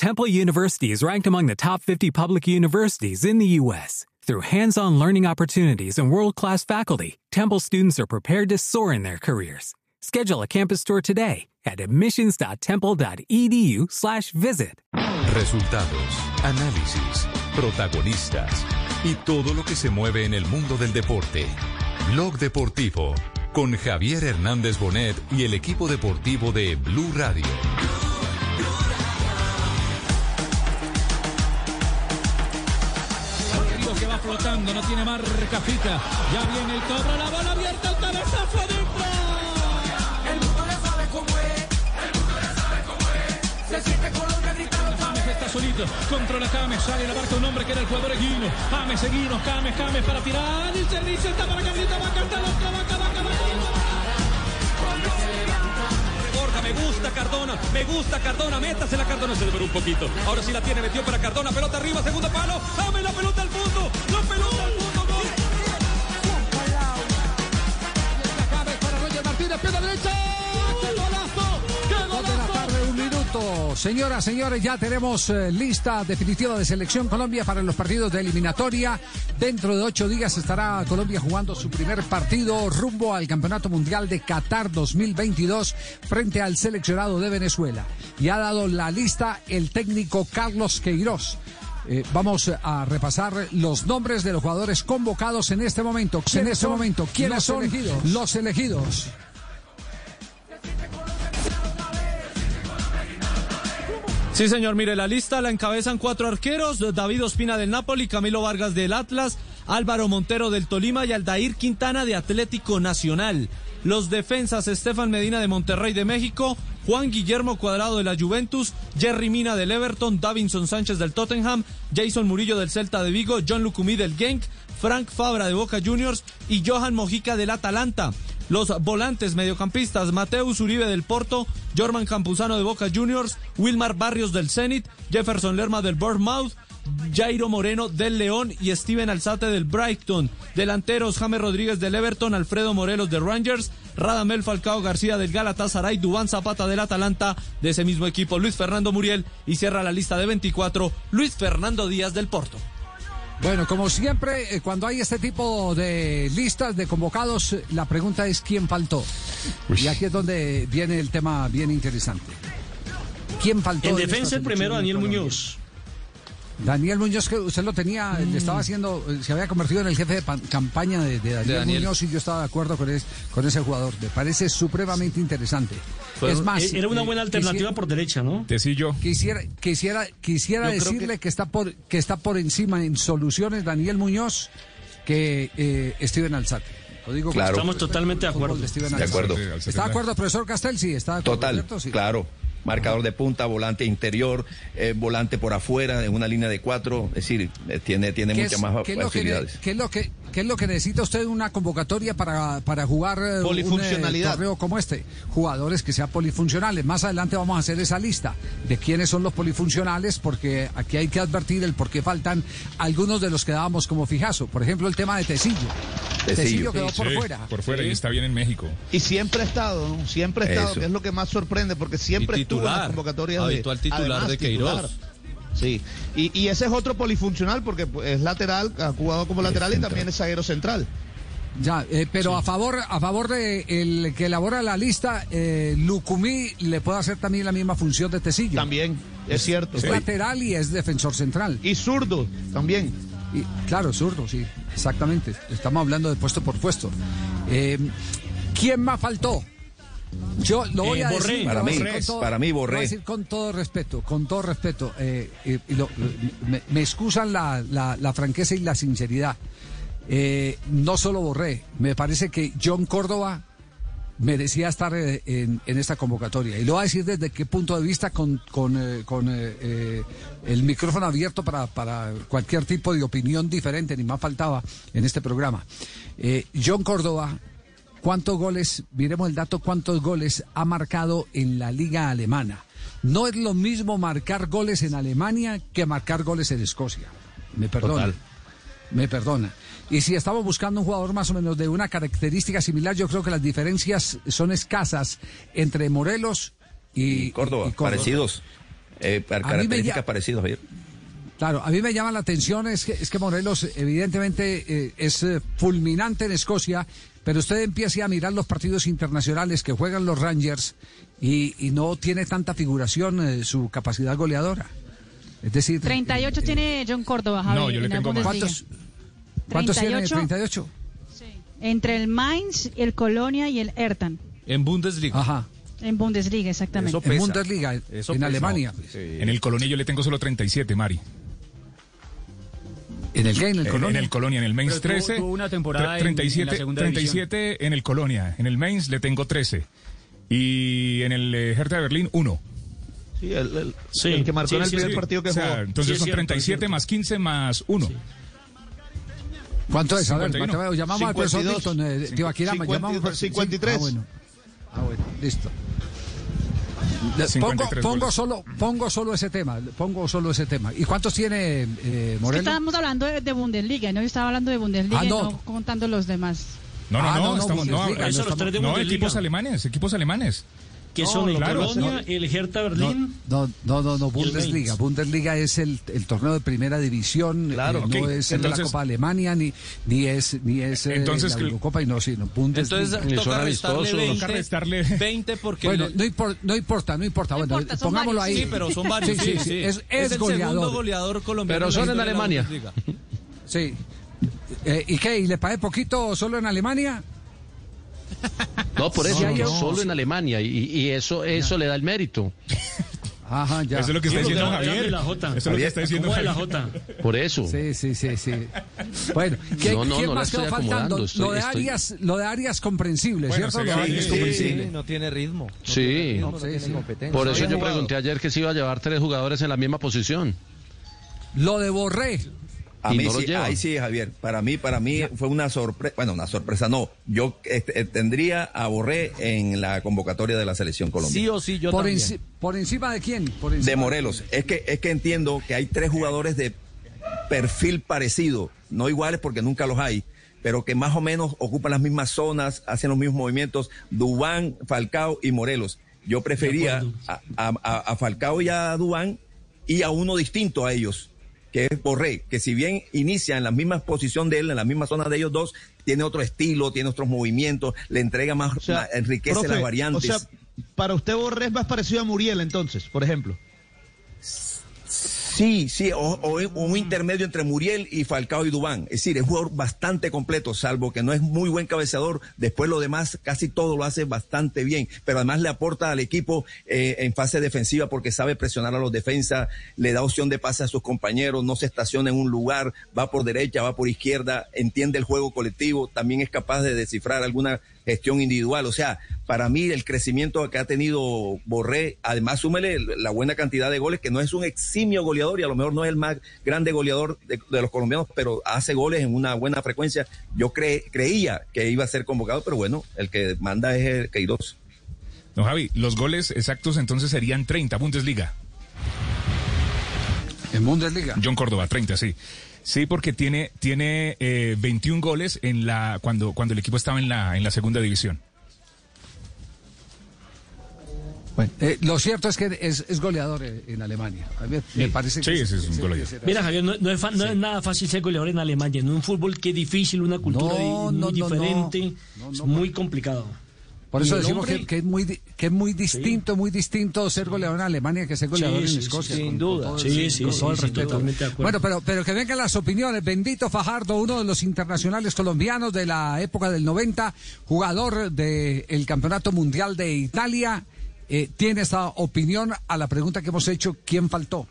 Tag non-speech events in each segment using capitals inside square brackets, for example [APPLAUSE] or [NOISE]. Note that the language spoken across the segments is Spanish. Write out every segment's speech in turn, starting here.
Temple University is ranked among the top 50 public universities in the U.S. Through hands-on learning opportunities and world-class faculty, Temple students are prepared to soar in their careers. Schedule a campus tour today at admissions.temple.edu/visit. Resultados, análisis, protagonistas y todo lo que se mueve en el mundo del deporte. Blog Deportivo con Javier Hernández Bonet y el equipo deportivo de Blue Radio. que va no tiene marca fija. Ya viene el cobro, la bola abierta, el cabezazo adentro. El mundo ya sabe cómo es, el mundo ya sabe cómo es. Se siente Colombia gritando. James está solito, controla James, sale la barca un hombre que era el jugador Eguino. James, Eguino, James, James para tirar. Y se dice, está para Carlita, va a cantar otra, vaca, vaca, vaca. Me gusta Cardona, me gusta Cardona, métase la Cardona, se devoró un poquito. Ahora sí la tiene, metió para Cardona, pelota arriba, segundo palo, James, la pelota al fondo, la pelota al fondo, gol. Para Roger Martínez, pierna derecha. Minuto. Señoras, señores, ya tenemos eh, lista definitiva de Selección Colombia para los partidos de eliminatoria. Dentro de ocho días estará Colombia jugando su primer partido rumbo al Campeonato Mundial de Qatar 2022 frente al seleccionado de Venezuela. Y ha dado la lista el técnico Carlos Queiroz. Eh, vamos a repasar los nombres de los jugadores convocados en este momento. En ¿Quiénes este son momento, ¿quiénes los son elegidos? los elegidos? Sí, señor, mire, la lista la encabezan cuatro arqueros, David Ospina del Napoli, Camilo Vargas del Atlas, Álvaro Montero del Tolima y Aldair Quintana de Atlético Nacional. Los defensas, Estefan Medina de Monterrey de México, Juan Guillermo Cuadrado de la Juventus, Jerry Mina del Everton, Davinson Sánchez del Tottenham, Jason Murillo del Celta de Vigo, John Lucumí del Genk, Frank Fabra de Boca Juniors y Johan Mojica del Atalanta. Los volantes mediocampistas Mateus Uribe del Porto, Jorman Campuzano de Boca Juniors, Wilmar Barrios del Zenit, Jefferson Lerma del Bournemouth, Jairo Moreno del León y Steven Alzate del Brighton. Delanteros James Rodríguez del Everton, Alfredo Morelos de Rangers, Radamel Falcao García del Galatasaray, Dubán Zapata del Atalanta, de ese mismo equipo Luis Fernando Muriel y cierra la lista de 24 Luis Fernando Díaz del Porto. Bueno, como siempre, eh, cuando hay este tipo de listas de convocados, la pregunta es quién faltó. Y aquí es donde viene el tema bien interesante. ¿Quién faltó? En defensa el primero Daniel Colombia? Muñoz. Daniel Muñoz, que usted lo tenía, le estaba haciendo, eh, se había convertido en el jefe de pan- campaña de, de Daniel, Daniel. Muñoz y yo estaba de acuerdo con, es- con ese jugador. Me parece supremamente interesante. Es más, Era una eh, buena quisiera- alternativa por derecha, ¿no? Tecillo. Quisiera, quisiera, quisiera Yo creo decirle que... que- está por que está por encima en soluciones Daniel Muñoz que eh, Steven Alzate. Lo digo Claro. Estamos totalmente de acuerdo. de Steven De Alzate. acuerdo. ¿Está de acuerdo, profesor Castel? Sí, está de acuerdo. Total, ¿cierto? Sí. claro. Marcador de punta, volante interior, eh, volante por afuera, en una línea de cuatro. Es decir, eh, tiene, tiene ¿Qué muchas más qué es lo que, facilidades. qué es lo que qué es lo que necesita usted en una convocatoria para, para jugar eh, un eh, Polifuncionalidad. torneo como este? Jugadores que sean polifuncionales. Más adelante vamos a hacer esa lista de quiénes son los polifuncionales, porque aquí hay que advertir el por qué faltan algunos de los que dábamos como fijazo. Por ejemplo, el tema de Tecillo. Tecillo. quedó por Sí, fuera. Por fuera, y está bien en México. Y siempre ha estado, ¿no? Siempre ha estado, Eso. que es lo que más sorprende, porque siempre Y estuvo en las titular, convocatorias de habitual titular además, de Queiroz. titular. Sí, y, y ese es otro polifuncional porque es lateral, ha jugado como lateral y también es zaguero central. Ya, eh, pero a favor a favor de el que elabora la lista, eh, Lucumí le puede hacer también la misma función de Tecillo. También, es cierto. Es lateral y es defensor central. Y zurdo, también. Y, claro, zurdo, sí, exactamente. Estamos hablando de puesto por puesto. Eh, ¿Quién más faltó? Yo lo voy Eh, a Borré. decir. Para mí, todo- para mí, lo voy a Borré. decir con todo respeto, con todo respeto. eh, eh, lo- me, me excusan la, la- la franqueza y la sinceridad. Eh, no solo Borré, me parece que John Córdoba merecía estar eh, en, en esta convocatoria. Y lo voy a decir desde qué punto de vista con, con, eh, con, el micrófono abierto para, para cualquier tipo de opinión diferente, ni más faltaba en este programa. John Córdoba, ¿cuántos goles, miremos el dato, cuántos goles ha marcado en la liga alemana? No es lo mismo marcar goles en Alemania que marcar goles en Escocia. Me perdona. Total. Me perdona. Y si estamos buscando un jugador más o menos de una característica similar, yo creo que las diferencias son escasas entre Morelos y, Y Córdoba, y parecidos. eh, características ya- parecidas, Javier. Claro, a mí me llama la atención es que, es que Morelos evidentemente eh, es eh, fulminante en Escocia, pero usted empieza a mirar los partidos internacionales que juegan los Rangers y, y no tiene tanta figuración eh, su capacidad goleadora. Es decir, 38 eh, tiene John Córdoba, Javi, No, yo le tengo más. ¿cuántos, ¿cuántos tiene? 38. 38. Entre el Mainz, el Colonia y el Ertan. En Bundesliga. Ajá. En Bundesliga, exactamente. Eso En. Bundesliga, en pesa. Alemania. En el Colonia yo le tengo solo 37, Mari. En el game, en el En, Colonia. en el Colonia, en el Mainz Pero tuvo- 13. tuvo una temporada en- en la 37, segunda 37 en el Colonia. En el Mainz le tengo 13. Y en el eh, Hertha de Berlín, 1. Sí, el, el- Sí, el que marcó sí, en el sí, primer sí. partido que O sea, jugó. entonces son cierto, es 37 cierto. más 15 más 1. ¿Cuánto es? A ver, 51. Mateo, llamamos al profesor 52. Milton, eh, Tibaquirama, llamamos al profesor- 53. Ah, bueno. Ah, bueno, listo. Le- 53 Pongo, solo, pongo solo ese tema, pongo solo ese tema. ¿Y cuántos tiene eh, Es que Morelos? estábamos hablando de, de Bundesliga, ¿no? Yo estaba hablando de Bundesliga Ah, y no. no contando los demás. No, no, Ah, no, no, no, estamos, no, no estamos- no, de Bundesliga. equipos alemanes, equipos alemanes. Que No, son el claro, Colonia, el Hertha Berlín. No, no, no, no, Bundesliga. Bundesliga es el, el torneo de primera división. Claro, eh, ok. no es Entonces- la Copa de Alemania, ni, ni es, ni es eh, Entonces, la que- Eurocopa, y no, sino Bundesliga. Entonces toca restarle amistosos. 20, Toca restarle- 20 porque bueno, le- no, impor- no importa, no importa. No bueno, importa, pongámoslo varios. ahí. Sí, pero son varios. Sí, sí, sí. Es, es el segundo goleador. goleador colombiano. Pero la son en la Alemania. Sí. Eh, ¿Y qué? ¿Y le pagué poquito solo en Alemania? No, por eso, No, que no. solo en Alemania y, y eso eso le da el mérito. [LAUGHS] Ajá, ya. Eso es lo que está diciendo Javier. de la Jota. Eso es lo que está diciendo ¿Cómo de la Javier. Jota? Por eso. Sí, sí, sí, sí. Bueno, ¿quién, No, no, quién no más quedó faltando? estoy- lo de estoy- Arias, lo de Arias comprensible, Bueno, ¿cierto? sí, Lo de sí, Arias sí, comprensible. no tiene ritmo. Sí. No, Sí, tiene sí. competencia. Por eso yo pregunté ayer que se iba a llevar tres jugadores en la misma posición. Lo de Borré. A Y mí no sí, ahí sí, Javier. Para mí, para mí fue una sorpresa. Bueno, una sorpresa no. Yo este, eh, tendría a Borré en la convocatoria de la selección colombiana. Sí o sí, yo Por, también. enci- ¿Por encima de quién? Por encima de Morelos. Es que, es que entiendo que hay tres jugadores de perfil parecido, no iguales porque nunca los hay, pero que más o menos ocupan las mismas zonas, hacen los mismos movimientos, Dubán, Falcao y Morelos. Yo prefería a- a Falcao y a Dubán y a uno distinto a ellos, que es Borré, que si bien inicia en la misma posición de él, en la misma zona de ellos dos, tiene otro estilo, tiene otros movimientos, le entrega más, O sea, más- enriquece profe, las variantes. O sea, para usted Borré es más parecido a Muriel entonces, por ejemplo. Sí, sí, o, un intermedio entre Muriel y Falcao y Dubán. Es decir, es un jugador bastante completo, salvo que no es muy buen cabeceador. Después lo demás, casi todo lo hace bastante bien. Pero además le aporta al equipo eh, en fase defensiva porque sabe presionar a los defensas, le da opción de pase a sus compañeros, no se estaciona en un lugar, va por derecha, va por izquierda, entiende el juego colectivo, también es capaz de descifrar alguna gestión individual. O sea, para mí el crecimiento que ha tenido Borré, además súmele la buena cantidad de goles, que no es un eximio goleador y a lo mejor no es el más grande goleador de, de los colombianos, pero hace goles en una buena frecuencia. Yo cre- creía que iba a ser convocado, pero bueno, el que manda es el Queiroz. No, Javi, los goles exactos entonces serían 30, Bundesliga. En Bundesliga. John Córdoba, 30, sí. Sí, porque tiene, tiene eh, 21 goles en la, cuando, cuando el equipo estaba en la, en la segunda división. Bueno, eh, lo cierto es que es, es goleador eh, en Alemania. A mí me, me parece Sí, que ese es un goleador. Mira, Javier, no, no es, fa- no es nada fácil ser goleador en Alemania. En un fútbol que es difícil, una cultura No, di- no, muy no, diferente, no. No, es no, muy complicado. Por eso decimos hombre- que, que es muy que es muy distinto, muy distinto ser goleador en Alemania que ser goleador Sí, en Escocia. sí, sin duda. Sí, sí, con todo el respeto. Bueno, pero, pero que vengan las opiniones. Bendito Fajardo, uno de los internacionales colombianos de la época del 90, jugador del Campeonato Mundial de Italia, eh, tiene esta opinión a la pregunta que hemos hecho, ¿quién faltó?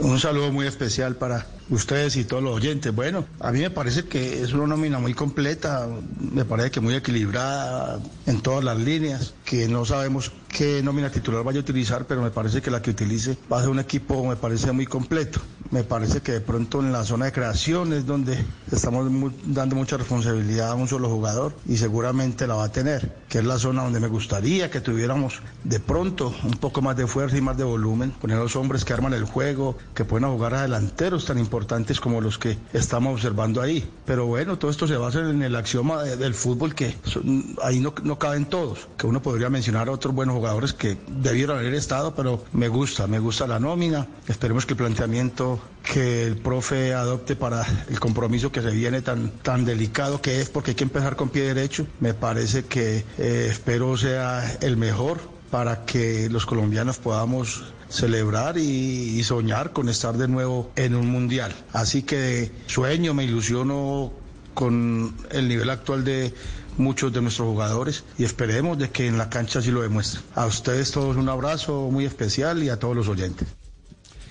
Un saludo muy especial para ustedes y todos los oyentes. Bueno, a mí me parece que es una nómina muy completa, me parece que muy equilibrada en todas las líneas, que no sabemos qué nómina titular vaya a utilizar, pero me parece que la que utilice va a ser un equipo, me parece muy completo. Me parece que de pronto en la zona de creación es donde estamos dando mucha responsabilidad a un solo jugador y seguramente la va a tener, que es la zona donde me gustaría que tuviéramos de pronto un poco más de fuerza y más de volumen, poner los hombres que arman el juego, que pueden jugar a delanteros tan importantes como los que estamos observando ahí. Pero bueno, todo esto se basa en el axioma de- del fútbol que son- ahí no, no caben todos, que uno podría mencionar a otros buenos jugadores que debieron haber estado, pero me gusta, me gusta la nómina. Esperemos que el planteamiento que el profe adopte para el compromiso que se viene tan, tan delicado que es, porque hay que empezar con pie derecho, me parece que eh, espero sea el mejor para que los colombianos podamos celebrar y, soñar con estar de nuevo en un mundial. Así que sueño, me ilusiono con el nivel actual de muchos de nuestros jugadores y esperemos de que en la cancha sí lo demuestren. A ustedes todos un abrazo muy especial y a todos los oyentes.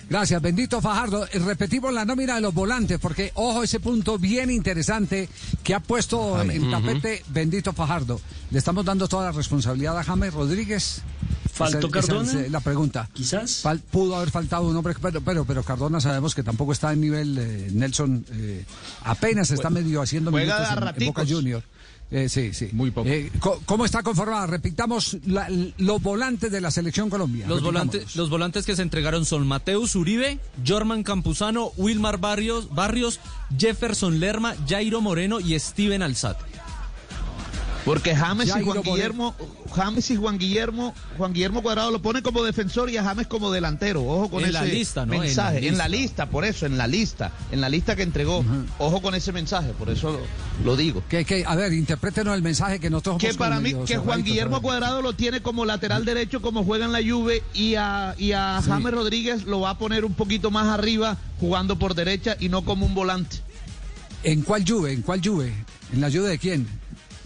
Gracias, bendito Fajardo. Repetimos la nómina de los volantes, porque ojo ese punto bien interesante que ha puesto Amén. en tapete uh -huh. bendito Fajardo. Le estamos dando toda la responsabilidad a James Rodríguez. ¿Faltó Cardona? Esa es la pregunta. Quizás. Fal pudo haber faltado un hombre, pero, pero, pero Cardona sabemos que tampoco está en nivel eh, Nelson. Eh, apenas está medio haciendo minutos en, en Boca Junior. Eh, sí, sí. Muy poco. Eh, ¿Cómo está conformada? Repitamos la, los volantes de la selección Colombia. Los volantes, los volantes que se entregaron son Mateus Uribe, Jorman Campuzano, Wilmar Barrios, Barrios, Jefferson Lerma, Jairo Moreno y Steven Alzate. Porque James y Juan Guillermo, James y Juan Guillermo, Juan Guillermo Cuadrado lo pone como defensor y a James como delantero. Ojo con en ese la lista, ¿no? mensaje. En la, en la, lista, por eso, en la lista, en la lista que entregó. Uh -huh. Ojo con ese mensaje, por eso lo, lo digo. Que, que, a ver, interprétenos el mensaje que nosotros Que para mí, que Juan Guillermo Cuadrado lo tiene como lateral derecho, como juega en la Juve, y a, y a sí. James Rodríguez lo va a poner un poquito más arriba, jugando por derecha y no como un volante. ¿En cuál Juve? ¿En cuál Juve? ¿En la Juve de quién?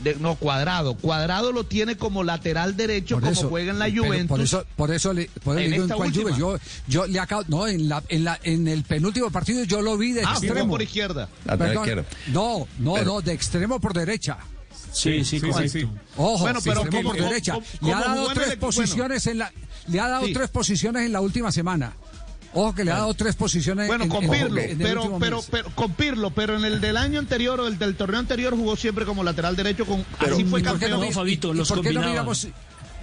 De, no, Cuadrado. Cuadrado lo tiene como lateral derecho, por como eso, juega en la Juventus. Por eso, por eso le, por eso en le digo en cuál última. Juve. Yo, yo le acabo, no, en la, en la, en el penúltimo partido yo lo vi de ah, extremo. por izquierda. Perdón, izquierda. No, no, pero, no, de extremo por derecha. Sí, sí, sí, sí, sí. Ojo, bueno, pero por derecha. le ha dado tres el, posiciones bueno. en la, le ha dado sí. tres posiciones en la última semana. Ojo que le ha dado tres posiciones. Bueno, en, con en, Pirlo, en pero, pero, pero, con Pirlo, pero en el del año anterior o el del torneo anterior jugó siempre como lateral derecho. Con, pero, así fue campeón. No, Fabito, los ¿Por qué no miramos?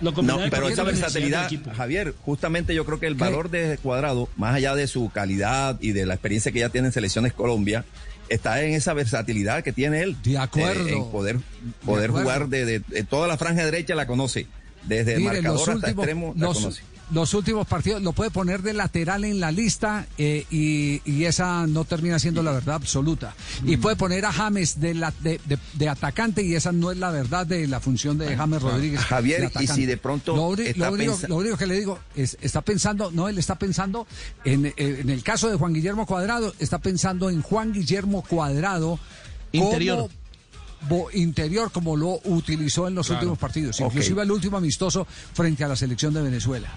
No, pero esa versatilidad, Javier, justamente yo creo que el valor de Cuadrado, más allá de su calidad y de la experiencia que ya tiene en Selecciones Colombia, está en esa versatilidad que tiene él. De acuerdo. Eh, en poder, poder de jugar de, de, de, toda la franja derecha la conoce. Desde el marcador hasta últimos, extremo la los, conoce los últimos partidos lo puede poner de lateral en la lista eh, y, y, esa no termina siendo la verdad absoluta. Y puede poner a James de, la, de, de, de, atacante y esa no es la verdad de la función de James Rodríguez. Javier, y si de pronto. Lo, está lo, único, lo, único, que le digo es: está pensando, no, él está pensando en, en el caso de Juan Guillermo Cuadrado, está pensando en Juan Guillermo Cuadrado. Interior. Como, interior como lo utilizó en los claro. últimos partidos, okay. inclusive el último amistoso frente a la selección de Venezuela.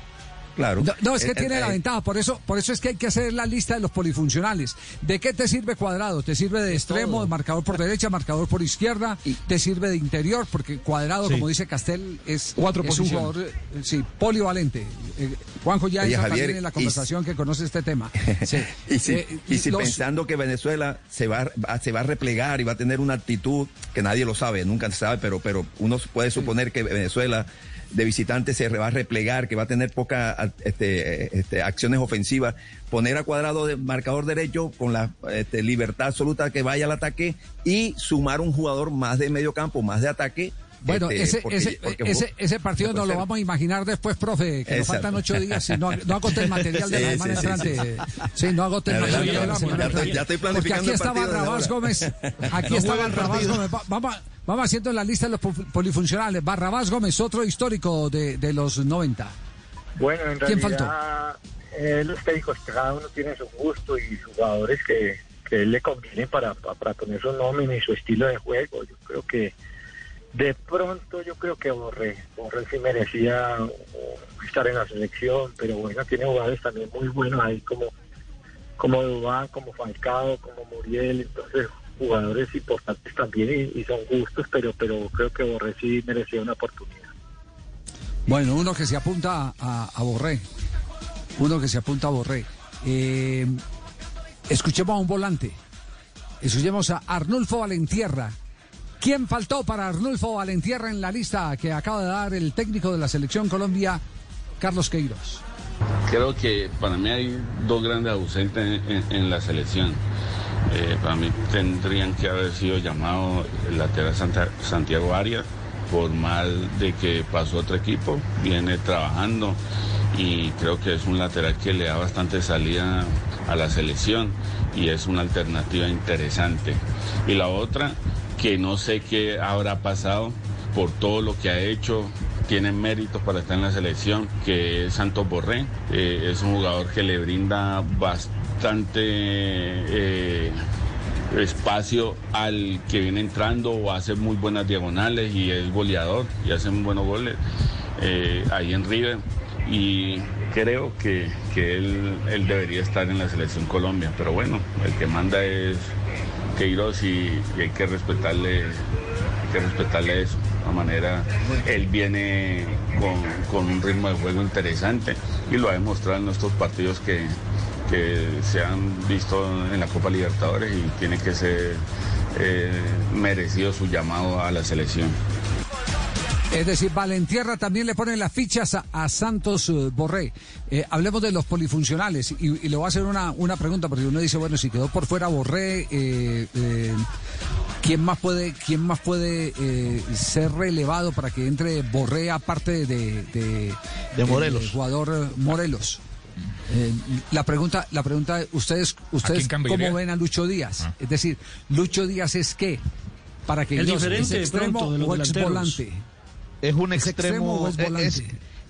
Claro. No, no es que Eh, tiene eh, la eh. ventaja, por eso, por eso es que hay que hacer la lista de los polifuncionales. ¿De qué te sirve cuadrado? ¿Te sirve de extremo, todo. de marcador por [LAUGHS] derecha, marcador por izquierda? ¿Te sirve de interior? Porque cuadrado, Sí. como dice Castel, es, Cuatro es un posiciones. jugador sí, polivalente. Eh, Juanjo ya Oye, entra Javier, también en la y- conversación que conoce este tema. [LAUGHS] Sí. y si, Eh, y si los- pensando que Venezuela se va, va- se va a replegar y va a tener una actitud que nadie lo sabe, nunca se sabe, pero, pero uno puede suponer que Venezuela de visitante se va a replegar, que va a tener pocas este, este, acciones ofensivas, poner a cuadrado de marcador derecho con la este, libertad absoluta que vaya al ataque y sumar un jugador más de medio campo, más de ataque. Bueno, este, ese, porque- ese, porque ese, ese partido nos lo vamos a imaginar después, profe, que nos faltan ocho días y no, no agote el material de Sí, la semana sí, entrante. Sí, no agote el material ya, de la semana ya estoy- entrante. ya estoy Porque planificando aquí partido desde Barrabás ahora. Gómez, aquí No Barrabás partido. Gómez. Va- Vamos, vamos haciendo la lista de los pol- polifuncionales. Barrabás Gómez, otro histórico de, de los 90. Bueno, en ¿Quién realidad, eh, los técnicos, cada uno tiene su gusto y sus jugadores que, que él le convienen para, para, para poner su nómina y su estilo de juego. Yo creo que de pronto yo creo que Borré, Borré sí merecía uh, estar en la selección, pero bueno, tiene jugadores también muy buenos ahí como, como Dubán, como Falcao, como Muriel, entonces jugadores importantes también y, son gustos, pero, pero creo que Borré sí merecía una oportunidad. Bueno, uno que se apunta a, a Borré. Uno que se apunta a Borré. Eh, escuchemos a un volante. Escuchemos a Arnulfo Valentierra. ¿Quién faltó para Arnulfo Valentierra en la lista que acaba de dar el técnico de la selección Colombia, Carlos Queiroz? Creo que para mí hay dos grandes ausentes en, la selección. Eh, para mí tendrían que haber sido llamados el lateral Santa- Santiago Arias por mal de que pasó otro equipo, viene trabajando y creo que es un lateral que le da bastante salida a la selección y es una alternativa interesante. Y la otra, que no sé qué habrá pasado por todo lo que ha hecho, tiene méritos para estar en la selección, que es Santos Borré. Eh, es un jugador que le brinda bastante eh, espacio al que viene entrando o hace muy buenas diagonales y es goleador y hace muy buenos goles eh, ahí en River. Y creo que, que él, él debería estar en la selección Colombia, pero bueno, el que manda es Queiroz y, hay que respetarle, hay que respetarle eso. De manera, él viene con, con un ritmo de juego interesante y lo ha demostrado en nuestros partidos que, que se han visto en la Copa Libertadores y tiene que ser eh, merecido su llamado a la selección. Es decir, Valentierra también le pone las fichas a, a Santos eh, Borré. Eh, hablemos de los polifuncionales y, y le voy a hacer una, una pregunta porque uno dice, bueno, si quedó por fuera Borré, eh, eh, ¿quién más puede, quién más puede eh, ser relevado para que entre Borré aparte de, de, De Morelos. del jugador Morelos? Eh, la pregunta, la pregunta, ustedes, ustedes cómo ven a Lucho Díaz? Ah. Es decir, Lucho Díaz es qué? Para que El diferente ¿es de extremo de los o ex delanteros. volante. Es un ¿Es extremo extremo. o es eh, volante? es-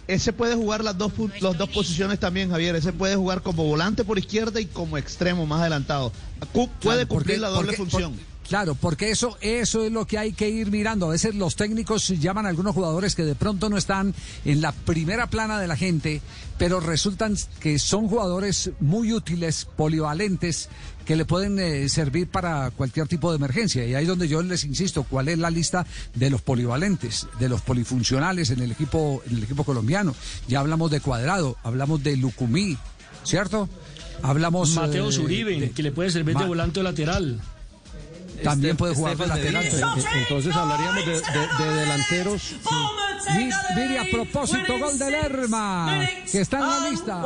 ese puede jugar las dos, pu- las dos posiciones también, Javier. Ese puede jugar como volante por izquierda y como extremo más adelantado. Puede Claro, porque- cumplir la doble porque- función. por- claro, porque eso, eso es lo que hay que ir mirando. A veces los técnicos llaman a algunos jugadores que de pronto no están en la primera plana de la gente, pero resultan que son jugadores muy útiles, polivalentes, que le pueden eh, servir para cualquier tipo de emergencia. Y ahí es donde yo les insisto, ¿cuál es la lista de los polivalentes, de los polifuncionales en el equipo, en el equipo colombiano? Ya hablamos de Cuadrado, hablamos de Lucumí, ¿cierto? Hablamos Mateo eh, Zuribe, que le puede servir de volante lateral. También puede jugar de lateral. Entonces hablaríamos de, de- de delanteros. Mire, a propósito, gol de Lerma, que está en la lista.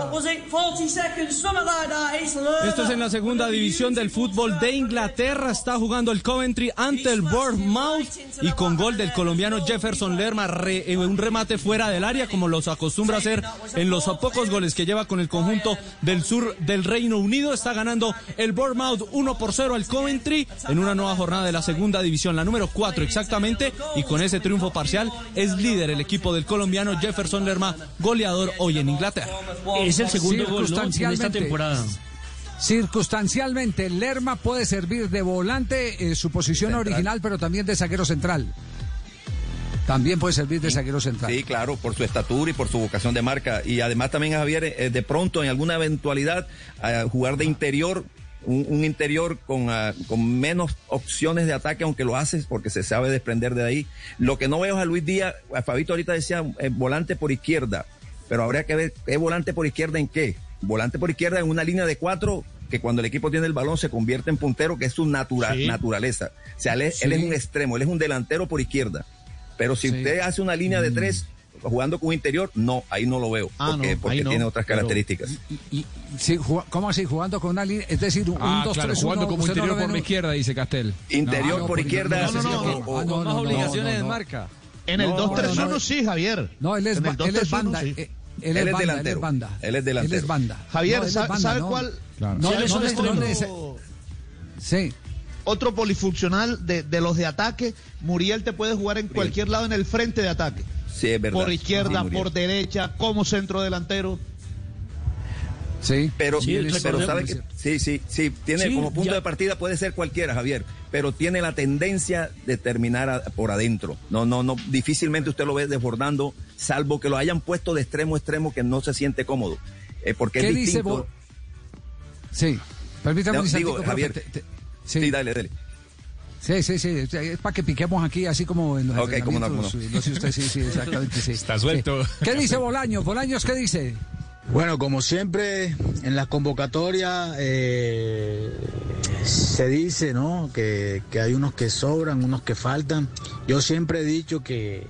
Esto es en la segunda división del fútbol de Inglaterra. Está jugando el Coventry ante el Bournemouth y con gol del colombiano Jefferson Lerma, re- eh, un remate fuera del área como los acostumbra hacer en los pocos goles que lleva con el conjunto del sur del Reino Unido. Está ganando el Bournemouth 1 por 0 al Coventry en una nueva jornada de la segunda división, la número 4 exactamente, y con ese triunfo parcial es líder el equipo del colombiano Jefferson Lerma, goleador hoy en Inglaterra. Es el segundo gol ¿no? en esta temporada. Circunstancialmente, Lerma puede servir de volante, eh, su posición Central. original, pero también de zaguero central. También puede servir de zaguero central. Sí, claro, por su estatura y por su vocación de marca. Y además también, Javier, eh, de pronto, en alguna eventualidad, eh, jugar de interior, un, un interior con, ah, con menos opciones de ataque, aunque lo haces porque se sabe desprender de ahí. Lo que no veo es a Luis Díaz, a Fabito ahorita decía eh, volante por izquierda, pero habría que ver, ¿es volante por izquierda en qué? Volante por izquierda en una línea de cuatro que cuando el equipo tiene el balón se convierte en puntero, que es su Sí. naturaleza. O sea, él es, él Sí. es un extremo, él es un delantero por izquierda. Pero si Sí. usted hace una línea de tres jugando con interior, no, ahí no lo veo. Ah, porque no, porque ahí no, tiene otras características. Y- y- sí, ¿Cómo así? Jugando con una línea, es decir, un Ah, 2 claro, 3 jugando 1 como interior por la izquierda, dice Castel. Interior Ah, no, por izquierda. no, no, no, o- no. o- Ah, no, Con más no, no, obligaciones no, de no. marca. En el No, 2-3-1 no, no. sí, Javier. No, él es, En el él es 2-3-1 banda. sí. eh, Él, Él es banda, él delantero. es banda. Él es delantero. Él es banda. Javier, No, él es ¿sabe, banda, sabe no. cuál? Claro. No, él es no, un no, extremo. no, ese- Sí. Otro polifuncional de, de los de ataque, Muriel te puede jugar en cualquier lado en el frente de ataque. Sí, es verdad. Por izquierda, Sí, por derecha, como centro delantero. Sí. Pero, Sí, pero sabe que sí, sí, sí, tiene Sí, como punto ya- de partida puede ser cualquiera, Javier, pero tiene la tendencia de terminar a- por adentro. No, no, no, difícilmente usted lo ve desbordando, salvo que lo hayan puesto de extremo a extremo que no se siente cómodo, eh, porque ¿Qué es dice distinto. vos? Sí. Permítame No, digo, Javier. te- te- Sí, sí. dale, dale. Sí, sí, sí, es para que piquemos aquí, así como en los Ok, cómo no, cómo no. No sé usted, sí, sí, exactamente, sí. Está suelto. Sí. ¿Qué dice Bolaños? Bolaños, ¿qué dice? Bueno, como siempre en las convocatorias eh, se dice, ¿no? Que, que hay unos que sobran, unos que faltan. Yo siempre he dicho que,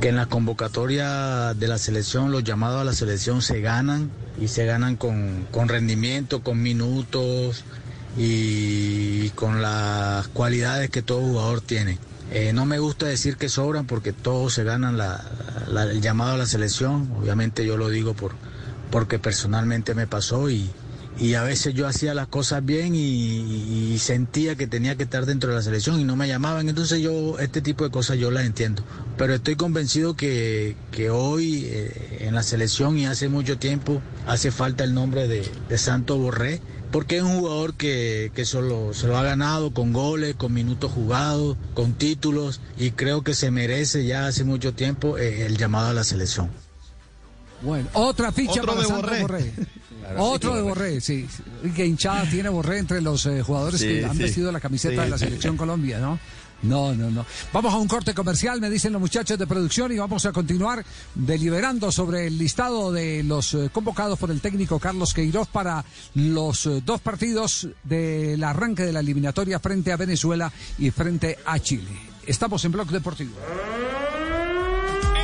que en las convocatorias de la selección, los llamados a la selección se ganan y se ganan con, con rendimiento, con minutos y con las cualidades que todo jugador tiene. Eh, no me gusta decir que sobran porque todos se ganan el llamado a la selección. Obviamente yo lo digo por, porque personalmente me pasó y, a veces yo hacía las cosas bien y, sentía que tenía que estar dentro de la selección y no me llamaban. Entonces yo este tipo de cosas yo las entiendo. Pero estoy convencido que, que hoy eh, en la selección y hace mucho tiempo hace falta el nombre de, de Santo Borré. Porque es un jugador que, que solo, se lo ha ganado con goles, con minutos jugados, con títulos y creo que se merece ya hace mucho tiempo eh, el llamado a la selección. Bueno, otra ficha Otro para de Borré. Borré. [LAUGHS] Claro, Otro sí, de Borré. Sí. Que hinchada tiene Borré entre los eh, jugadores Sí, que han sí. vestido la camiseta Sí, de la sí. selección Colombia, ¿no? No, no, no. Vamos a un corte comercial, me dicen los muchachos de producción, y vamos a continuar deliberando sobre el listado de los eh, convocados por el técnico Carlos Queiroz para los eh, dos partidos del arranque de la eliminatoria frente a Venezuela y frente a Chile. Estamos en Blog Deportivo.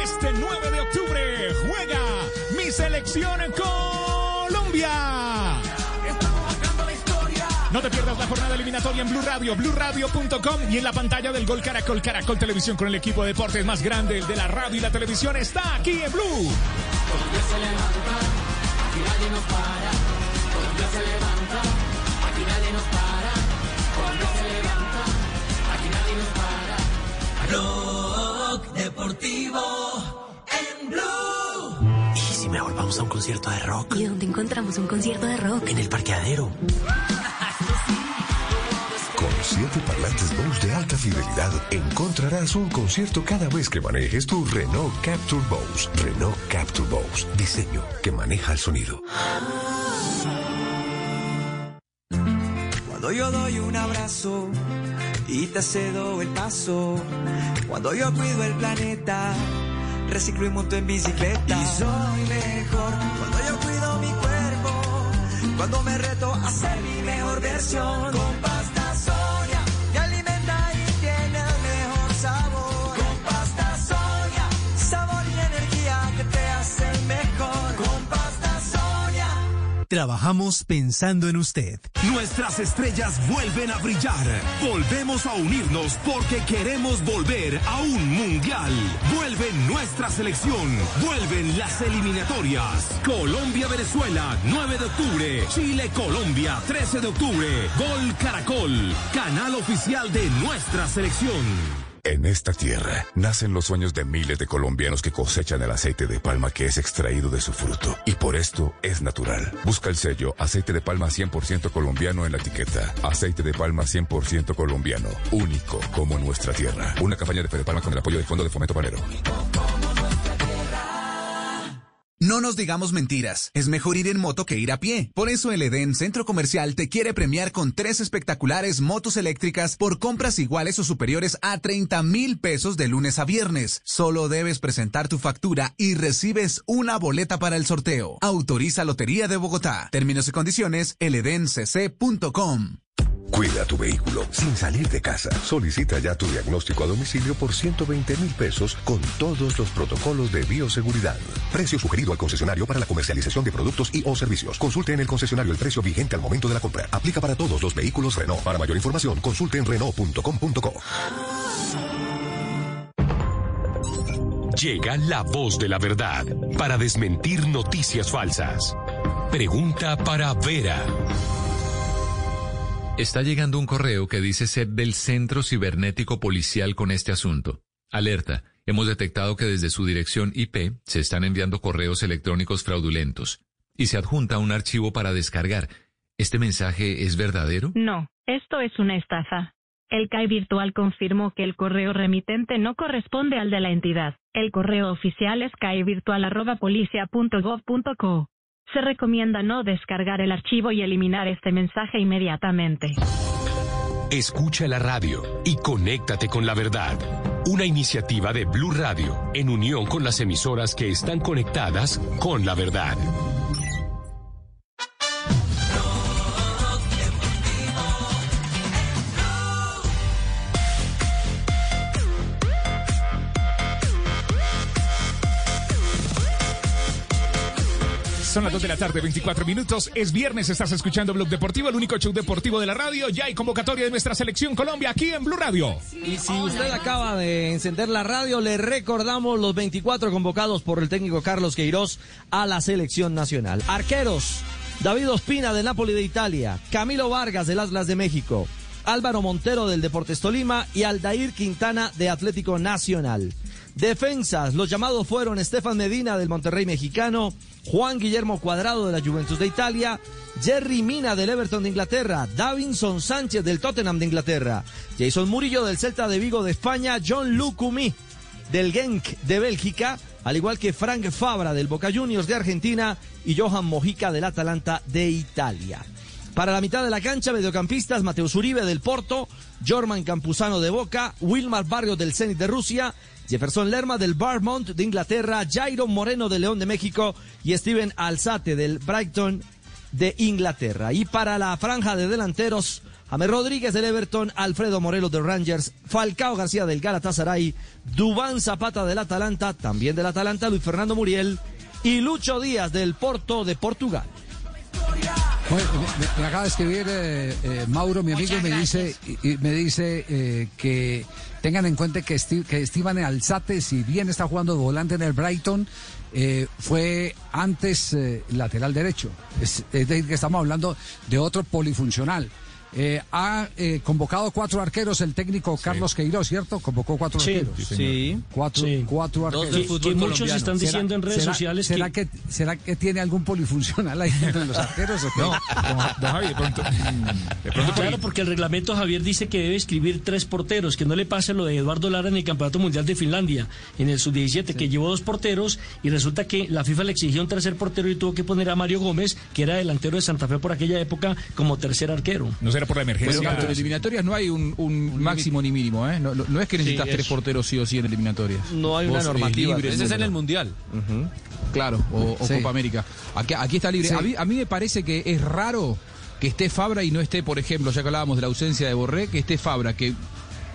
Este 9 de octubre juega mi selección en Colombia. No te pierdas la jornada eliminatoria en Blue Radio, BlueRadio.com y en la pantalla del Gol Caracol, Caracol Televisión con el equipo de deportes más grande, el de la radio y la televisión, está aquí en Blue. Colombia se levanta, aquí nadie nos para. Colombia se levanta, aquí nadie nos para. Colombia se levanta, aquí nadie nos para. Blog Deportivo en Blue. ¿Y si mejor vamos a un concierto de rock? ¿Y dónde encontramos un concierto de rock? En el parqueadero. Siete parlantes Bose de alta fidelidad encontrarás un concierto cada vez que manejes tu Renault Capture Bose. Renault Capture Bose. Diseño que maneja el sonido. Cuando yo doy un abrazo y te cedo el paso. Cuando yo cuido el planeta, reciclo y monto en bicicleta. Y soy mejor cuando yo cuido mi cuerpo. Cuando me reto a ser mi mejor versión. Con pasta Trabajamos pensando en usted. Nuestras estrellas vuelven a brillar. Volvemos a unirnos porque queremos volver a un mundial. Vuelve nuestra selección. Vuelven las eliminatorias. Colombia-Venezuela, 9 de octubre. Chile-Colombia, 13 de octubre. Gol Caracol, canal oficial de nuestra selección. En esta tierra nacen los sueños de miles de colombianos que cosechan el aceite de palma que es extraído de su fruto. Y por esto es natural. Busca el sello aceite de palma 100% colombiano en la etiqueta. Aceite de palma 100% colombiano. Único como nuestra tierra. Una campaña de Fede Palma con el apoyo del Fondo de Fomento Panero. No nos digamos mentiras, es mejor ir en moto que ir a pie. Por eso el Edén Centro Comercial te quiere premiar con tres espectaculares motos eléctricas por compras iguales o superiores a 30 mil pesos de lunes a viernes. Solo debes presentar tu factura y recibes una boleta para el sorteo. Autoriza Lotería de Bogotá. Términos y condiciones, eledencc.com. Cuida tu vehículo sin salir de casa. Solicita ya tu diagnóstico a domicilio por 120 mil pesos con todos los protocolos de bioseguridad. Precio sugerido al concesionario para la comercialización de productos y o servicios. Consulte en el concesionario el precio vigente al momento de la compra. Aplica para todos los vehículos Renault. Para mayor información, consulte en Renault.com.co. Llega la voz de la verdad para desmentir noticias falsas. Pregunta para Vera. Está llegando un correo que dice ser del Centro Cibernético Policial con este asunto. Alerta. Hemos detectado que desde su dirección IP se están enviando correos electrónicos fraudulentos y se adjunta un archivo para descargar. ¿Este mensaje es verdadero? No, esto es una estafa. El CAI virtual confirmó que el correo remitente no corresponde al de la entidad. El correo oficial es caivirtual.policia.gov.co. Se recomienda no descargar el archivo y eliminar este mensaje inmediatamente. Escucha la radio y conéctate con la verdad. Una iniciativa de Blue Radio en unión con las emisoras que están conectadas con la verdad. Son las 2 de la tarde, 24 minutos. Es viernes, estás escuchando Blog Deportivo, el único show deportivo de la radio. Ya hay convocatoria de nuestra selección Colombia aquí en Blue Radio. Y si usted acaba de encender la radio, le recordamos los 24 convocados por el técnico Carlos Queiroz a la selección nacional. Arqueros, David Ospina del Napoli de Italia, Camilo Vargas del Atlas de México, Álvaro Montero del Deportes Tolima y Aldair Quintana de Atlético Nacional. Defensas, los llamados fueron Estefan Medina del Monterrey Mexicano, Juan Guillermo Cuadrado de la Juventus de Italia, Jerry Mina del Everton de Inglaterra, Davinson Sánchez del Tottenham de Inglaterra, Jason Murillo del Celta de Vigo de España, John Lucumi del Genk de Bélgica, al igual que Frank Fabra del Boca Juniors de Argentina y Johan Mojica del Atalanta de Italia. Para la mitad de la cancha, mediocampistas Mateus Uribe del Porto, Jorman Campuzano de Boca, Wilmar Barrios del Zenit de Rusia, Jefferson Lerma del Barmont de Inglaterra, Jairo Moreno de León de México y Steven Alzate del Brighton de Inglaterra. Y para la franja de delanteros, James Rodríguez del Everton, Alfredo Morelos de Rangers, Falcao García del Galatasaray, Dubán Zapata del Atalanta, también del Atalanta, Luis Fernando Muriel y Lucho Díaz del Porto de Portugal. Bueno, me, me acaba de escribir eh, eh, Mauro, mi amigo, y me dice, y- y me dice eh, que tengan en cuenta que, Esti- que Esteban Alzate, si bien está jugando de volante en el Brighton, eh, fue antes eh, lateral derecho. Es decir, que estamos hablando de otro polifuncional. Eh, ha eh, convocado cuatro arqueros el técnico Carlos Queiroz, ¿cierto? Convocó cuatro Sí, arqueros. sí. Cuatro, Sí. cuatro arqueros. Que- que muchos están diciendo en redes ¿será- sociales ¿será que- que... ¿Será que tiene algún polifuncional ahí entre los arqueros? o qué? No, don Javi, de pronto. [LAUGHS] De pronto Claro, porque el reglamento Javier dice que debe escribir tres porteros, que no le pase lo de Eduardo Lara en el Campeonato Mundial de Finlandia, en el sub-17, que llevó dos porteros y resulta que la FIFA le exigió un tercer portero y tuvo que poner a Mario Gómez, que era delantero de Santa Fe por aquella época, como tercer arquero. No será por la emergencia. Pero en eliminatorias no hay un, un máximo ni mínimo, ¿eh? No, es que necesitas Sí, tres es- porteros sí o sí en eliminatorias. No hay una Vos, eh, normativa. libre Ese es en el Mundial. Claro, o, o Sí. Copa América. Aquí, aquí está libre. Sí. A, mí, a mí me parece que es raro que esté Fabra y no esté, por ejemplo, ya que hablábamos de la ausencia de Borré, que esté Fabra, que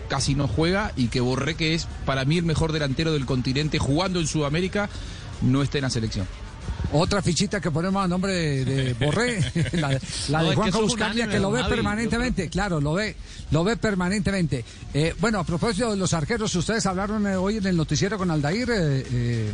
casi no juega, y que Borré, que es para mí el mejor delantero del continente jugando en Sudamérica, no esté en la selección. Otra fichita que ponemos a nombre de, de [LAUGHS] Borré, la, de- la No, de Juanjo unánime, que lo ve Javi. permanentemente, claro, lo ve, lo ve permanentemente. Eh, bueno, a propósito de los arqueros, ustedes hablaron eh, hoy en el noticiero con Aldair, eh, eh,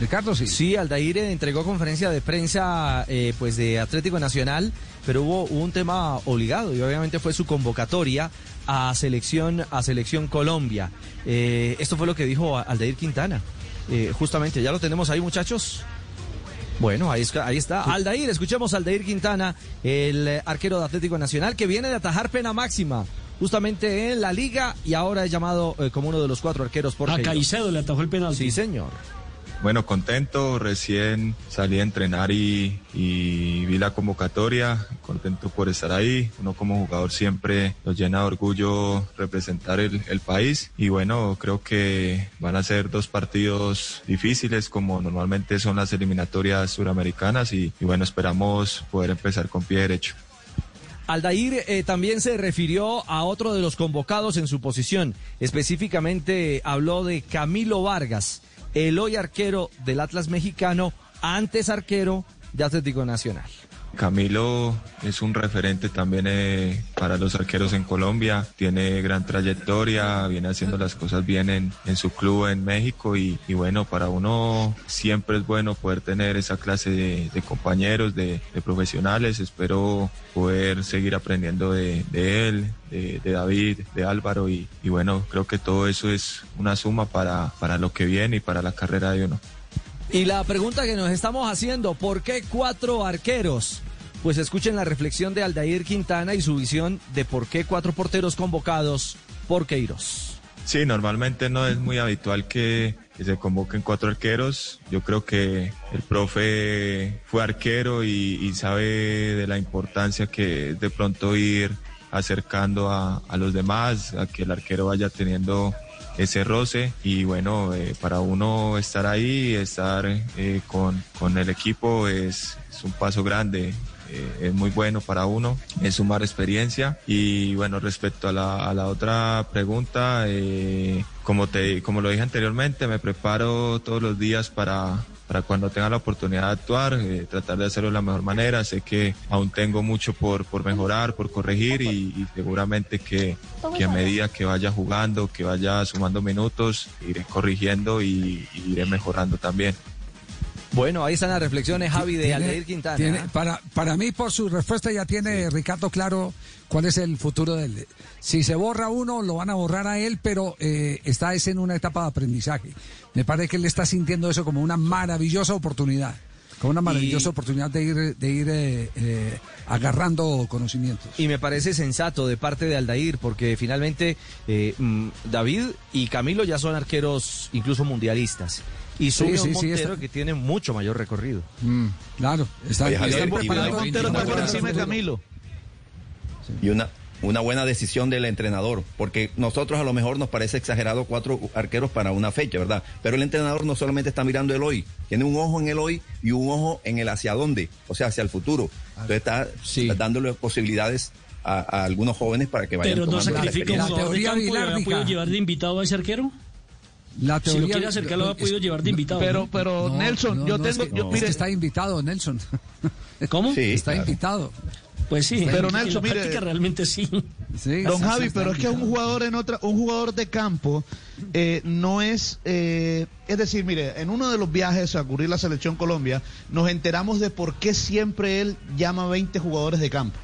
Ricardo, sí. Sí, Aldair entregó conferencia de prensa eh, pues de Atlético Nacional, pero hubo, hubo un tema obligado y obviamente fue su convocatoria a selección a selección Colombia. Eh, esto fue lo que dijo Aldair Quintana. Eh, justamente, ya lo tenemos ahí, muchachos. Bueno, ahí, ahí está. Aldair, escuchemos a Aldair Quintana, el eh, arquero de Atlético Nacional, que viene de atajar pena máxima justamente en la liga y ahora es llamado eh, como uno de los cuatro arqueros por A. Caicedo le atajó el penalti. Sí, señor. Bueno, contento, recién salí a entrenar y, vi la convocatoria, contento por estar ahí. Uno como jugador siempre nos llena de orgullo representar el, país y bueno, creo que van a ser dos partidos difíciles como normalmente son las eliminatorias suramericanas y, y bueno, esperamos poder empezar con pie derecho. Aldair eh, también se refirió a otro de los convocados en su posición. Específicamente habló de Camilo Vargas, el hoy arquero del Atlas mexicano, antes arquero de Atlético Nacional. Camilo es un referente también eh, para los arqueros en Colombia, tiene gran trayectoria, viene haciendo las cosas bien en, en su club en México y, bueno, para uno siempre es bueno poder tener esa clase de, compañeros, de, profesionales, espero poder seguir aprendiendo de, de él, de, de David, de Álvaro y, y bueno, creo que todo eso es una suma para, para lo que viene y para la carrera de uno. Y la pregunta que nos estamos haciendo, ¿por qué cuatro arqueros? Pues escuchen la reflexión de Aldair Quintana y su visión de por qué cuatro porteros convocados por Queiroz. Sí, normalmente no es muy habitual que, se convoquen cuatro arqueros. Yo creo que el profe fue arquero y, sabe de la importancia que es de pronto ir acercando a, los demás, a que el arquero vaya teniendo ese roce y bueno, eh, para uno estar ahí, estar eh, con, con el equipo es un paso grande. Eh, es muy bueno para uno, es sumar experiencia y bueno, respecto a la, a la otra pregunta, eh, como, te, como lo dije anteriormente, me preparo todos los días para, para cuando tenga la oportunidad de actuar, eh, tratar de hacerlo de la mejor manera. Sé que aún tengo mucho por, por mejorar, por corregir y, seguramente que, a medida que vaya jugando, que vaya sumando minutos, iré corrigiendo y iré mejorando también. Bueno, ahí están las reflexiones, Javi, de Aldair Quintana. tiene- para, para mí, por su respuesta, ya tiene Ricardo claro cuál es el futuro de él. Si se borra uno, lo van a borrar a él, pero eh, está es en una etapa de aprendizaje. Me parece que él está sintiendo eso como una maravillosa oportunidad. Como una maravillosa Y- oportunidad de ir, de ir eh, eh, agarrando conocimientos. Y me parece sensato de parte de Aldair, porque finalmente mm, David y Camilo ya son arqueros incluso mundialistas. Y sube sí, un sí, Montero está- que tiene mucho mayor recorrido. Mm, claro, está, Oye, Javier, están y Montero está por preparando encima de futuro. Camilo. Y una, una buena decisión del entrenador, porque nosotros a lo mejor nos parece exagerado cuatro arqueros para una fecha, ¿verdad? Pero el entrenador no solamente está mirando el hoy, tiene un ojo en el hoy y un ojo en el hacia dónde, o sea, hacia el futuro. Entonces está, está dándole posibilidades a, a algunos jóvenes para que vayan Pero no la sacrifica un experiencia. jugador de campo llevar de invitado a ese arquero. La Si lo quiere acercar, lo ha podido llevar de invitado. Pero, ¿no? pero No, Nelson, no, yo no, tengo, es que, yo, es mire, que está invitado, Nelson. [LAUGHS] ¿Cómo? Sí, está claro. invitado. Pues sí, Pero en la Nelson, mire- práctica realmente sí. Sí, Don Javi, pero es que un jugador en otra, un jugador de campo eh, no es, eh, es decir, mire, en uno de los viajes a cubrir la selección Colombia nos enteramos de por qué siempre él llama 20 jugadores de campo.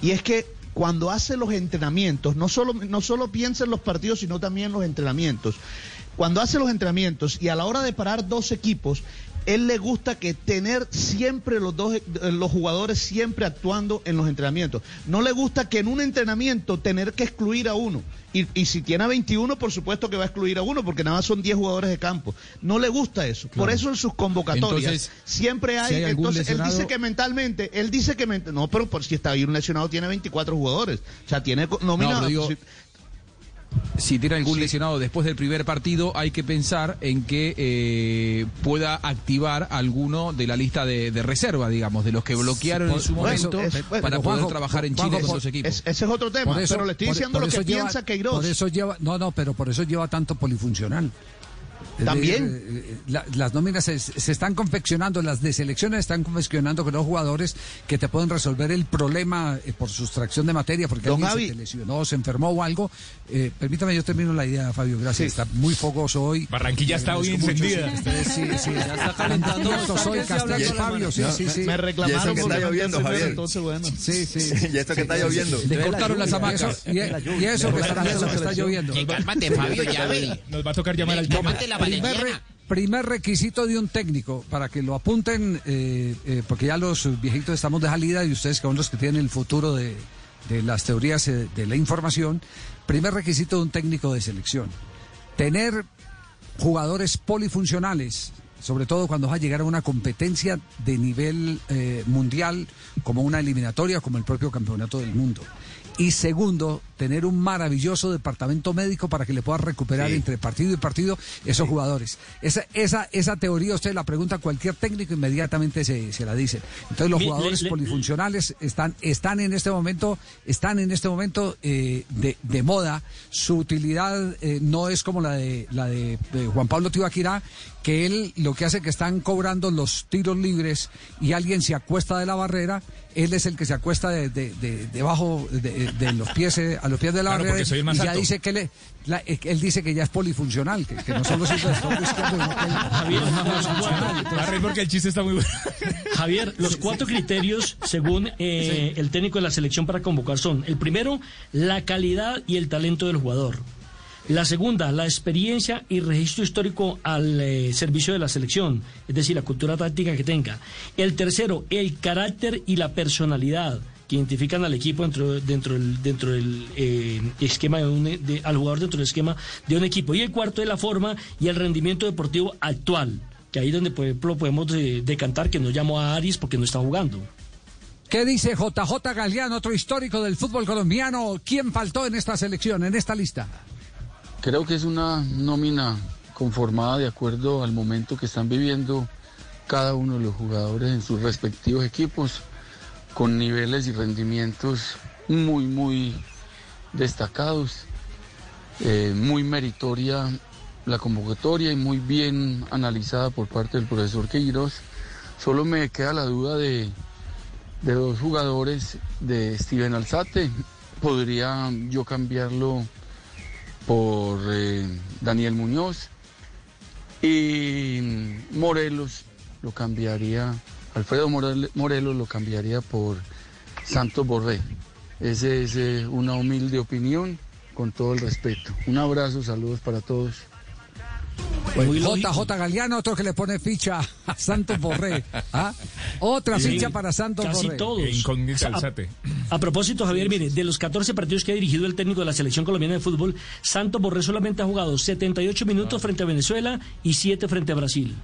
Y es que cuando hace los entrenamientos, no solo, no solo piensa en los partidos, sino también en los entrenamientos. Cuando hace los entrenamientos y a la hora de parar dos equipos, él le gusta que tener siempre los dos eh, los jugadores siempre actuando en los entrenamientos. No le gusta que en un entrenamiento tener que excluir a uno. Y, y si tiene a 21, por supuesto que va a excluir a uno, porque nada más son 10 jugadores de campo. No le gusta eso. Por eso en sus convocatorias Entonces, siempre hay. si hay algún entonces, él dice que mentalmente, él dice que. ment- No, pero por si está ahí un lesionado, tiene 24 jugadores. O sea, tiene digo, si- si tiene algún Sí. lesionado después del primer partido, hay que pensar en que eh, pueda activar alguno de la lista de, de reserva, digamos, de los que bloquearon en su Bueno, momento es- bueno, para poder Juanjo, trabajar en Juanjo, Chile con por- los equipos. es- ese es otro tema. pero le estoy por- diciendo por lo que lleva- piensa Queiroz. Por eso lleva, no, no, pero por eso lleva tanto polifuncional. Es También. eh, la- las nóminas se, se están confeccionando, las de selecciones están confeccionando con los jugadores que te pueden resolver el problema eh, por sustracción de materia, porque Don alguien Javi. se te lesionó, se enfermó o algo. Eh, permítame, yo termino la idea, Fabio, gracias. Está muy fogoso hoy. Barranquilla está hoy mucho, encendida. sí, sí, sí, Ya está calentando Fabio, mano. sí, No, sí, sí. Me reclamaron que por está lloviendo, Javier. entonces bueno. Sí, sí. y esto que está lloviendo. Le cortaron las [LAUGHS] hamacas. y, eso que está, y eso que está lloviendo. cálmate, Fabio, ya. Nos va a tocar llamar al tema. Tómate la primer, re- primer requisito de un técnico, para que lo apunten, eh, eh, porque ya los viejitos estamos de salida y ustedes que son los que tienen el futuro de, de las teorías eh, de la información, primer requisito de un técnico de selección, tener jugadores polifuncionales, sobre todo cuando va a llegar a una competencia de nivel eh, mundial, como una eliminatoria, como el propio campeonato del mundo. Y segundo, tener un maravilloso departamento médico para que le pueda recuperar Sí. entre partido y partido esos jugadores. Esa, esa, esa teoría usted la pregunta a cualquier técnico, inmediatamente se, se la dice. Entonces los jugadores le- le- polifuncionales están, están en este momento, están en este momento eh, de, de moda. Su utilidad eh, no es como la de la de, de Juan Pablo Tibaquirá, que él lo que hace que están cobrando los tiros libres y alguien se acuesta de la barrera, él es el que se acuesta de, de- de- debajo de, de los pies eh, a los pies de la Claro, barrera porque soy el más y ya alto. dice que le, la- él dice que ya es polifuncional, que, que no solo sirve de estorbo izquierdo, sino que él- [LAUGHS] Javier, los cuatro- porque el chiste está muy bueno. [LAUGHS] Javier, los cuatro criterios, según eh, el técnico de la selección para convocar, son el primero, la calidad y el talento del jugador. La segunda, la experiencia y registro histórico al eh, servicio de la selección, es decir, la cultura táctica que tenga. El tercero, el carácter y la personalidad que identifican al equipo dentro, dentro del, dentro del eh, esquema de un, de- al jugador dentro del esquema de un equipo. Y el cuarto es la forma y el rendimiento deportivo actual, que ahí donde por ejemplo podemos eh, decantar que no llamó a Aris porque no está jugando. ¿Qué dice JJ Galeano, otro histórico del fútbol colombiano? ¿Quién faltó en esta selección, en esta lista? Creo que es una nómina conformada de acuerdo al momento que están viviendo cada uno de los jugadores en sus respectivos equipos, con niveles y rendimientos muy, muy destacados, eh, muy meritoria la convocatoria y muy bien analizada por parte del profesor Queiroz. Solo me queda la duda de, de dos jugadores de Steven Alzate. Podría yo cambiarlo por eh, Daniel Muñoz y Morelos lo cambiaría, Alfredo Morel- Morelos lo cambiaría por Santos Borré. Esa es eh, una humilde opinión con todo el respeto. Un abrazo, saludos para todos. Pues JJ Galeano, otro que le pone ficha a Santos Borré. ¿Ah? Otra Sí, ficha para Santos casi Borré. todos. Incógnita O sea, Alzate. A propósito, Javier, mire, de los 14 partidos que ha dirigido el técnico de la selección colombiana de fútbol, Santos Borré solamente ha jugado 78 minutos frente a Venezuela y 7 frente a Brasil.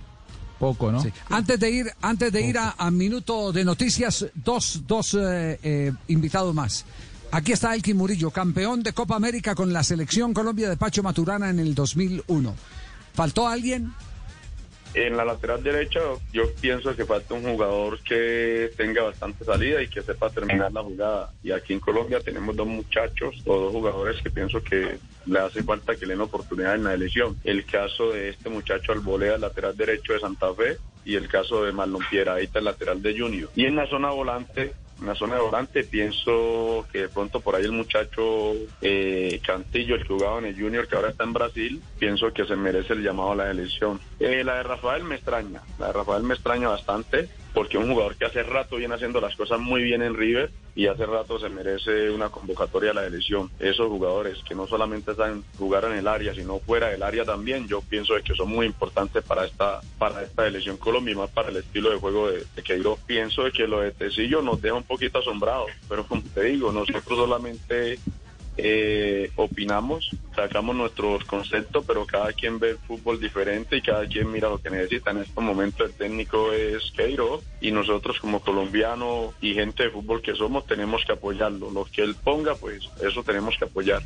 Poco, ¿no? Sí. Antes de ir, antes de ir a, a minuto de noticias, dos, dos eh, eh, invitados más. Aquí está Elkin Murillo, campeón de Copa América con la selección Colombia de Pacho Maturana en el 2001. ¿Faltó alguien? En la lateral derecha yo pienso que falta un jugador que tenga bastante salida y que sepa terminar la jugada. Y aquí en Colombia tenemos dos muchachos, o dos jugadores que pienso que le hace falta que le den oportunidad en la elección. El caso de este muchacho Albolea, lateral derecho de Santa Fe, y el caso de Marlon Pieraita, el lateral de Junior. Y en la zona volante en la zona de volante pienso que de pronto por ahí el muchacho eh, Cantillo, el que jugaba en el Junior, que ahora está en Brasil, pienso que se merece el llamado a la elección. Eh, la de Rafael me extraña, la de Rafael me extraña bastante, porque un jugador que hace rato viene haciendo las cosas muy bien en River y hace rato se merece una convocatoria a la elección. Esos jugadores que no solamente saben jugar en el área, sino fuera del área también, yo pienso que son muy importantes para esta para esta elección Colombia más para el estilo de juego de, de Queiroz. Pienso que lo de Tecillo nos deja un poquito asombrados, pero como te digo, nosotros solamente eh, opinamos, sacamos nuestros conceptos, pero cada quien ve el fútbol diferente y cada quien mira lo que necesita. En este momento el técnico es Queiroz y nosotros como colombianos y gente de fútbol que somos tenemos que apoyarlo. Lo que él ponga, pues eso tenemos que apoyar.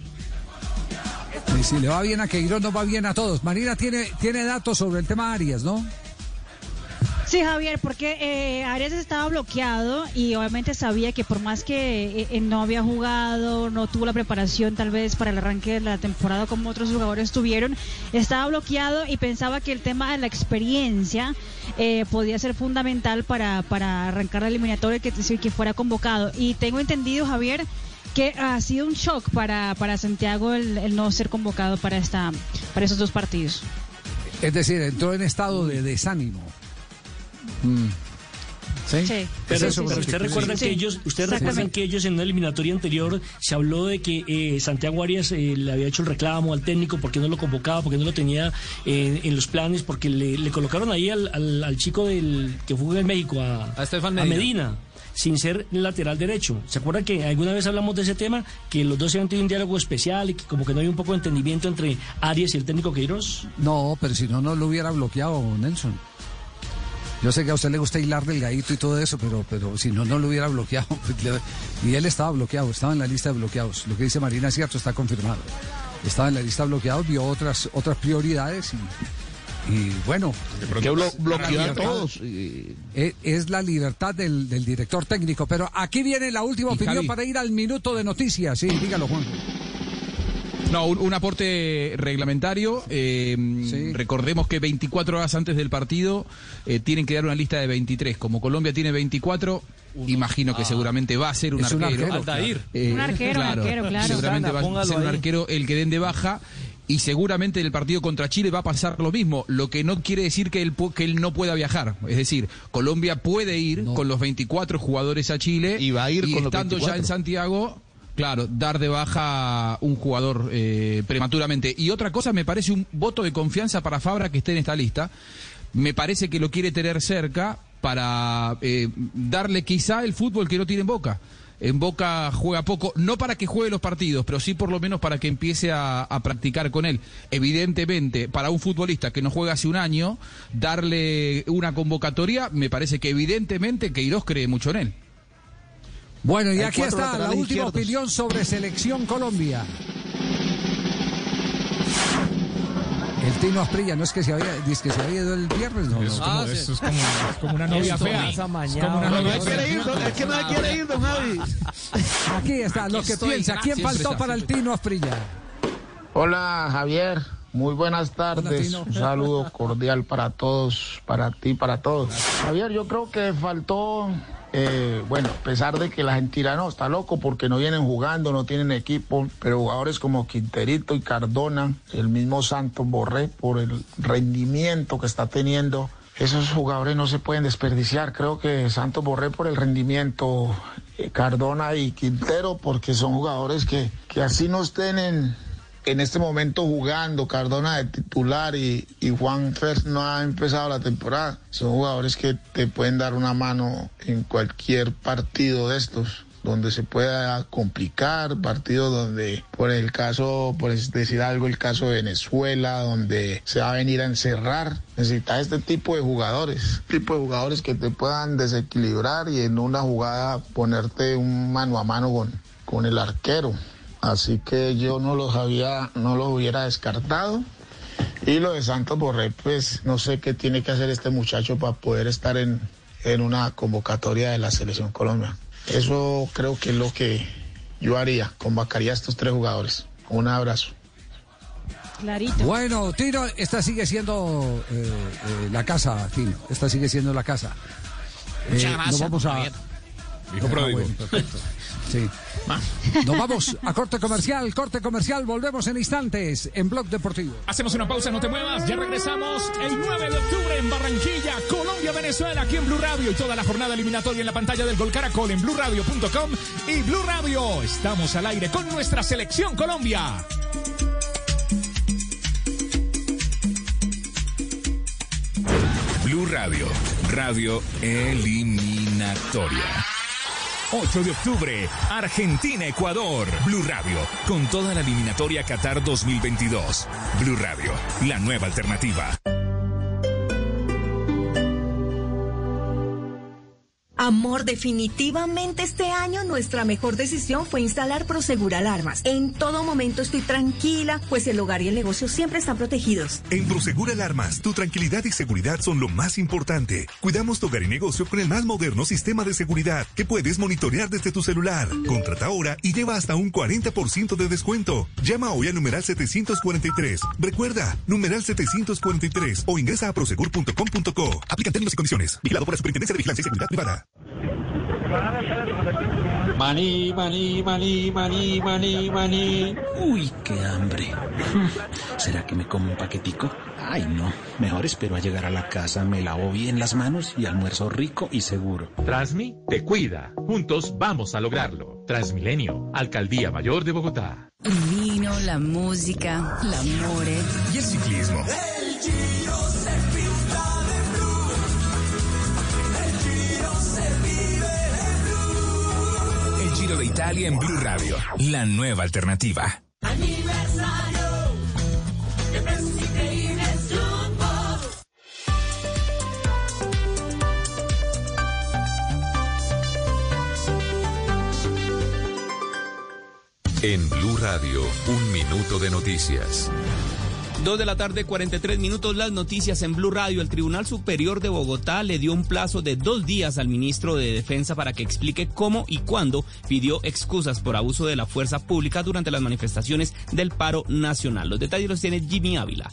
Y si le va bien a Queiroz, nos va bien a todos. Marina tiene, tiene datos sobre el tema Arias, ¿no? Sí, Javier, porque eh, Arias estaba bloqueado y obviamente sabía que por más que eh, no había jugado, no tuvo la preparación tal vez para el arranque de la temporada como otros jugadores tuvieron, estaba bloqueado y pensaba que el tema de la experiencia eh, podía ser fundamental para, para arrancar la eliminatoria y que, que fuera convocado. Y tengo entendido, Javier, que ha sido un shock para, para Santiago el, el no ser convocado para, esta, para esos dos partidos. Es decir, entró en estado de desánimo. Mm. ¿Sí? Sí. Pero, Es eso, pero sí. usted recuerda Sí. que ellos, ustedes Exactamente. recuerdan que ellos en una eliminatoria anterior se habló de que eh, Santiago Arias eh, le había hecho el reclamo al técnico porque no lo convocaba, porque no lo tenía eh, en los planes, porque le, le colocaron ahí al, al- al chico del que jugó en México a, A Medina. Sin ser lateral derecho. ¿Se acuerda que alguna vez hablamos de ese tema? Que los dos habían tenido un diálogo especial y que como que no había un poco de entendimiento entre Arias y el técnico Queiroz. No, pero si no, no lo hubiera bloqueado Nelson. Yo sé que a usted le gusta hilar delgadito y todo eso, pero, pero si no, no lo hubiera bloqueado. [LAUGHS] Y él estaba bloqueado, estaba en la lista de bloqueados. Lo que dice Marina es cierto, está confirmado. Estaba en la lista de bloqueados, vio otras, otras prioridades y, y bueno. Que blo- bloqueó a todos. Es, es la libertad del, del director técnico. Pero aquí viene la última Y opinión Javi. para ir al minuto de noticias. Sí, dígalo, Juan. No, un, un aporte reglamentario. eh, Recordemos que 24 horas antes del partido eh, tienen que dar una lista de 23. Como Colombia tiene 24, imagino que Ah. seguramente va a ser un Es un arquero. Eh, Un arquero, un arquero, claro. Seguramente va a ser un ahí. arquero el que den de baja. Y seguramente en el partido contra Chile va a pasar lo mismo, lo que no quiere decir que él, que él no pueda viajar. Es decir, Colombia puede ir con los 24 jugadores a Chile Y va a ir con los estando ya 24. en Santiago, claro, dar de baja un jugador eh, prematuramente. Y otra cosa, me parece un voto de confianza para Fabra que esté en esta lista. Me parece que lo quiere tener cerca para eh, darle quizá el fútbol que no tiene en Boca. En Boca juega poco, no para que juegue los partidos, pero sí por lo menos para que empiece a, a practicar con él. Evidentemente, para un futbolista que no juega hace un año, darle una convocatoria, me parece que evidentemente Queiroz cree mucho en él. Bueno, y Hay aquí está la última izquierdos. opinión sobre Selección Colombia. El Tino Asprilla, no es que se había, dice que se había ido el viernes, no. Es no. como, Ah, sí. eso es como, es como una novia fea. Es mañana. como una [LAUGHS] No, novia No quiere fea. ir, don- es que no quiere ir, don Javi. [LAUGHS] Aquí está, lo que estoy, piensa. ¿Quién faltó está, para el Tino Asprilla? Hola Javier, Muy buenas tardes. Tino. Un saludo cordial para todos, para ti, para todos. Javier, yo creo que faltó, eh, bueno, a pesar de que la gente dirá, no, está loco porque no vienen jugando, no tienen equipo, pero jugadores como Quinterito y Cardona, el mismo Santos Borré, por el rendimiento que está teniendo. Esos jugadores no se pueden desperdiciar. Creo que Santos Borré por el rendimiento, eh, Cardona y Quintero, porque son jugadores que, que así no estén en, en este momento jugando, Cardona de titular y, Juan Fer no ha empezado la temporada. Son jugadores que te pueden dar una mano en cualquier partido de estos donde se pueda complicar, partidos donde, por el caso, por decir algo, el caso de Venezuela, donde se va a venir a encerrar. Necesitas este tipo de jugadores, tipo de jugadores que te puedan desequilibrar y en una jugada ponerte un mano a mano con, con el arquero. Así que yo no los había, no los hubiera descartado. Y lo de Santos Borré, pues no sé qué tiene que hacer este muchacho para poder estar en, en una convocatoria de la Selección Colombia. Eso creo que es lo que yo haría, convocaría a estos tres jugadores. Un abrazo. Clarito. Bueno, Tino, esta sigue siendo eh, eh, la casa, Tino. Esta sigue siendo la casa. Muchas Eh, gracias, Nos vamos a. Javier. Ah, bueno, perfecto. Sí. Nos vamos a corte comercial, corte comercial. Volvemos en instantes en Blog Deportivo. Hacemos una pausa, no te muevas. Ya regresamos el 9 de octubre en Barranquilla, Colombia, Venezuela, aquí en Blue Radio y toda la jornada eliminatoria en la pantalla del Gol Caracol en BlueRadio.com y Blue Radio. Estamos al aire con nuestra selección Colombia. Blue Radio, radio eliminatoria. 8 de octubre, Argentina-Ecuador. Blue Radio, con toda la eliminatoria Qatar 2022. Blue Radio, la nueva alternativa. Amor, definitivamente este año nuestra mejor decisión fue instalar Prosegur Alarmas. En todo momento estoy tranquila, pues el hogar y el negocio siempre están protegidos. En Prosegur Alarmas, tu tranquilidad y seguridad son lo más importante. Cuidamos tu hogar y negocio con el más moderno sistema de seguridad que puedes monitorear desde tu celular. Contrata ahora y lleva hasta un 40% de descuento. Llama hoy al numeral 743. Recuerda, numeral 743 o ingresa a prosegur.com.co. Aplican términos y condiciones. Vigilado por la Superintendencia de Vigilancia y Seguridad Privada. Maní, maní, maní, maní, maní, maní. Uy, qué hambre. [LAUGHS] ¿Será que me como un paquetico? Ay, no. Mejor espero a llegar a la casa, me lavo bien las manos y almuerzo rico y seguro. Transmi te cuida. Juntos vamos a lograrlo. Transmilenio, Alcaldía Mayor de Bogotá. El vino, la música, el amor. Y el ciclismo. El Giro de Italia en Blue Radio, la nueva alternativa. Aniversario de precios increíbles Jumbo. En Blue Radio, un minuto de noticias. Dos de la tarde, 43 minutos, las noticias en Blue Radio. El Tribunal Superior de Bogotá le dio un plazo de dos días al ministro de Defensa para que explique cómo y cuándo pidió excusas por abuso de la fuerza pública durante las manifestaciones del paro nacional. Los detalles los tiene Jimmy Ávila.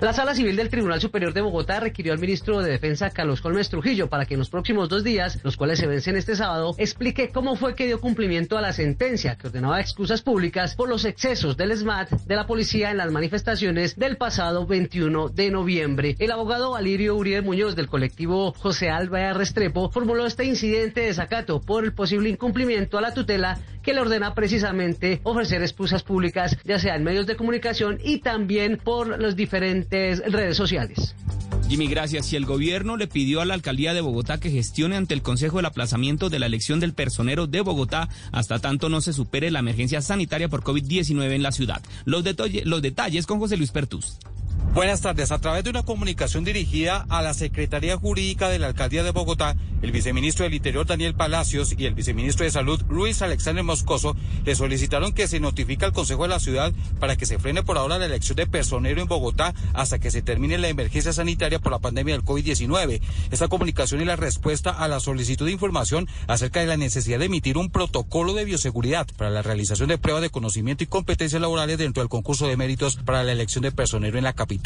La Sala Civil del Tribunal Superior de Bogotá requirió al ministro de Defensa, Carlos Colmes Trujillo, para que en los próximos dos días, los cuales se vencen este sábado, explique cómo fue que dio cumplimiento a la sentencia que ordenaba excusas públicas por los excesos del SMAT de la policía en las manifestaciones del pasado 21 de noviembre. El abogado Valirio Uribe Muñoz del colectivo José Alba Restrepo formuló este incidente de desacato por el posible incumplimiento a la tutela que le ordena precisamente ofrecer excusas públicas, ya sea en medios de comunicación y también por las diferentes redes sociales. Jimmy, gracias. Y el gobierno le pidió a la alcaldía de Bogotá que gestione ante el Consejo el aplazamiento de la elección del personero de Bogotá hasta tanto no se supere la emergencia sanitaria por COVID-19 en la ciudad. Los, los detalles con José Luis Pertus. Buenas tardes. A través de una comunicación dirigida a la Secretaría Jurídica de la Alcaldía de Bogotá, el viceministro del Interior Daniel Palacios y el viceministro de Salud Luis Alexander Moscoso le solicitaron que se notifique al Consejo de la Ciudad para que se frene por ahora la elección de personero en Bogotá hasta que se termine la emergencia sanitaria por la pandemia del COVID-19. Esta comunicación es la respuesta a la solicitud de información acerca de la necesidad de emitir un protocolo de bioseguridad para la realización de pruebas de conocimiento y competencias laborales dentro del concurso de méritos para la elección de personero en la capital.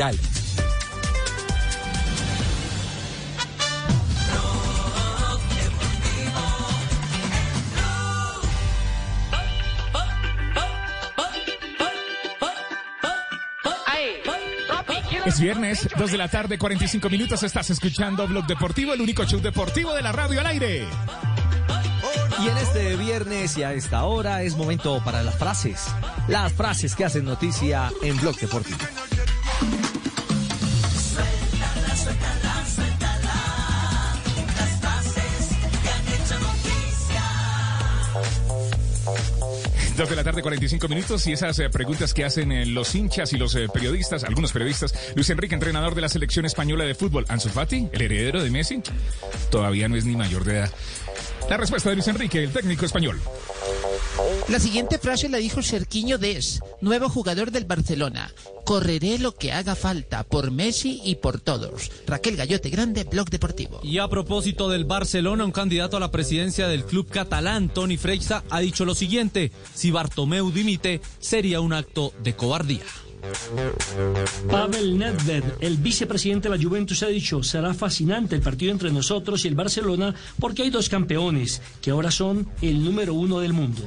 Es viernes, 2 de la tarde, 45 minutos. Estás escuchando Blog Deportivo, el único show deportivo de la radio al aire. Y en este viernes y a esta hora es momento para las frases. Las frases que hacen noticia en Blog Deportivo. 2 de la tarde, 45 minutos. Y esas eh, preguntas que hacen eh, los hinchas y los eh, periodistas, algunos periodistas. Luis Enrique, entrenador de la selección española de fútbol. Ansu Fati, el heredero de Messi, todavía no es ni mayor de edad. La respuesta de Luis Enrique, el técnico español. La siguiente frase la dijo Serquiño Des, nuevo jugador del Barcelona. Correré lo que haga falta por Messi y por todos. Raquel Gallote Grande, Blog Deportivo. Y a propósito del Barcelona, un candidato a la presidencia del club catalán, Tony Freixa, ha dicho lo siguiente: si Bartomeu dimite, sería un acto de cobardía. Pavel Nedved, el vicepresidente de la Juventus, ha dicho, será fascinante el partido entre nosotros y el Barcelona porque hay dos campeones que ahora son el número uno del mundo.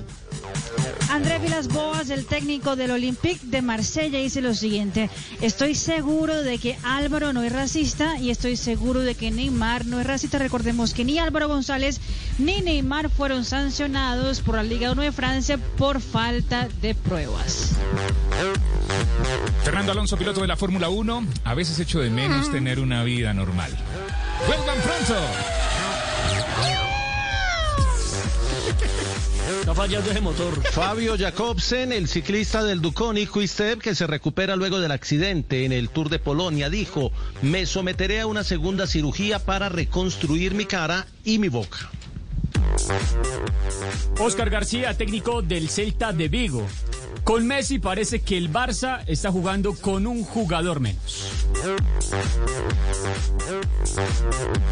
André Vilas Boas, el técnico del Olympique de Marsella, dice lo siguiente: Estoy seguro de que Álvaro no es racista y estoy seguro de que Neymar no es racista. Recordemos que ni Álvaro González ni Neymar fueron sancionados por la Liga 1 de Francia por falta de pruebas. Fernando Alonso, piloto de la Fórmula 1, a veces echo de menos tener una vida normal. ¡Vuelvan pronto! [LAUGHS] Está fallando ese motor. Fabio Jacobsen, el ciclista del Duconi Quick-Step que se recupera luego del accidente en el Tour de Polonia, dijo, me someteré a una segunda cirugía para reconstruir mi cara y mi boca. Oscar García, técnico del Celta de Vigo. Con Messi parece que el Barça está jugando con un jugador menos.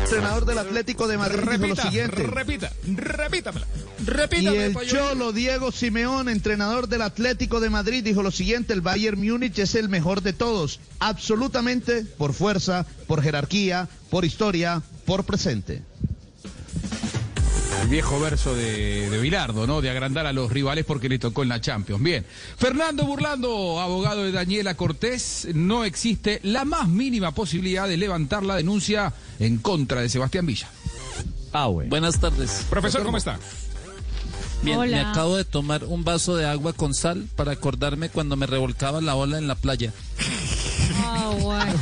Entrenador del Atlético de Madrid dijo lo Repita, siguiente. repita, repítamela. Y Repítame, el pollo. Cholo Diego Simeón, entrenador del Atlético de Madrid, dijo lo siguiente, el Bayern Múnich es el mejor de todos, absolutamente por fuerza, por jerarquía, por historia, por presente. El viejo verso de, de Bilardo, ¿no? De agrandar a los rivales porque le tocó en la Champions. Bien. Fernando Burlando, abogado de Daniela Cortés, no existe la más mínima posibilidad de levantar la denuncia en contra de Sebastián Villa. Ah, bueno. Buenas tardes. Profesor, ¿cómo está? Bien, Hola. me acabo de tomar un vaso de agua con sal para acordarme cuando me revolcaba la ola en la playa. Bueno.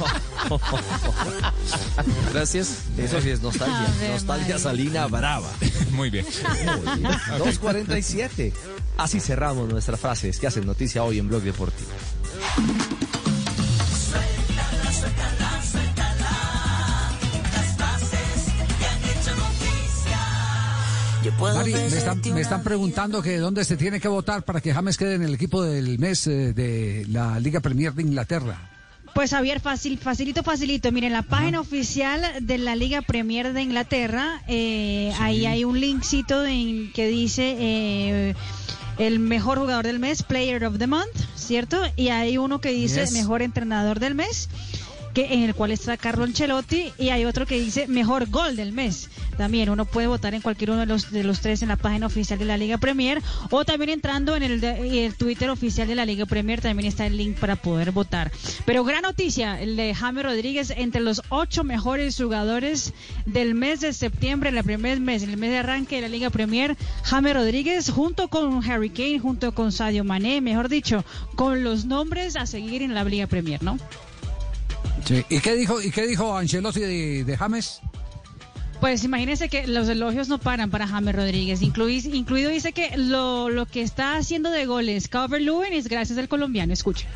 [LAUGHS] Gracias. Eso sí es nostalgia. Nostalgia salina brava. [LAUGHS] Muy bien. 2.47. Así cerramos nuestras frases que hacen noticia hoy en Blog Deportivo. Suéltala, suéltala, suéltala. Las frases que han hecho noticia. Yo puedo Mari, me están, me están preguntando que dónde se tiene que votar para que James quede en el equipo del mes eh, de la Liga Premier de Inglaterra. Pues Javier, fácil, facilito, facilito. Miren, la página oficial de la Liga Premier de Inglaterra, eh, ahí hay un linkcito en que dice eh, el mejor jugador del mes, Player of the Month, ¿cierto? Y hay uno que dice Yes. mejor entrenador del mes. Que, en el cual está Carlo Ancelotti y hay otro que dice mejor gol del mes. También uno puede votar en cualquier uno de los de los tres en la página oficial de la Liga Premier o también entrando en el, Twitter oficial de la Liga Premier también está el link para poder votar. Pero gran noticia, el de James Rodríguez entre los ocho mejores jugadores del mes de septiembre, el primer mes, el mes de arranque de la Liga Premier, James Rodríguez junto con Harry Kane, junto con Sadio Mané, mejor dicho, con los nombres a seguir en la Liga Premier, ¿no? ¿Y qué dijo, y qué dijo Ancelotti de, de James? Pues imagínense que los elogios no paran para James Rodríguez. Incluido, incluido dice que lo, lo que está haciendo de goles Calvert Lewin es gracias al colombiano. Escuchen.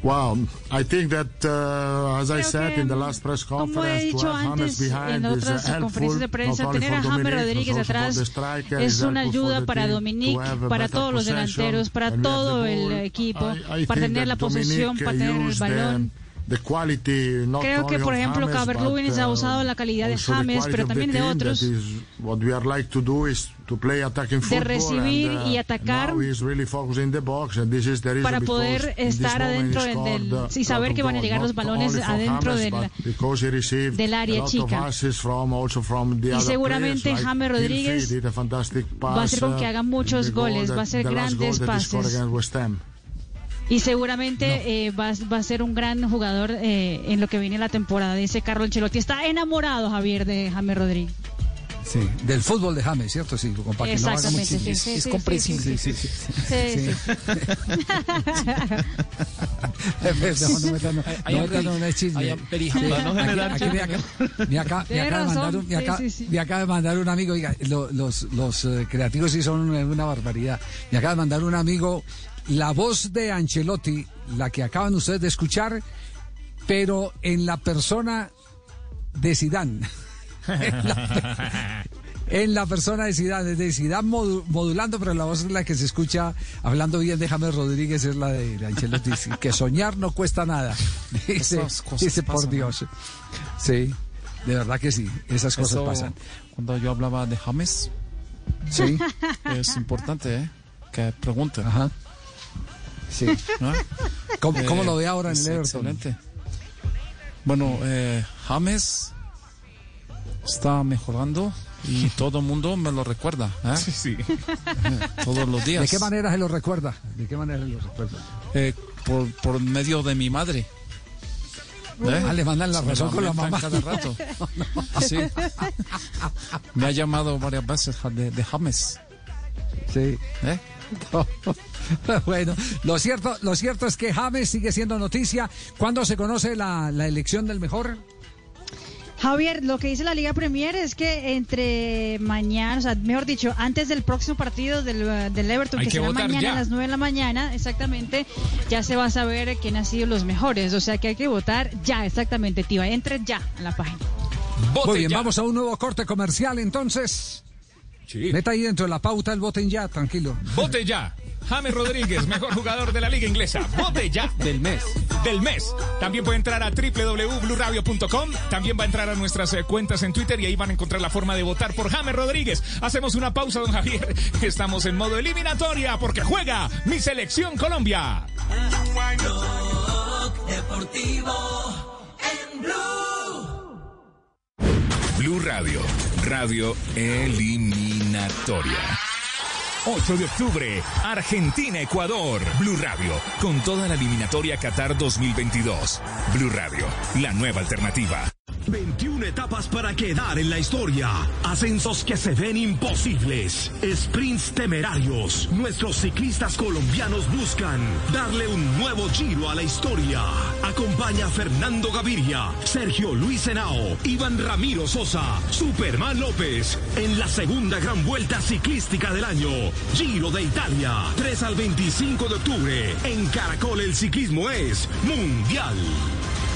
Well, I think that, uh, as I said que, in the last press Como he conference, have James antes en otras conferencias de prensa, tener a for James Rodríguez atrás es una ayuda the para team to Dominique, para todos los possession delanteros, para todo el equipo, I- I para tener la posesión, para tener el balón. The- the quality, not Creo que, por ejemplo, Calvert-Lewin ha uh, usado la calidad de James, pero también de otros. that is what we are like to do is to play attacking De recibir and, uh, y atacar now he's really focused in the box and this is the reason para poder estar adentro del, del- uh, y saber que van a llegar los balones adentro James, del, del área chica. from, from Y seguramente players, James Rodríguez va a hacer con que haga muchos goal goles, va a hacer grandes pases. Y seguramente eh, va, va a ser un gran jugador eh, en lo que viene la temporada. Dice Carlo Ancelotti. Está enamorado, Javier, de James Rodríguez. Sí, del fútbol de James, ¿cierto? Sí, no haga Exactamente, mucho- sí, es- sí, es sí, comprensible. sí, Sí, sí. [LAUGHS] No, no no no me acaba- de mandar un- amigo, oiga, lo- los, los eh, creativos sí son una, una barbaridad. Me acaba de mandar un amigo la voz de Ancelotti, la que acaban ustedes de escuchar, pero en la persona de Sidán. en, la, [LAUGHS] en la persona de Zidane, de Zidane modu- modulando, pero la voz es la que se escucha hablando bien de James Rodríguez es la de, de Ancelotti, que soñar no cuesta nada. [LAUGHS] Dice, dice por pasan, Dios. Sí, de verdad que sí, esas cosas Eso, pasan. Cuando yo hablaba de James, Sí. es importante ¿eh? que pregunte. Ajá. Sí. ¿No? ¿Cómo, Eh, cómo lo ve ahora en el Everton? Excelente. Bueno, eh, James está mejorando y [LAUGHS] todo el mundo me lo recuerda. ¿eh? Sí, [LAUGHS] Todos los días. ¿De qué manera se lo recuerda? ¿De qué manera se lo recuerda? Eh, por, por medio de mi madre. ¿Eh? Ah, le mandan la razón con la mamá. cada rato. [LAUGHS] Sí. Me ha llamado varias veces de, de James. Sí. ¿Eh? [LAUGHS] bueno, lo cierto, lo cierto es que James sigue siendo noticia. ¿Cuándo se conoce la, la elección del mejor? Javier, lo que dice la Liga Premier es que entre mañana, o sea, mejor dicho, antes del próximo partido del, eh, del Everton, Hay que que será mañana ya. a las 9 de la mañana, exactamente, ya se va a saber quién ha sido los mejores. O sea que hay que votar ya, exactamente, Tiva. Entre ya a la página. Muy bien, vamos a un nuevo corte comercial entonces. Meta ahí dentro de la pauta el voten ya, tranquilo. Vote ya. James Rodríguez, mejor jugador de la liga inglesa. Vote ya. Del mes. Del mes. También puede entrar a www.bluradio.com. También va a entrar a nuestras eh, cuentas en Twitter y ahí van a encontrar la forma de votar por James Rodríguez. Hacemos una pausa, don Javier. [LAUGHS] Estamos en modo eliminatoria porque juega mi selección Colombia. Deportivo en Blue. Blue Radio, radio eliminatoria. 8 de octubre, Argentina-Ecuador. Blue Radio, con toda la eliminatoria Qatar 2022. Blue Radio, la nueva alternativa. 21 etapas para quedar en la historia. Ascensos que se ven imposibles. Sprints temerarios. Nuestros ciclistas colombianos buscan darle un nuevo giro a la historia. Acompaña Fernando Gaviria, Sergio Luis Henao, Iván Ramiro Sosa, Superman López en la segunda gran vuelta ciclística del año. Giro de Italia. 3 al 25 de octubre. En Caracol el ciclismo es mundial.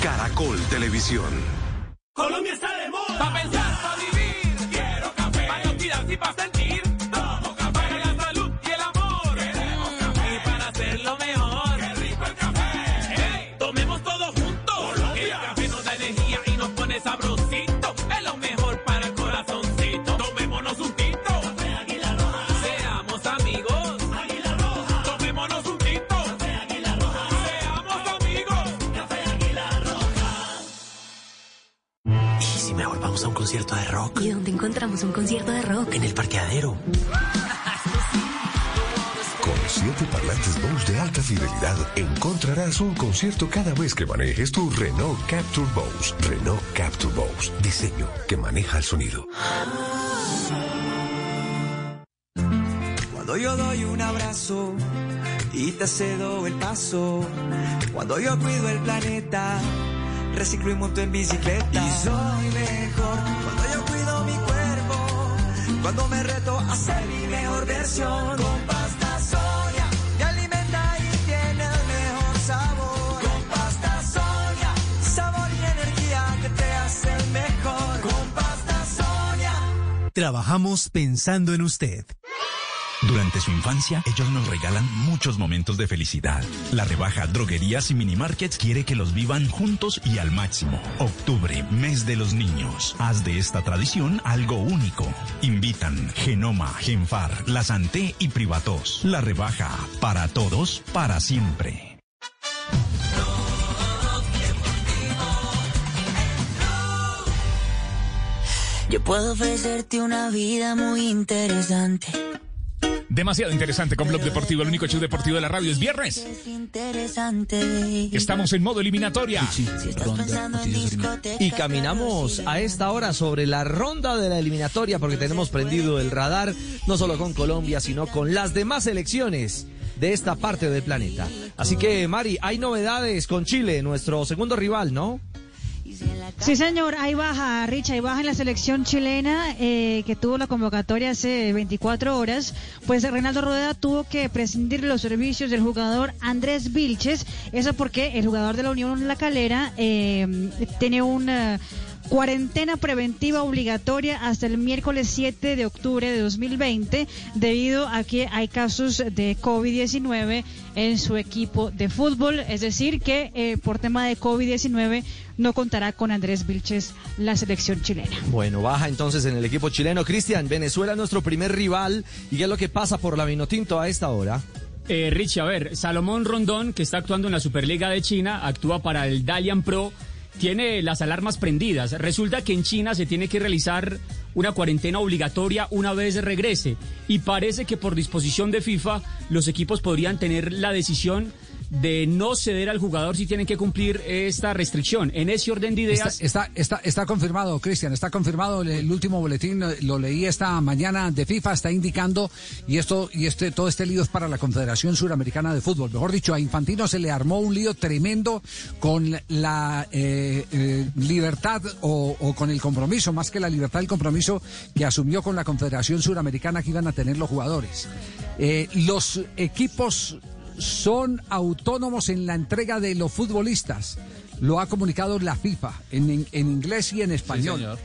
Caracol Televisión. Colombia está de moda. Pa' pensar, pa' vivir. Quiero café. Pa' no olvidarse y pa' concierto de rock? ¿Y dónde encontramos un concierto de rock? En el parqueadero. Con siete parlantes Bose de alta fidelidad, encontrarás un concierto cada vez que manejes tu Renault Capture Bose. Renault Capture Bose. Diseño que maneja el sonido. Cuando yo doy un abrazo y te cedo el paso. Cuando yo cuido el planeta, reciclo y monto en bicicleta. Y soy mejor cuando yo cuido mi cuerpo, cuando me reto a ser mi mejor versión. Con pasta soya me alimenta y tiene el mejor sabor. Con pasta soya, sabor y energía que te hace mejor. Con pasta soya. Trabajamos pensando en usted. Durante su infancia, ellos nos regalan muchos momentos de felicidad. La rebaja Droguerías y Minimarkets quiere que los vivan juntos y al máximo. Octubre, mes de los niños. Haz de esta tradición algo único. Invitan Genoma, Genfar, La Santé y Privatos. La rebaja para todos, para siempre. Yo puedo ofrecerte una vida muy interesante. Demasiado interesante con Blog Deportivo, el único show deportivo de la radio. Es viernes. Estamos en modo eliminatoria. Y caminamos a esta hora sobre la ronda de la eliminatoria porque tenemos prendido el radar no solo con Colombia, sino con las demás selecciones de esta parte del planeta. Así que, Mari, hay novedades con Chile, nuestro segundo rival, ¿no? Sí, señor, ahí baja, Rich, ahí baja en la selección chilena eh, que tuvo la convocatoria hace 24 horas. Pues Reinaldo Rueda tuvo que prescindir los servicios del jugador Andrés Vilches. Eso porque el jugador de la Unión La Calera eh, tiene una cuarentena preventiva obligatoria hasta el miércoles 7 de octubre de 2020 debido a que hay casos de COVID-19 en su equipo de fútbol. Es decir, que eh, por tema de COVID-19 no contará con Andrés Vilches la selección chilena. Bueno, baja entonces en el equipo chileno. Cristian, Venezuela nuestro primer rival. ¿Y qué es lo que pasa por la Vinotinto a esta hora? Eh, Richie, a ver, Salomón Rondón, que está actuando en la Superliga de China, actúa para el Dalian Pro tiene las alarmas prendidas. Resulta que en China se tiene que realizar una cuarentena obligatoria una vez regrese y parece que por disposición de FIFA los equipos podrían tener la decisión de no ceder al jugador si tienen que cumplir esta restricción. En ese orden de ideas... Está, está, está, confirmado, Cristian, está confirmado el, último boletín, lo leí esta mañana de FIFA, está indicando, y esto, y este, todo este lío es para la Confederación Suramericana de Fútbol. Mejor dicho, a Infantino se le armó un lío tremendo con la eh, eh, libertad o, con el compromiso, más que la libertad, el compromiso que asumió con la Confederación Suramericana que iban a tener los jugadores. Eh, los equipos son autónomos en la entrega de los futbolistas. Lo ha comunicado la FIFA en, en, en inglés y en español.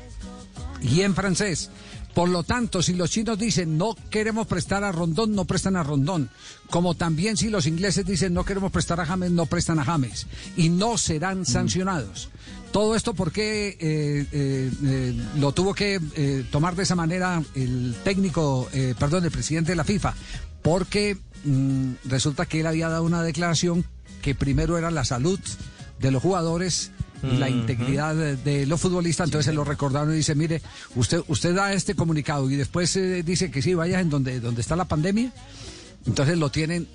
Sí, y en francés. Por lo tanto, si los chinos dicen no queremos prestar a Rondón, no prestan a Rondón. Como también si los ingleses dicen no queremos prestar a James, no prestan a James. Y no serán sancionados. Todo esto porque eh, eh, eh, lo tuvo que tomar de esa manera el técnico, perdón, el presidente de la FIFA. Porque mmm, resulta que él había dado una declaración que primero era la salud de los jugadores y la integridad de, de, los futbolistas, entonces se lo recordaron y dice, mire, usted, usted da este comunicado y después eh, dice que sí, vaya en donde, donde está la pandemia, entonces lo tienen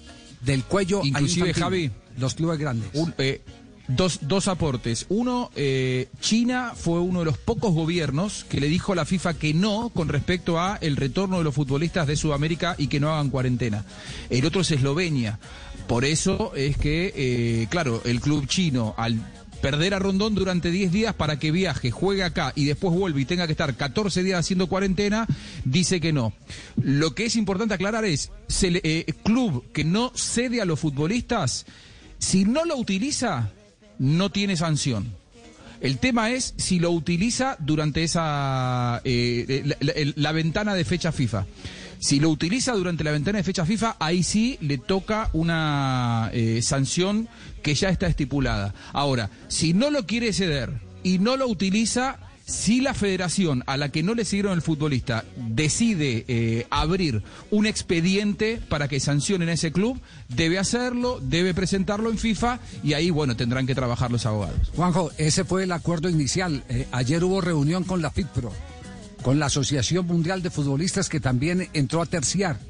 del cuello Inclusive, Javi, los clubes grandes. Un, eh, dos, dos aportes. Uno, eh, China fue uno de los pocos gobiernos que le dijo a la FIFA que no con respecto a el retorno de los futbolistas de Sudamérica y que no hagan cuarentena. El otro es Eslovenia. Por eso es que, eh, claro, el club chino al perder a Rondón durante 10 días para que viaje, juegue acá y después vuelva y tenga que estar 14 días haciendo cuarentena, dice que no. Lo que es importante aclarar es, eh, club que no cede a los futbolistas, si no lo utiliza, no tiene sanción. El tema es si lo utiliza durante esa eh, la, la, la, ventana de fecha FIFA. Si lo utiliza durante la ventana de fecha FIFA, ahí sí le toca una eh, sanción que ya está estipulada. Ahora, si no lo quiere ceder y no lo utiliza, si la federación a la que no le siguieron el futbolista decide eh, abrir un expediente para que sancionen a ese club, debe hacerlo, debe presentarlo en FIFA y ahí, bueno, tendrán que trabajar los abogados. Juanjo, ese fue el acuerdo inicial. Eh, ayer hubo reunión con la FITPRO, con la Asociación Mundial de Futbolistas que también entró a terciar.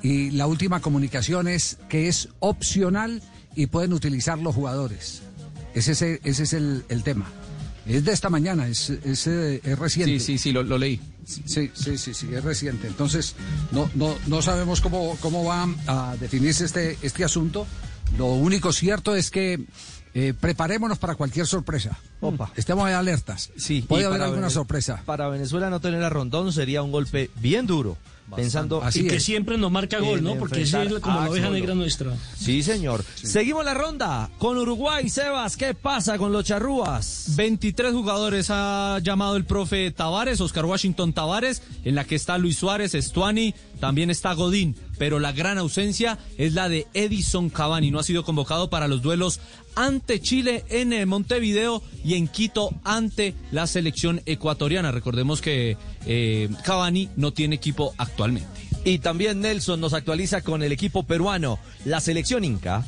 Y la última comunicación es que es opcional y pueden utilizar los jugadores. Ese es el tema. Es de esta mañana, es, es, es reciente. Sí, sí, sí, lo, lo, leí. Sí, sí, sí, sí, es reciente. Entonces, no, no, no sabemos cómo, cómo va a definirse este, este asunto. Lo único cierto es que eh, preparémonos para cualquier sorpresa. Opa. Estemos alertas. Sí, puede haber alguna sorpresa. Para Venezuela no tener a Rondón sería un golpe bien duro pensando y que siempre nos marca gol, ¿no? Porque esa es como la oveja negra nuestra. Sí, señor. Seguimos la ronda con Uruguay. Sebas, ¿qué pasa con los charrúas? 23 jugadores ha llamado el profe Tavares, Oscar Washington Tavares, en la que está Luis Suárez, Estuani, también está Godín, pero la gran ausencia es la de Edison Cavani. No ha sido convocado para los duelos ante Chile en eh, Montevideo y en Quito ante la selección ecuatoriana. Recordemos que eh, Cavani no tiene equipo actualmente. Y también Nelson nos actualiza con el equipo peruano, la selección Inca.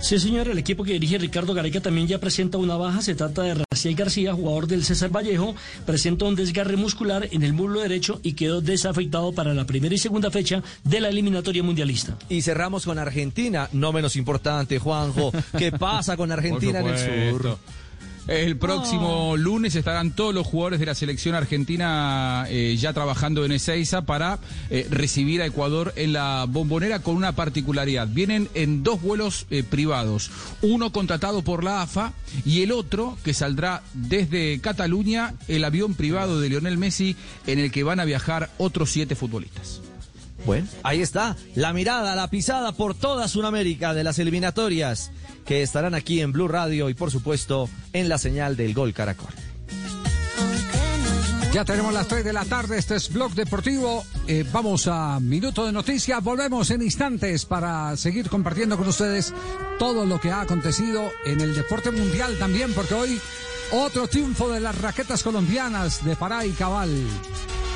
Sí, señor, el equipo que dirige Ricardo Gareca también ya presenta una baja. Se trata de Raciel García, jugador del César Vallejo. Presenta un desgarre muscular en el muslo derecho y quedó desafectado para la primera y segunda fecha de la eliminatoria mundialista. Y cerramos con Argentina, no menos importante, Juanjo. ¿Qué [LAUGHS] pasa con Argentina en el sur? El próximo lunes estarán todos los jugadores de la selección argentina eh, ya trabajando en Ezeiza para eh, recibir a Ecuador en la bombonera con una particularidad. Vienen en dos vuelos eh, privados, uno contratado por la AFA y el otro que saldrá desde Cataluña, el avión privado de Lionel Messi en el que van a viajar otros siete futbolistas. Bueno, ahí está, la mirada, la pisada por toda Sudamérica de las eliminatorias que estarán aquí en Blue Radio y por supuesto en la señal del Gol Caracol. Ya tenemos las 3 de la tarde, este es Blog Deportivo. Eh, vamos a Minuto de Noticias, volvemos en instantes para seguir compartiendo con ustedes todo lo que ha acontecido en el deporte mundial también, porque hoy otro triunfo de las raquetas colombianas de Pará y Cabal,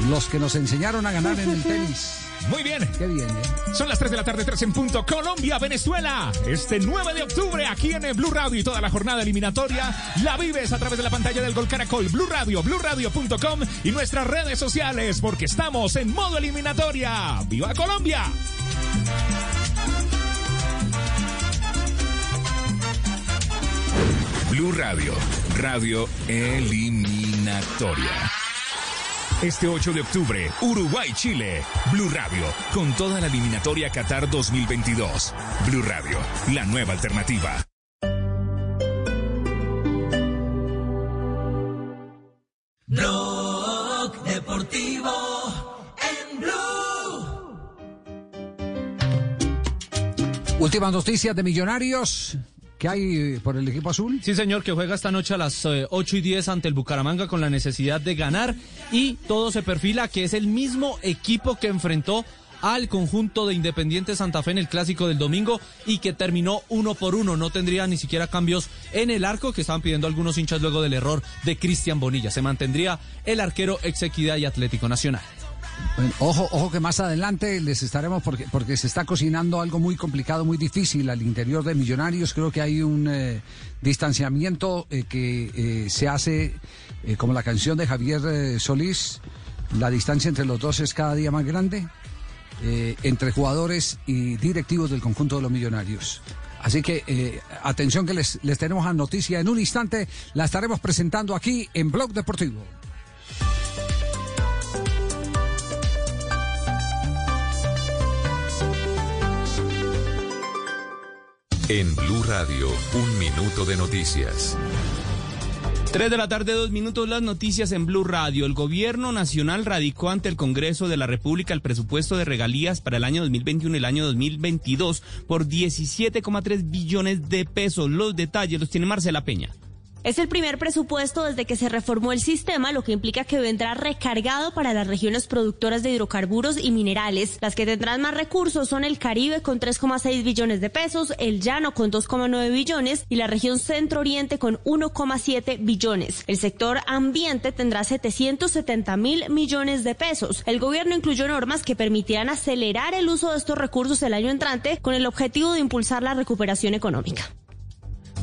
los que nos enseñaron a ganar en el [LAUGHS] tenis. Muy bien. Qué bien, ¿eh? Son las 3 de la tarde, 3 en punto. Colombia, Venezuela. Este 9 de octubre, aquí en el Blue Radio y toda la jornada eliminatoria, la vives a través de la pantalla del Gol Caracol, Blue Radio, BlueRadio.com y nuestras redes sociales, porque estamos en modo eliminatoria. ¡Viva Colombia! Blue Radio, radio eliminatoria. Este 8 de octubre, Uruguay-Chile. Blue Radio, con toda la eliminatoria Qatar 2022. Blue Radio, la nueva alternativa. Blog Deportivo en Blue. Últimas noticias de Millonarios. ¿Qué hay por el equipo azul? Sí, señor, que juega esta noche a las eh, 8 y 10 ante el Bucaramanga con la necesidad de ganar y todo se perfila que es el mismo equipo que enfrentó al conjunto de Independiente Santa Fe en el clásico del domingo y que terminó uno por uno. No tendría ni siquiera cambios en el arco que estaban pidiendo algunos hinchas luego del error de Cristian Bonilla. Se mantendría el arquero ex Equidad y Atlético Nacional. Bueno, ojo, ojo que más adelante les estaremos porque porque se está cocinando algo muy complicado, muy difícil al interior de Millonarios. Creo que hay un eh, distanciamiento eh, que eh, se hace como la canción de Javier Solís. La distancia entre los dos es cada día más grande entre jugadores y directivos del conjunto de los Millonarios. Así que atención que les, les tenemos a noticia en un instante. La estaremos presentando aquí en Blog Deportivo. En Blue Radio, un minuto de noticias. 3 de la tarde, dos minutos, las noticias en Blue Radio. El gobierno nacional radicó ante el Congreso de la República el presupuesto de regalías para el año 2021 y el año 2022 por 17,3 billones de pesos. Los detalles los tiene Marcela Peña. Es el primer presupuesto desde que se reformó el sistema, lo que implica que vendrá recargado para las regiones productoras de hidrocarburos y minerales. Las que tendrán más recursos son el Caribe con 3,6 billones de pesos, el Llano con 2,9 billones y la región Centro Oriente con 1,7 billones. El sector ambiente tendrá 770 mil millones de pesos. El gobierno incluyó normas que permitirán acelerar el uso de estos recursos el año entrante con el objetivo de impulsar la recuperación económica.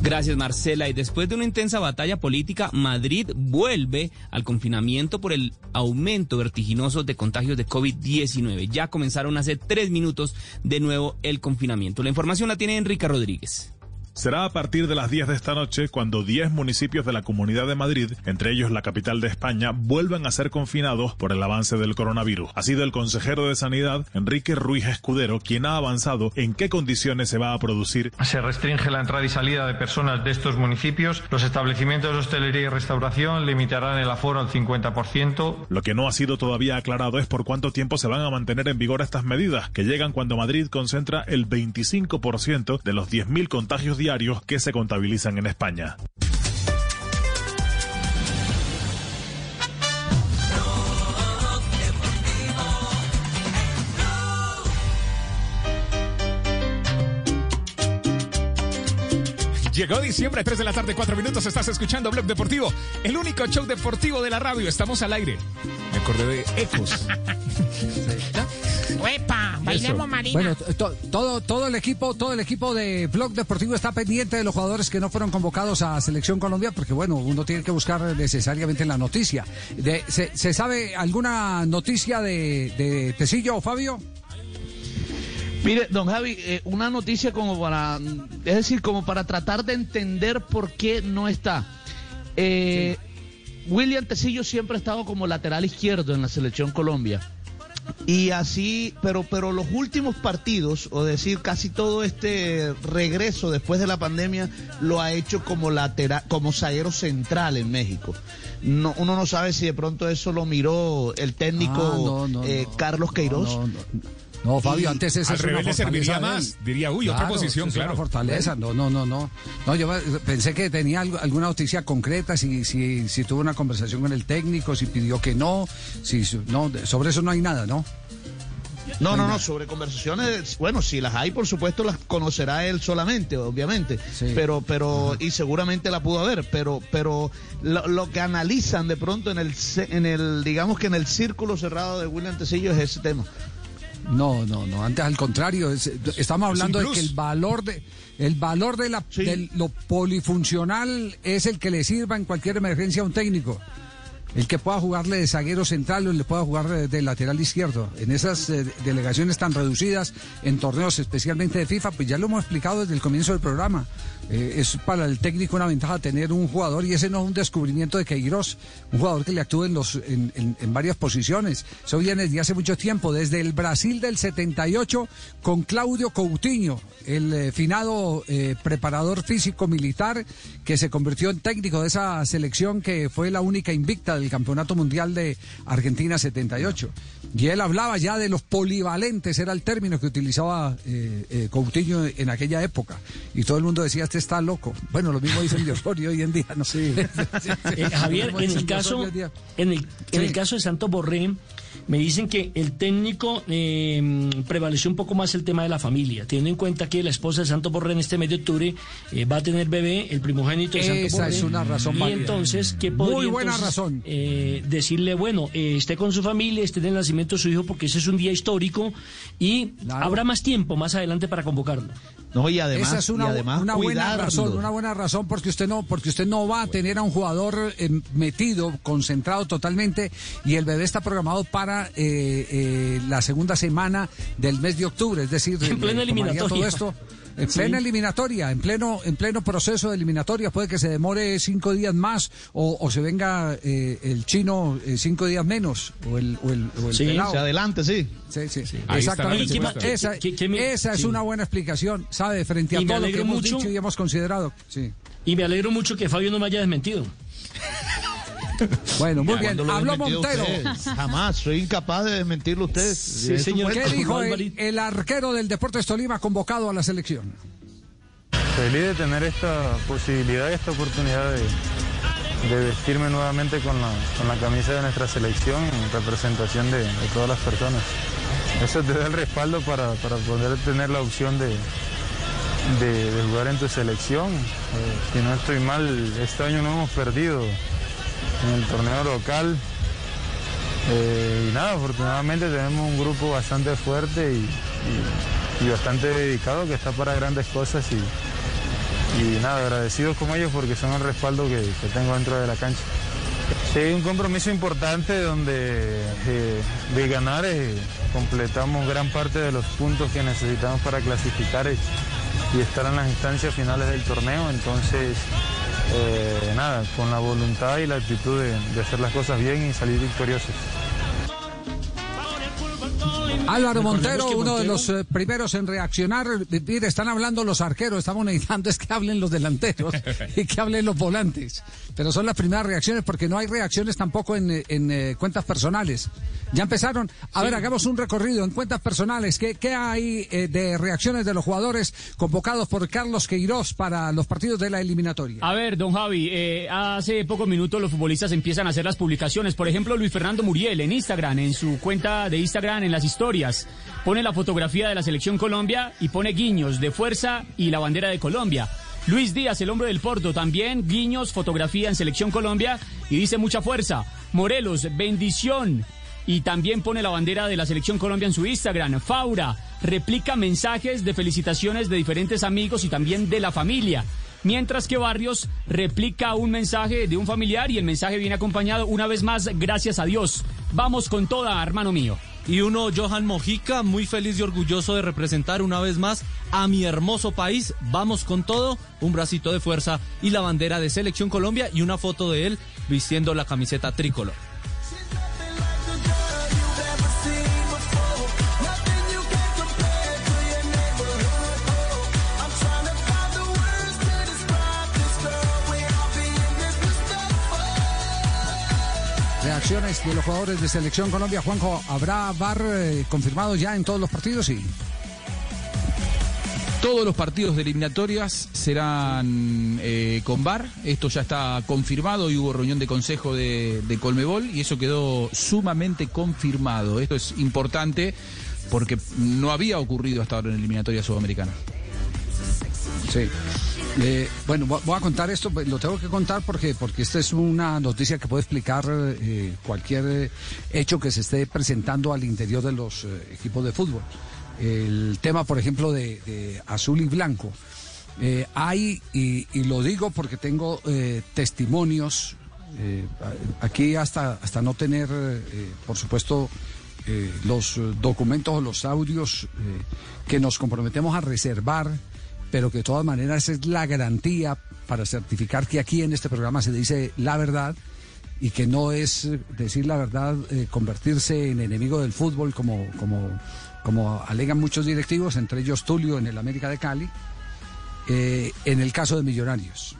Gracias, Marcela. Y después de una intensa batalla política, Madrid vuelve al confinamiento por el aumento vertiginoso de contagios de COVID-19. Ya comenzaron hace tres minutos de nuevo el confinamiento. La información la tiene Enrique Rodríguez. Será a partir de las 10 de esta noche cuando 10 municipios de la Comunidad de Madrid, entre ellos la capital de España, vuelvan a ser confinados por el avance del coronavirus. Ha sido el consejero de Sanidad, Enrique Ruiz Escudero, quien ha avanzado en qué condiciones se va a producir. Se restringe la entrada y salida de personas de estos municipios. Los establecimientos de hostelería y restauración limitarán el aforo al 50%. Lo que no ha sido todavía aclarado es por cuánto tiempo se van a mantener en vigor estas medidas, que llegan cuando Madrid concentra el 25% de los 10.000 contagios diarios que se contabilizan en España. Llegó diciembre, 3 de la tarde, 4 minutos. Estás escuchando Blog Deportivo, el único show deportivo de la radio. Estamos al aire. Me acordé de Ecos. [LAUGHS] ¡Epa! Bailemos Marina. Bueno, to- todo, todo el equipo, todo el equipo de Blog Deportivo está pendiente de los jugadores que no fueron convocados a Selección Colombia, porque bueno, uno tiene que buscar necesariamente la noticia. De- ¿se, se sabe alguna noticia de, de Tecillo o Fabio? Mire, don Javi, eh, una noticia como para, es decir, como para tratar de entender por qué no está. Eh, William Tecillo siempre ha estado como lateral izquierdo en la selección Colombia. Y así, pero, pero los últimos partidos, o decir, casi todo este regreso después de la pandemia, lo ha hecho como lateral, como zaguero central en México. No, uno no sabe si de pronto eso lo miró el técnico Ah, no, no, eh, Carlos Queiroz. No, Fabio, Y antes esa al es revés una le serviría más. Diría, uy, otra posición, es claro. Una fortaleza, no, no, no, no. No, yo pensé que tenía algo- alguna noticia concreta, si, si, si tuvo una conversación con el técnico, si pidió que no, si su- no, sobre eso no hay nada, ¿no? No, no, no, sobre conversaciones, bueno, si las hay, por supuesto, las conocerá él solamente, obviamente, pero, pero, y seguramente la pudo haber, pero, pero lo, lo que analizan de pronto en el, en el, digamos que en el círculo cerrado de William Tecillo es ese tema. No, no, no, antes al contrario, es- estamos hablando de que el valor de el valor de la de lo polifuncional es el que le sirva en cualquier emergencia a un técnico. El que pueda jugarle de zaguero central o le pueda jugar de, de lateral izquierdo. En esas eh, delegaciones tan reducidas, en torneos especialmente de FIFA, pues ya lo hemos explicado desde el comienzo del programa. Eh, es para el técnico una ventaja tener un jugador y ese no es un descubrimiento de Queiroz, un jugador que le actúe en, los, en, varias posiciones. Eso viene desde hace mucho tiempo, desde el Brasil del 78 con Claudio Coutinho, el eh, finado eh, preparador físico militar que se convirtió en técnico de esa selección que fue la única invicta del Campeonato Mundial de Argentina 78. Y él hablaba ya de los polivalentes, era el término que utilizaba Coutinho en aquella época. Y todo el mundo decía, está loco. Bueno, lo mismo dicen de Osorio hoy en día, ¿no? Sí. [LAUGHS] Eh, Javier, en el caso, en el, en el caso de Santos Borré, me dicen que el técnico eh, prevaleció un poco más el tema de la familia, teniendo en cuenta que la esposa de Santos Borré en este mes de octubre eh, va a tener bebé, el primogénito de Santos Esa Borré. es una razón Y válida. entonces, ¿qué Muy podría buena entonces, razón. eh, decirle, bueno, eh, esté con su familia, esté en el nacimiento de su hijo, porque ese es un día histórico y habrá más tiempo más adelante para convocarlo. No, y además, Esa es una, y además una buena cuidarlo. razón, una buena razón porque usted no, porque usted no va a tener a un jugador eh, metido, concentrado totalmente y el bebé está programado para eh, eh, la segunda semana del mes de octubre, es decir, En plena le tomaría eliminatoria. todo esto en Sí. plena eliminatoria, en pleno, en pleno proceso de eliminatoria, puede que se demore cinco días más o, o se venga eh, el chino eh, cinco días menos o el, o el, o el Sí, pelado. se adelante, sí. Sí, sí, la Exactamente. respuesta. Esa, ¿Qué- qué me- esa es sí. una buena explicación, ¿sabe? Frente a Y todo lo que hemos mucho. dicho y hemos considerado. Sí. Y me alegro mucho que Fabio no me haya desmentido. [LAUGHS] Bueno, muy Ya, bien. ¿cuándo lo he Habló Montero. usted? Jamás, soy incapaz de desmentirlo usted. Sí, buen- ¿Qué dijo el, el arquero del Deportes Tolima convocado a la selección? Feliz de tener esta posibilidad y esta oportunidad de, de vestirme nuevamente con la, con la camisa de nuestra selección en representación de, de todas las personas. Eso te da el respaldo para, para poder tener la opción de, de- de jugar en tu selección. Eh, si no estoy mal, este año no hemos perdido en el torneo local. Eh, y nada, afortunadamente tenemos un grupo bastante fuerte y, bastante dedicado que está para grandes cosas y, y nada, agradecidos con ellos porque son el respaldo que tengo dentro de la cancha. Sí, un compromiso importante donde eh, de ganar eh, completamos gran parte de los puntos que necesitamos para clasificar y, y estar en las instancias finales del torneo. Entonces, eh, nada, con la voluntad y la actitud de hacer las cosas bien y salir victoriosos. Álvaro Montero, uno de los eh, primeros en reaccionar. Mire, están hablando los arqueros, estamos necesitando [LAUGHS] es que hablen los delanteros [LAUGHS] y que hablen los volantes. Pero son las primeras reacciones porque no hay reacciones tampoco en, eh, en, eh, cuentas personales. Ya empezaron. A ver, hagamos un recorrido en cuentas personales. ¿Qué, qué hay eh, de reacciones de los jugadores convocados por Carlos Queiroz para los partidos de la eliminatoria? A ver, don Javi, eh, hace pocos minutos los futbolistas empiezan a hacer las publicaciones. Por ejemplo, Luis Fernando Muriel en Instagram, en su cuenta de Instagram, en las historias, pone la fotografía de la selección Colombia y pone guiños de fuerza y la bandera de Colombia. Luis Díaz, el hombre del Porto, también guiños, fotografía en Selección Colombia y dice mucha fuerza. Morelos, bendición. Y también pone la bandera de la Selección Colombia en su Instagram. Faura replica mensajes de felicitaciones de diferentes amigos y también de la familia. Mientras que Barrios replica un mensaje de un familiar y el mensaje viene acompañado una vez más, gracias a Dios. Vamos con toda, hermano mío. Y uno, Johan Mojica, muy feliz y orgulloso de representar una vez más a mi hermoso país. Vamos con todo, un bracito de fuerza y la bandera de Selección Colombia y una foto de él vistiendo la camiseta tricolor. De los jugadores de Selección Colombia. Juanjo, ¿habrá VAR eh, confirmado ya en todos los partidos? Sí. Todos los partidos de eliminatorias serán eh, con VAR. Esto ya está confirmado y hubo reunión de consejo de, de Colmebol y eso quedó sumamente confirmado. Esto es importante porque no había ocurrido hasta ahora en eliminatoria sudamericana. Sí. Eh, bueno, vo- voy a contar esto, pues, lo tengo que contar porque, porque esta es una noticia que puede explicar eh, cualquier eh, hecho que se esté presentando al interior de los eh, equipos de fútbol. El tema, por ejemplo, de, azul y blanco. Eh, hay, y, y lo digo porque tengo testimonios, aquí hasta, hasta no tener, por supuesto, los documentos o los audios que nos comprometemos a reservar pero que de todas maneras es la garantía para certificar que aquí en este programa se dice la verdad y que no es eh, decir la verdad eh, convertirse en enemigo del fútbol como, como, como alegan muchos directivos, entre ellos Tulio en el América de Cali, eh, en el caso de Millonarios.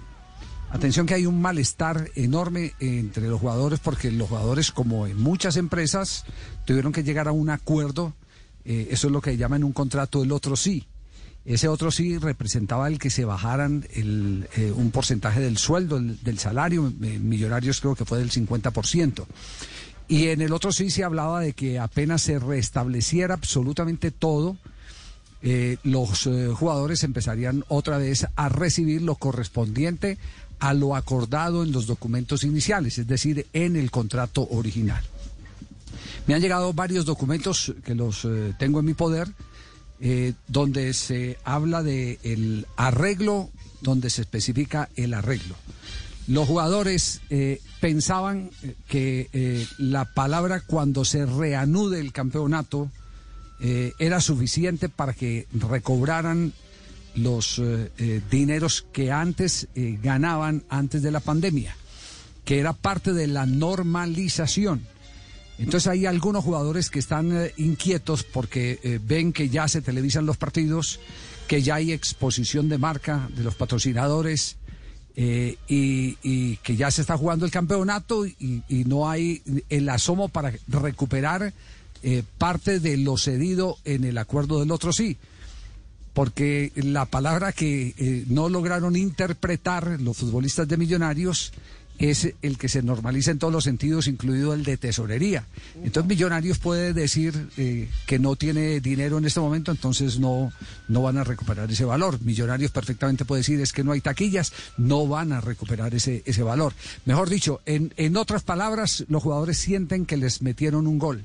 Atención que hay un malestar enorme entre los jugadores porque los jugadores, como en muchas empresas, tuvieron que llegar a un acuerdo. eso es lo que llaman un contrato el otro sí. Ese otro sí representaba el que se bajaran el, eh, un porcentaje del sueldo, el- del salario. eh, millonarios creo que fue del 50%. Y en el otro sí se hablaba de que apenas se restableciera absolutamente todo, eh, los jugadores empezarían otra vez a recibir lo correspondiente a lo acordado en los documentos iniciales, es decir, en el contrato original. Me han llegado varios documentos que los tengo en mi poder, eh, donde se habla de el arreglo, donde se especifica el arreglo. Los jugadores eh, pensaban eh, que eh, la palabra cuando se reanude el campeonato era suficiente para que recobraran los dineros que antes ganaban antes de la pandemia, que era parte de la normalización. Entonces hay algunos jugadores que están eh, inquietos porque eh, ven que ya se televisan los partidos, que ya hay exposición de marca de los patrocinadores eh, y, que ya se está jugando el campeonato y, no hay el asomo para recuperar parte de lo cedido en el acuerdo del otro sí. Porque la palabra que no lograron interpretar los futbolistas de Millonarios es el que se normaliza en todos los sentidos, incluido el de tesorería. Entonces Millonarios puede decir eh, que no tiene dinero en este momento, entonces no, no van a recuperar ese valor. Millonarios perfectamente puede decir es que no hay taquillas, no van a recuperar ese, ese valor. Mejor dicho, en, en otras palabras, los jugadores sienten que les metieron un gol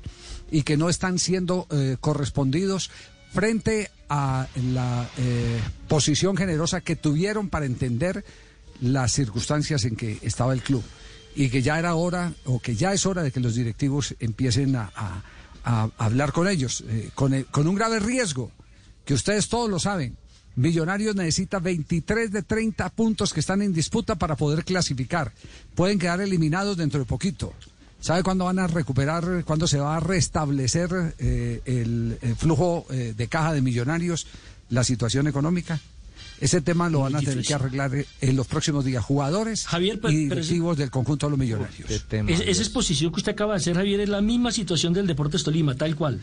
y que no están siendo eh, correspondidos frente a la eh, posición generosa que tuvieron para entender las circunstancias en que estaba el club y que ya era hora o que ya es hora de que los directivos empiecen a, hablar con ellos, eh, con, el- con un grave riesgo, que ustedes todos lo saben. Millonarios necesita 23 de 30 puntos que están en disputa para poder clasificar. Pueden quedar eliminados dentro de poquito. ¿Sabe cuándo van a recuperar, cuándo se va a restablecer eh, el, el flujo eh, de caja de millonarios, la situación económica? Ese tema lo van a tener que arreglar en los próximos días jugadores Javier, pero- y pero directivos del conjunto de los millonarios. Es- esa exposición que usted acaba de hacer, Javier, es la misma situación del Deportes Tolima, tal cual.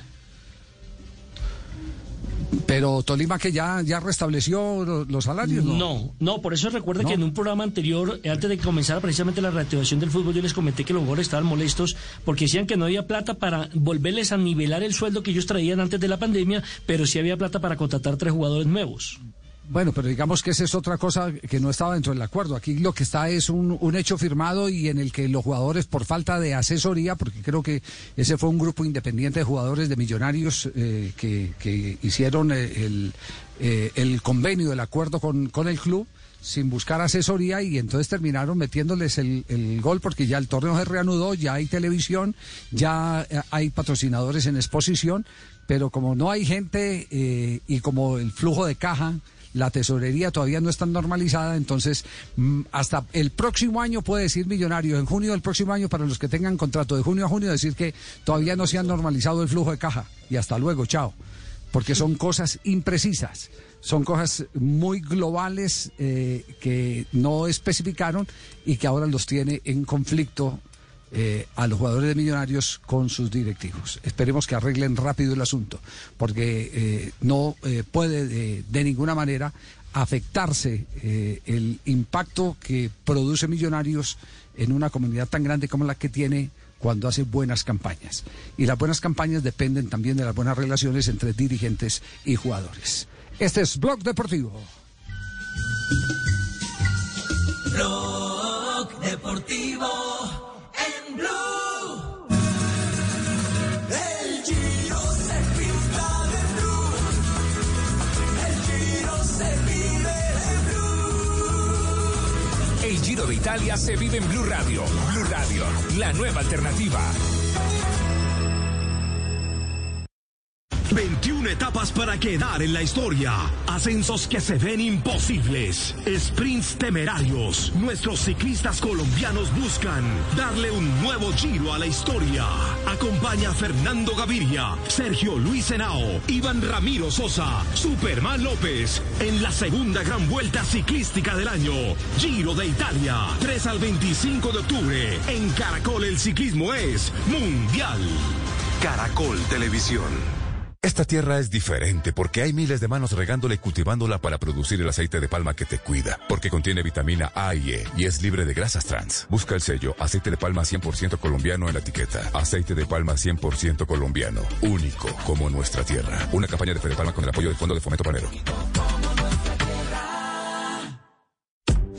Pero Tolima que ya, ya restableció lo- los salarios, ¿no? No, no, por eso recuerda ¿No? que en un programa anterior, antes de que comenzara precisamente la reactivación del fútbol, yo les comenté que los jugadores estaban molestos porque decían que no había plata para volverles a nivelar el sueldo que ellos traían antes de la pandemia, pero sí había plata para contratar tres jugadores nuevos. Bueno, pero digamos que esa es otra cosa que no estaba dentro del acuerdo. Aquí lo que está es un, un hecho firmado y en el que los jugadores, por falta de asesoría, porque creo que ese fue un grupo independiente de jugadores de millonarios eh, que, que hicieron eh, el, eh, el convenio, el acuerdo con, con el club sin buscar asesoría y entonces terminaron metiéndoles el, el gol porque ya el torneo se reanudó, ya hay televisión, ya eh, hay patrocinadores en exposición, pero como no hay gente eh, y como el flujo de caja la tesorería todavía no está normalizada, entonces mm, hasta el próximo año puede decir millonario, en junio del próximo año para los que tengan contrato de junio a junio decir que todavía no se ha normalizado el flujo de caja. Y hasta luego, chao, porque son [LAUGHS] cosas imprecisas, son cosas muy globales eh, que no especificaron y que ahora los tiene en conflicto eh, a los jugadores de Millonarios con sus directivos. Esperemos que arreglen rápido el asunto, porque eh, no eh, puede de, de ninguna manera afectarse el impacto que produce Millonarios en una comunidad tan grande como la que tiene cuando hace buenas campañas. Y las buenas campañas dependen también de las buenas relaciones entre dirigentes y jugadores. Este es Blog Deportivo. Blog Deportivo El Giro de Italia se vive en Blue Radio. Blue Radio, la nueva alternativa. 21 etapas para quedar en la historia. Ascensos que se ven imposibles. Sprints temerarios. Nuestros ciclistas colombianos buscan darle un nuevo giro a la historia. Acompaña a Fernando Gaviria, Sergio Luis Henao, Iván Ramiro Sosa, Superman López en la segunda gran vuelta ciclística del año. Giro de Italia. 3 al 25 de octubre. En Caracol el ciclismo es mundial. Caracol Televisión. Esta tierra es diferente porque hay miles de manos regándola y cultivándola para producir el aceite de palma que te cuida, porque contiene vitamina A y E y es libre de grasas trans. Busca el sello aceite de palma 100% colombiano en la etiqueta. Aceite de palma 100% colombiano, único como nuestra tierra. Una campaña de Fede Palma con el apoyo del Fondo de Fomento Panero.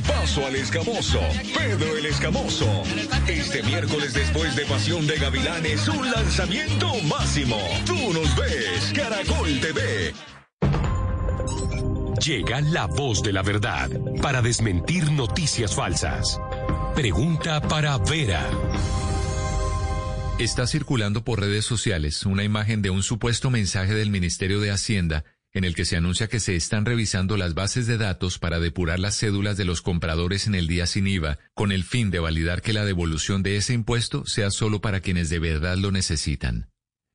paso al escamoso, Pedro el Escamoso. Este miércoles después de Pasión de Gavilanes, un lanzamiento máximo. Tú nos ves, Caracol TV. Llega la voz de la verdad para desmentir noticias falsas. Pregunta para Vera. Está circulando por redes sociales una imagen de un supuesto mensaje del Ministerio de Hacienda en el que se anuncia que se están revisando las bases de datos para depurar las cédulas de los compradores en el día sin IVA, con el fin de validar que la devolución de ese impuesto sea solo para quienes de verdad lo necesitan.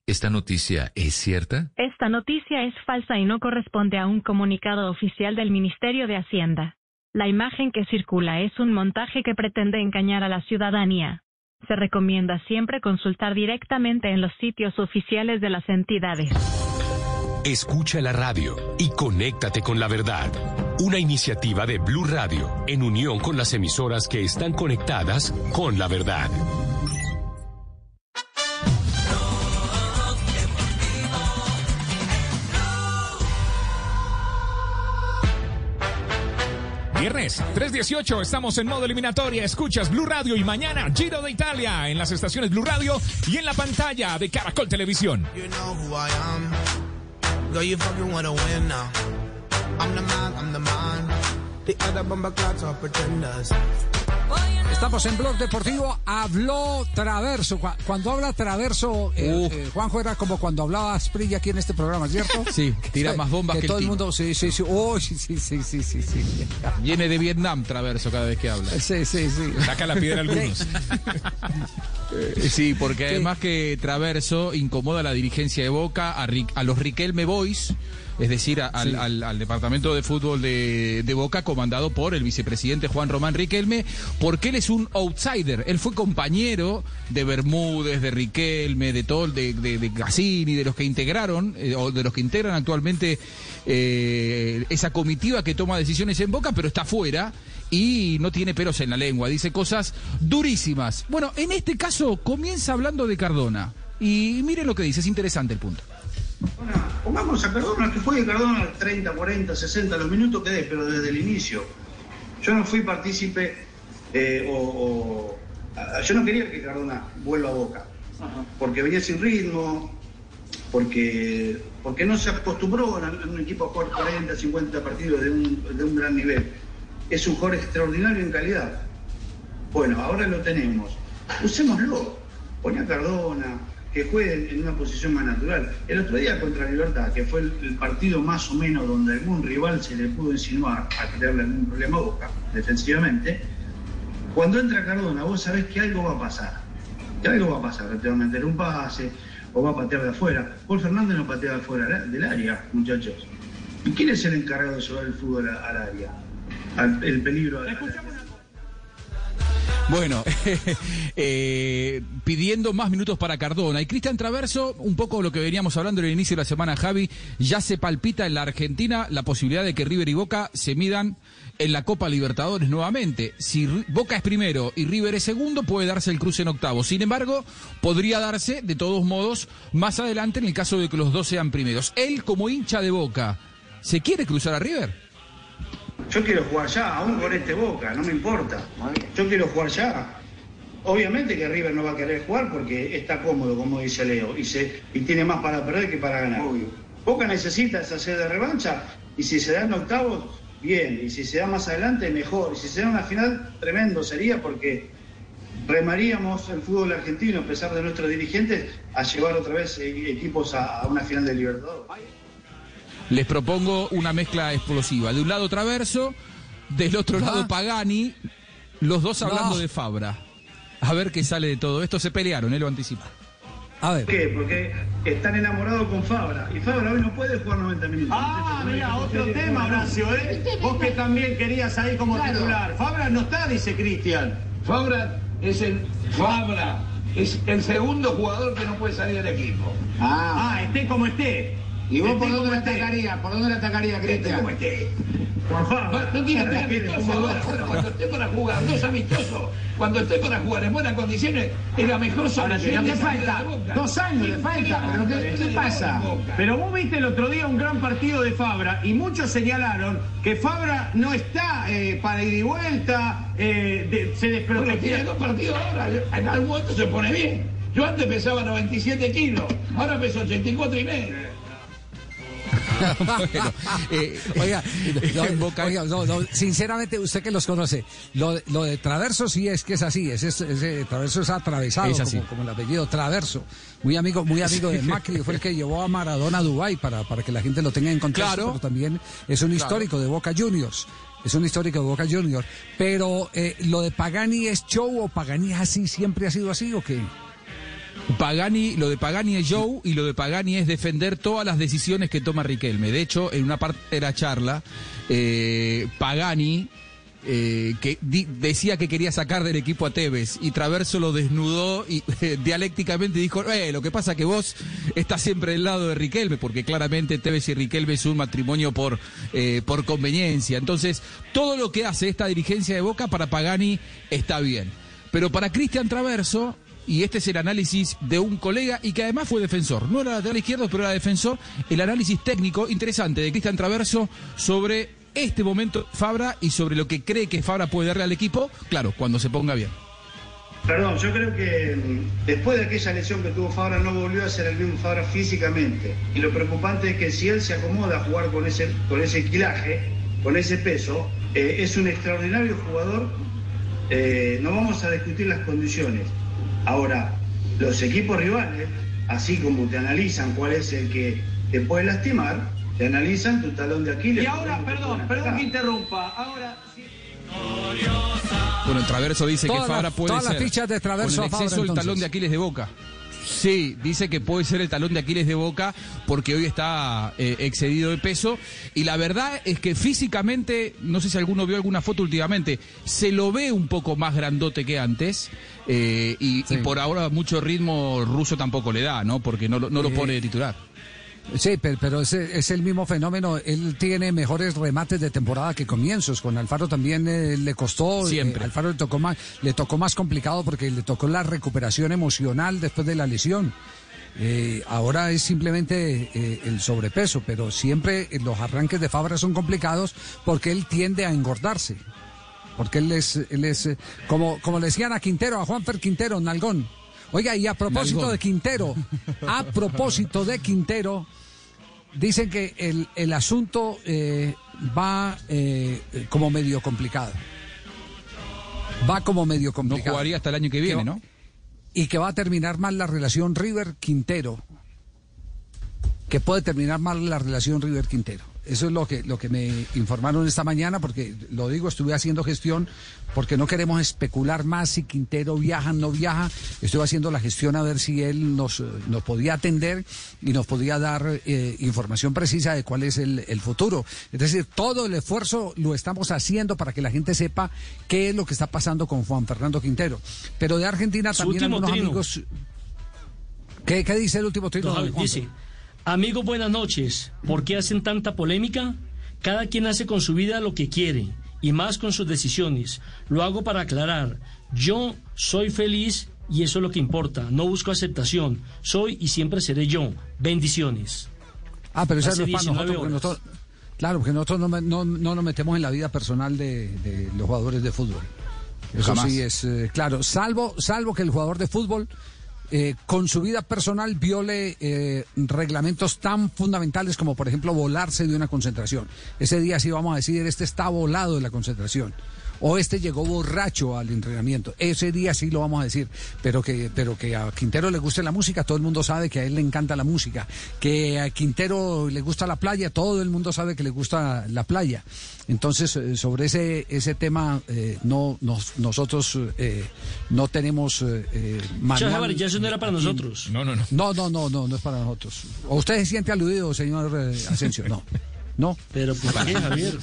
¿Esta noticia es cierta? Esta noticia es falsa y no corresponde a un comunicado oficial del Ministerio de Hacienda. La imagen que circula es un montaje que pretende engañar a la ciudadanía. Se recomienda siempre consultar directamente en los sitios oficiales de las entidades. Escucha la radio y conéctate con la verdad. Una iniciativa de Blue Radio en unión con las emisoras que están conectadas con la verdad. Viernes 318, estamos en modo eliminatoria. Escuchas Blue Radio y mañana Giro de Italia en las estaciones Blue Radio y en la pantalla de Caracol Televisión. You know who I am. Girl, you fucking wanna win now. I'm the man, I'm the man. Estamos en Blog Deportivo. Habló Traverso. Cu- Cuando habla Traverso, eh, eh, Juanjo era como cuando hablaba Asprilla aquí en este programa, ¿cierto? [LAUGHS] Sí, tira más bombas que todo el mundo. Sí, sí, sí. Oh, sí, sí, sí, sí, sí, sí. Viene de Vietnam Traverso cada vez que habla. Sí, sí, sí. Saca la piedra a algunos. Eh, Sí, porque además que Traverso incomoda a la dirigencia de Boca, a, a los Riquelme Boys, es decir, al, Sí. al- al departamento de fútbol de, de Boca, comandado por el vicepresidente Juan Román Riquelme, porque él es un outsider. Él fue compañero de Bermúdez, de Riquelme, de todo, de, de, de Cassini, de los que integraron, eh, o de los que integran actualmente eh, esa comitiva que toma decisiones en Boca, pero está fuera y no tiene pelos en la lengua, dice cosas durísimas. Bueno, en este caso comienza hablando de Cardona. Y miren lo que dice, es interesante el punto. Pongamos a Cardona, que juegue Cardona 30, 40, 60, los minutos que dé, pero desde el inicio. Yo no fui partícipe eh, o, o- a- yo no quería que Cardona vuelva a Boca, porque venía sin ritmo, porque, porque no se acostumbró a un equipo a jugar 40, 50 partidos de un, de un gran nivel. Es un jugador extraordinario en calidad. Bueno, ahora lo tenemos. Usémoslo. Poné a Cardona, que juegue en una posición más natural. El otro día contra Libertad, que fue el, partido más o menos donde algún rival se le pudo insinuar a crearle algún problema a Boca, defensivamente, cuando entra Cardona, vos sabés que algo va a pasar. Que algo va a pasar, te va a meter un pase o va a patear de afuera. Paul Fernández no patea de afuera del área, muchachos. ¿Y quién es el encargado de llevar el fútbol al área? Al- el peligro al. Bueno, [LAUGHS] eh, pidiendo más minutos para Cardona. Y Cristian Traverso, un poco lo que veníamos hablando en el inicio de la semana, Javi, ya se palpita en la Argentina la posibilidad de que River y Boca se midan en la Copa Libertadores nuevamente. Si Boca es primero y River es segundo, puede darse el cruce en octavo. Sin embargo, podría darse, de todos modos, más adelante en el caso de que los dos sean primeros. Él, como hincha de Boca, ¿se quiere cruzar a River? Yo quiero jugar ya, aún con este Boca, no me importa. Yo quiero jugar ya. Obviamente que River no va a querer jugar porque está cómodo, como dice Leo, y, se, y tiene más para perder que para ganar. Boca necesita esa sed de revancha y si se da en octavos, bien, y si se da más adelante, mejor. Y si se da una final, tremendo sería porque remaríamos el fútbol argentino, a pesar de nuestros dirigentes, a llevar otra vez eh, equipos a, a una final de Libertadores. Les propongo una mezcla explosiva. De un lado Traverso, del otro lado Pagani, los dos hablando No. de Fabra. A ver qué sale de todo esto. Se pelearon, él lo anticipa. A ver. ¿Por qué? Porque están enamorados con Fabra. Y Fabra hoy no puede jugar 90 minutos. Ah, mira, otro tema, Horacio, ¿eh? Vos que también querías ahí como Claro. titular. Fabra no está, dice Cristian. Fabra es el Fabra es el segundo jugador que no puede salir del equipo. Ah, esté como esté. ¿Y vos por dónde le esté. atacaría? ¿Por dónde le atacaría, Cristian? esté. Por favor. No, tiene que por favor. Cuando esté para jugar, no es amistoso. Cuando esté para jugar en buenas condiciones, es la mejor solución. ¿qué falta? Dos años le falta. ¿Pero qué, qué pasa? Pero vos viste el otro día un gran partido de Fabra y muchos señalaron que Fabra no está eh, para ir y vuelta, eh, de- se Bueno, tiene dos partidos ahora. En algún momento se pone bien. Yo antes pesaba 97 kilos, ahora peso 84 y medio. [LAUGHS] Bueno, eh, Oiga, [LAUGHS] no, oiga, no, no, sinceramente, usted que los conoce, lo, lo de Traverso sí es que es así, ese Traverso es atravesado, Es así. Como, como el apellido Traverso. Muy amigo, muy amigo de Macri, fue el que llevó a Maradona a Dubái para, para que la gente lo tenga en contexto, Claro. pero también es un Claro. histórico de Boca Juniors. Es un histórico de Boca Juniors. Pero, eh, ¿lo de Pagani es show o Pagani es así, siempre ha sido así o qué? Pagani, lo de Pagani es Joe y lo de Pagani es defender todas las decisiones que toma Riquelme. De hecho, en una parte de la charla, eh, Pagani eh, que decía que quería sacar del equipo a Tevez y Traverso lo desnudó y [LAUGHS] eh, dialécticamente dijo, lo que pasa que vos estás siempre del lado de Riquelme, porque claramente Tevez y Riquelme es un matrimonio por, por conveniencia. Entonces, todo lo que hace esta dirigencia de Boca para Pagani está bien. Pero para Cristian Traverso, y este es el análisis de un colega y que además fue defensor, no era lateral izquierdo, pero era defensor, el análisis técnico interesante de Cristian Traverso sobre este momento Fabra y sobre lo que cree que Fabra puede darle al equipo, claro, cuando se ponga bien. Perdón, yo creo que mm, después de aquella lesión que tuvo Fabra no volvió a ser el mismo Fabra físicamente. Y lo preocupante es que si él se acomoda a jugar con ese, con ese con ese peso, eh, es un extraordinario jugador. Eh, no vamos a discutir las condiciones. Ahora, los equipos rivales, así como te analizan cuál es el que te puede lastimar, te analizan tu talón de Aquiles. Y ahora, perdón, perdón que interrumpa. Ahora. Bueno, el Traverso dice Todas que Fabra las- puede todas las ser fichas de Traverso con a el Fabra, exceso el entonces. talón de Aquiles de Boca. Sí, dice que puede ser el talón de Aquiles de Boca porque hoy está eh, excedido de peso y la verdad es que físicamente, no sé si alguno vio alguna foto últimamente, se lo ve un poco más grandote que antes eh, y, y por ahora mucho ritmo ruso tampoco le da, ¿no? Porque no, lo- no lo Eh, pone de titular. Sí, pero, pero es, es el mismo fenómeno. Él tiene mejores remates de temporada que comienzos. Con Alfaro también eh, le costó. Siempre. eh, Alfaro le tocó, más, le tocó más complicado porque le tocó la recuperación emocional después de la lesión. Eh, ahora es simplemente eh, el sobrepeso, pero siempre los arranques de Fabra son complicados porque él tiende a engordarse. Porque él es, él es eh, como, como le decían a Quintero, a Juanfer Quintero, Nalgón. Oiga, y a propósito Nalgón. de Quintero, a [LAUGHS] propósito de Quintero, dicen que el, el asunto eh, va eh, como medio complicado. Va como medio No complicado. jugaría hasta el año que viene, ¿no? Y que va a terminar mal la relación River-Quintero. Que puede terminar mal la relación River-Quintero. Eso es lo que, lo que me informaron esta mañana, porque lo digo, estuve haciendo gestión, porque no queremos especular más si Quintero viaja, no viaja. Estuve haciendo la gestión a ver si él nos, nos podía atender y nos podía dar eh, información precisa de cuál es el, el futuro. Es decir, todo el esfuerzo lo estamos haciendo para que la gente sepa qué es lo que está pasando con Juan Fernando Quintero. Pero de Argentina Su también algunos trino. amigos. ¿Qué, qué dice el último dice, amigos, buenas noches. ¿Por qué hacen tanta polémica? Cada quien hace con su vida lo que quiere y más con sus decisiones. Lo hago para aclarar. Yo soy feliz y eso es lo que importa. No busco aceptación. Soy y siempre seré yo. Bendiciones. Ah, pero eso es para 19 nosotros, porque nosotros- claro, porque nosotros no, no- no nos metemos en la vida personal de, de los jugadores de fútbol. Eso Jamás. sí es eh, claro, salvo, salvo que el jugador de fútbol eh, con su vida personal viole eh, reglamentos tan fundamentales como, por ejemplo, volarse de una concentración. Ese día sí vamos a decir, este está volado de la concentración. O este llegó borracho al entrenamiento. Ese día sí lo vamos a decir. Pero que, pero que a Quintero le guste la música, todo el mundo sabe que a él le encanta la música. Que a Quintero le gusta la playa, todo el mundo sabe que le gusta la playa. Entonces, eh, sobre ese, ese tema, eh, no, nos- nosotros eh, no tenemos eh, eh, Muchas manual- ya eso no era para nosotros. No, no, no. no, no, no, no, no es para nosotros. ¿O usted se siente aludido, señor Asensio? No. No. Pero ¿por qué, [LAUGHS] Javier?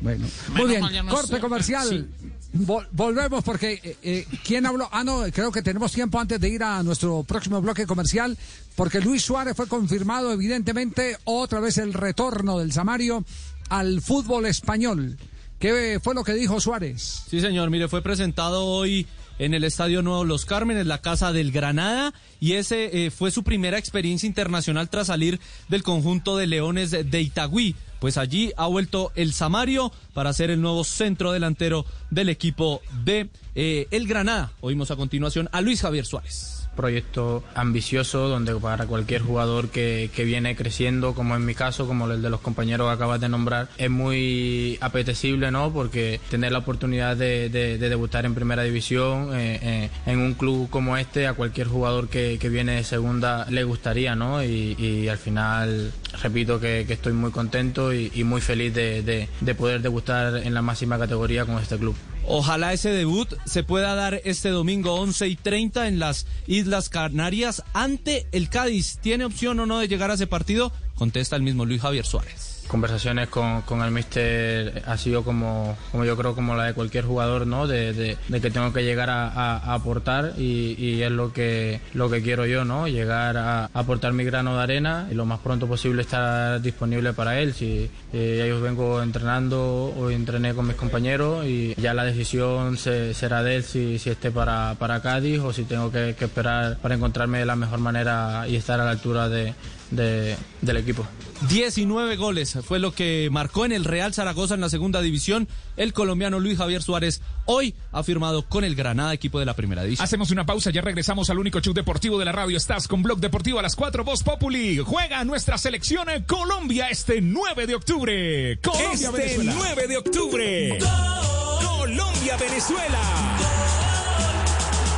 Bueno, muy bien, corte comercial. Sí. Vol- volvemos porque eh, eh, ¿quién habló? Ah, no, creo que tenemos tiempo antes de ir a nuestro próximo bloque comercial porque Luis Suárez fue confirmado evidentemente otra vez el retorno del Samario al fútbol español. ¿Qué fue lo que dijo Suárez? Sí, señor, mire, fue presentado hoy en el Estadio Nuevo Los Cármenes, la casa del Granada, y ese eh, fue su primera experiencia internacional tras salir del conjunto de Leones de, Itagüí. Pues allí ha vuelto el Samario para ser el nuevo centro delantero del equipo de eh, el Granada. Oímos a continuación a Luis Javier Suárez. Proyecto ambicioso donde para cualquier jugador que, que viene creciendo, como en mi caso, como el de los compañeros que acabas de nombrar, es muy apetecible, ¿no? Porque tener la oportunidad de, de- de debutar en primera división, eh, eh, en un club como este, a cualquier jugador que, que viene de segunda le gustaría, ¿no? Y, al final, repito que, que estoy muy contento y, muy feliz de- de poder debutar en la máxima categoría con este club. Ojalá ese debut se pueda dar este domingo 11 y 30 en las Islas Canarias ante el Cádiz. ¿Tiene opción o no de llegar a ese partido? Contesta el mismo Luis Javier Suárez. Conversaciones con, con el míster ha sido como, como yo creo como la de cualquier jugador, ¿no? De, de- que tengo que llegar a, aportar y, y es lo que, lo que quiero yo, ¿no? Llegar a, aportar mi grano de arena y lo más pronto posible estar disponible para él. Si eh, yo vengo entrenando, hoy entrené con mis compañeros y ya la decisión se- será de él si, si esté para, para Cádiz o si tengo que, que esperar para encontrarme de la mejor manera y estar a la altura de, de- del equipo. 19 goles fue lo que marcó en el Real Zaragoza en la segunda división. El colombiano Luis Javier Suárez hoy ha firmado con el Granada, equipo de la primera división. Hacemos una pausa, ya regresamos al único show deportivo de la radio. Estás con Blog Deportivo a las 4, Voz Populi. Juega nuestra selección en Colombia este 9 de octubre. Colombia, Este Venezuela. 9 de octubre. Colombia, Venezuela.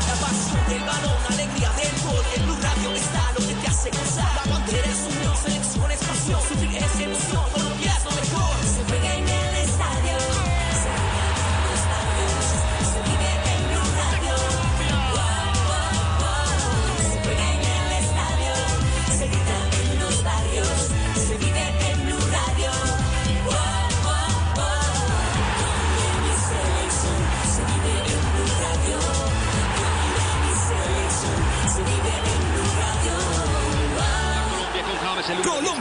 La pasión del balón, alegría del gol. En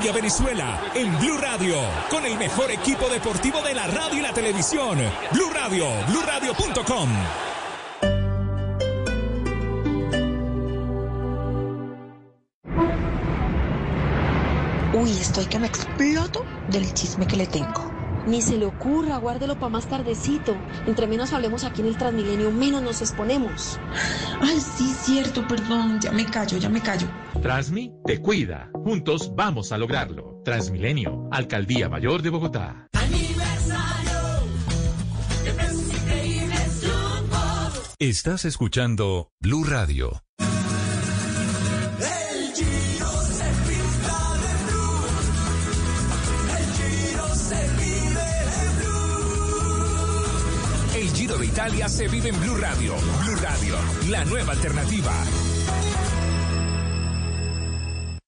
Colombia, Venezuela. En Blue Radio. Con el mejor equipo deportivo de la radio y la televisión. Blue Radio. BlueRadio.com. Uy, estoy que me exploto del chisme que le tengo. Ni se le ocurra, guárdelo para más tardecito. Entre menos hablemos aquí en el Transmilenio, menos nos exponemos. Ay, sí, cierto, perdón, ya me callo, ya me callo. Transmi te cuida. Juntos vamos a lograrlo. Transmilenio, Alcaldía Mayor de Bogotá. Estás escuchando Blue Radio. El Giro se pinta de blue. El Giro se vive de blue. El Giro de Italia se vive en Blue Radio. Blue Radio, la nueva alternativa.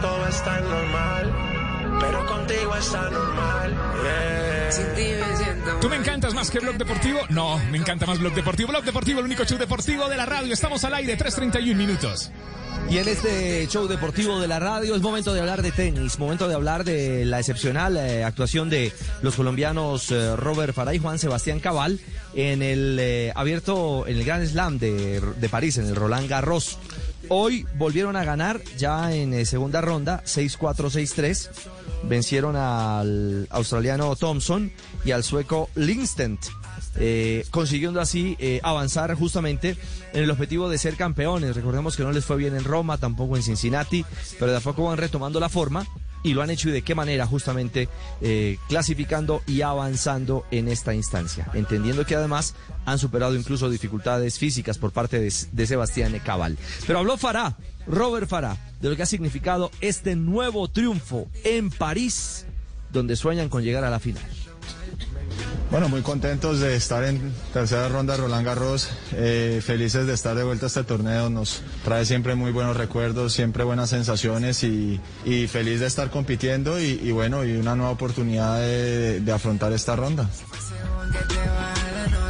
Todo está normal. Pero contigo está normal. yeah. ¿Tú me encantas más que Blog Deportivo? No, me encanta más Blog Deportivo. Blog Deportivo, el único show deportivo de la radio. Estamos al aire, 3.31 minutos. Y en este show deportivo de la radio es momento de hablar de tenis, momento de hablar de la excepcional eh, actuación de los colombianos eh, Robert Farah y Juan Sebastián Cabal en el eh, abierto, en el Grand Slam de, de París, en el Roland Garros. Hoy volvieron a ganar ya en eh, segunda ronda, 6-4, 6-3. Vencieron al australiano Thompson y al sueco Linstent. eh, consiguiendo así eh, avanzar justamente en el objetivo de ser campeones. Recordemos que no les fue bien en Roma, tampoco en Cincinnati, pero de a poco van retomando la forma y lo han hecho y de qué manera justamente eh, clasificando y avanzando en esta instancia, entendiendo que además han superado incluso dificultades físicas por parte de, de Sebastián Cabal. Pero habló Farah, Robert Farah, de lo que ha significado este nuevo triunfo en París, donde sueñan con llegar a la final. Bueno, muy contentos de estar en tercera ronda Roland Garros, eh, felices de estar de vuelta a este torneo, nos trae siempre muy buenos recuerdos, siempre buenas sensaciones y, feliz de estar compitiendo y, bueno, y una nueva oportunidad de, de afrontar esta ronda.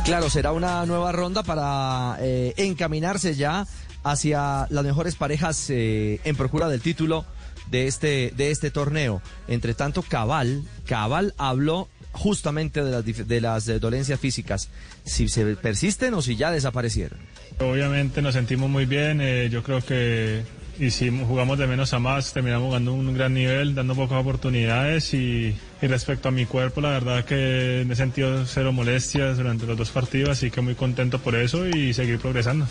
Claro, será una nueva ronda para eh, encaminarse ya hacia las mejores parejas eh, en procura del título de este, de este torneo. Entre tanto, Cabal, Cabal habló justamente de las, de las eh, dolencias físicas, si se persisten o si ya desaparecieron. Obviamente nos sentimos muy bien, eh, yo creo que hicimos, jugamos de menos a más, terminamos jugando un gran nivel, dando pocas oportunidades y, y respecto a mi cuerpo, la verdad que he sentido cero molestias durante los dos partidos, así que muy contento por eso y seguir progresando.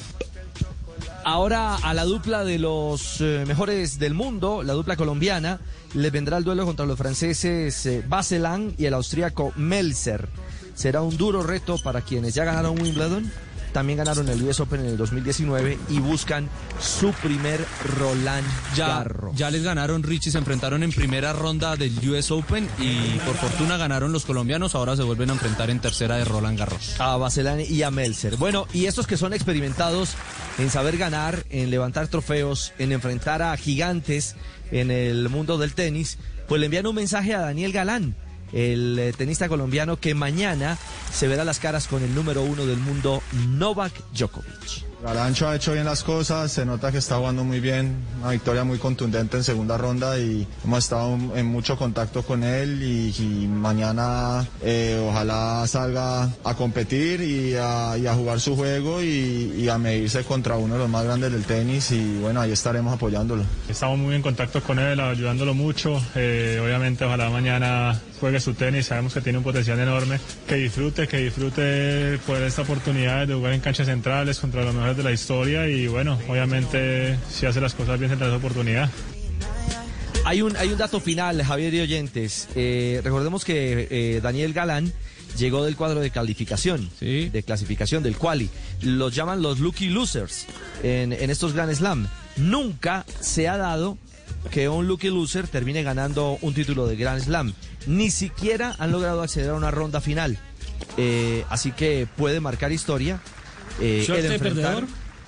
Ahora a la dupla de los eh, mejores del mundo, la dupla colombiana, les vendrá el duelo contra los franceses eh, Baselan y el austríaco Melzer. Será un duro reto para quienes ya ganaron Wimbledon también ganaron el US Open en el 2019 y buscan su primer Roland Ya, Garros. ya les ganaron Richie, se enfrentaron en primera ronda del US Open y por fortuna ganaron los colombianos, ahora se vuelven a enfrentar en tercera de Roland Garros. A Bacelani y a Melzer. Bueno, y estos que son experimentados en saber ganar, en levantar trofeos, en enfrentar a gigantes en el mundo del tenis, pues le envían un mensaje a Daniel Galán, el eh, tenista colombiano que mañana se verá las caras con el número uno del mundo, Novak Djokovic. Galancho ha hecho bien las cosas, se nota que está jugando muy bien, una victoria muy contundente en segunda ronda y hemos estado en mucho contacto con él y, y mañana eh, ojalá salga a competir y a, y a jugar su juego y, y a medirse contra uno de los más grandes del tenis y bueno, ahí estaremos apoyándolo. Estamos muy en contacto con él, ayudándolo mucho. Eh, obviamente, ojalá mañana juegue su tenis. Sabemos que tiene un potencial enorme. Que disfrute, que disfrute por esta oportunidad de jugar en canchas centrales contra los mejores de la historia. Y bueno, obviamente, si hace las cosas bien, tendrá esa oportunidad. Hay un, hay un dato final, Javier y oyentes. Eh, recordemos que eh, Daniel Galán llegó del cuadro de calificación, de clasificación del quali. Los llaman los lucky losers en, en estos Grand Slam. Nunca se ha dado que un lucky loser termine ganando un título de Grand Slam. Ni siquiera han logrado acceder a una ronda final. Eh, así que puede marcar historia. Eh, ¿Suerte de perdedor?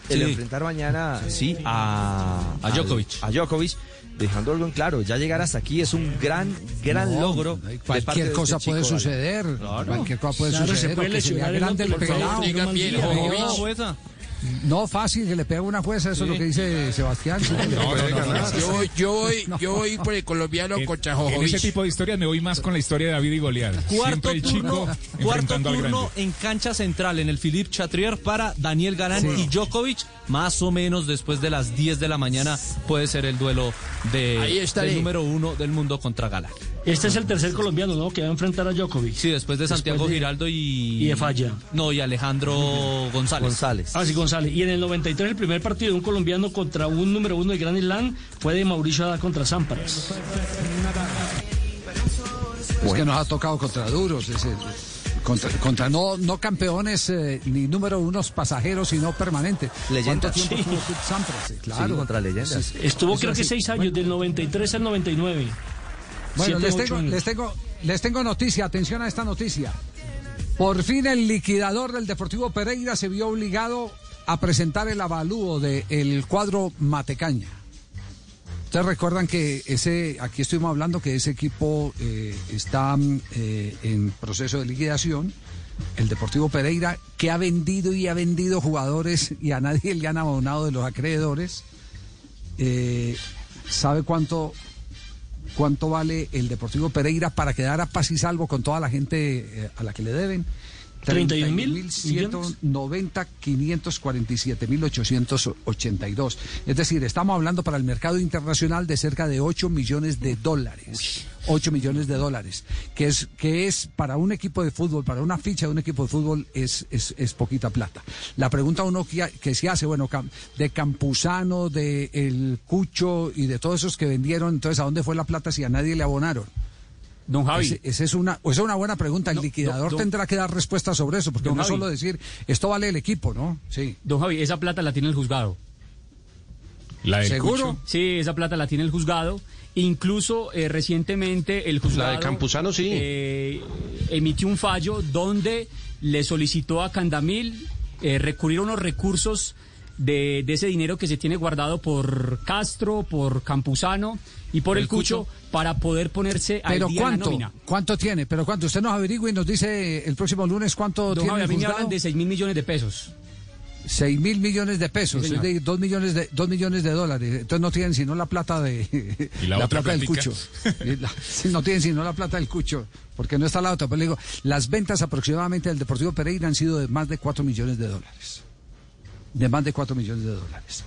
el Sí. enfrentar mañana, sí, a, A Djokovic. A Djokovic, dejando algo en claro, ya llegar hasta aquí es un gran, gran No, logro. parte Cualquier de cosa este puede chico suceder. Cualquier cosa puede Claro, se suceder. puede que se vea lesionar el grande el otro, por favor, pelado. No, fácil que le pegue una jueza, eso es lo que dice Sebastián. sí, No, yo voy- Yo voy, [LAUGHS] yo voy por el colombiano En- En ese tipo de historias me voy más con la historia de David y Goliat. Cuarto el turno, chico cuarto en cancha central en el Philippe Chatrier para Daniel Galán Sí. y Djokovic. Más o menos después de las 10 de la mañana puede ser el duelo de, del número uno del mundo contra Galán. Este es el tercer colombiano, ¿no? Que va a enfrentar a Djokovic. Sí, después de Después Santiago de- Giraldo y... y de Falla. No, y Alejandro González. González. Ah, sí, González. Y en el 93 el primer partido de un colombiano contra un número uno de Grand Slam fue de Mauricio Ada contra Sampras. Es que nos ha tocado contra duros. ese- contra, contra no, no campeones eh, ni número unos pasajeros, sino permanentes. Leyendas. ¿Cuánto tiempo Sí. estuvo Kurt Sampras? Sí, Claro. Sí, contra leyendas. Estuvo Eso creo que seis años, del 93 al 99. Bueno, Siete, les tengo, años. les, tengo, les tengo noticia, atención a esta noticia. Por fin el liquidador del Deportivo Pereira se vio obligado a presentar el avalúo del cuadro Matecaña. Ustedes recuerdan que ese, aquí estuvimos hablando que ese equipo eh, está eh, en proceso de liquidación. El Deportivo Pereira, que ha vendido y ha vendido jugadores y a nadie le han abonado de los acreedores. Eh, ¿Sabe cuánto cuánto vale el Deportivo Pereira para quedar a paz y salvo con toda la gente a la que le deben. 31 mil 190 547 mil 882. Es decir, estamos hablando para el mercado internacional de cerca de 8 millones de dólares. 8 millones de dólares, que es que es para un equipo de fútbol, para una ficha de un equipo de fútbol es, es, es poquita plata. La pregunta uno que, que se hace, bueno, de Campuzano, de El Cucho y de todos esos que vendieron, entonces ¿a dónde fue la plata si a nadie le abonaron? Don Javi. Ese- es una, esa es una buena pregunta. El No, liquidador don- tendrá que dar respuesta sobre eso, porque no Javi. solo decir esto vale el equipo, ¿no? Sí. Don Javi, esa plata la tiene el juzgado. La del ¿Seguro? Cucho. Sí, esa plata la tiene el juzgado. Incluso eh, recientemente el juzgado de Campuzano, sí. eh, emitió un fallo donde le solicitó a Candamil eh, recurrir a unos recursos de, de ese dinero que se tiene guardado por Castro, por Campuzano y por el, El Cucho, Cucho. para poder ponerse al Pero día en la ¿cuánto? nómina. ¿Cuánto tiene? Pero ¿cuánto? Usted nos averigua y nos dice el próximo lunes cuánto Don tiene Javi, a el mí me hablan de 6 mil millones de pesos. 6 mil millones de pesos, Sí, es de 2 millones de, dos millones de dólares. Entonces no tienen sino la plata de [LAUGHS] ¿Y la plata del cucho. La- no tienen sino la plata del cucho, porque no está la otra. Pero le digo, las ventas aproximadamente del Deportivo Pereira han sido de más de 4 millones de dólares. De más de 4 millones de dólares.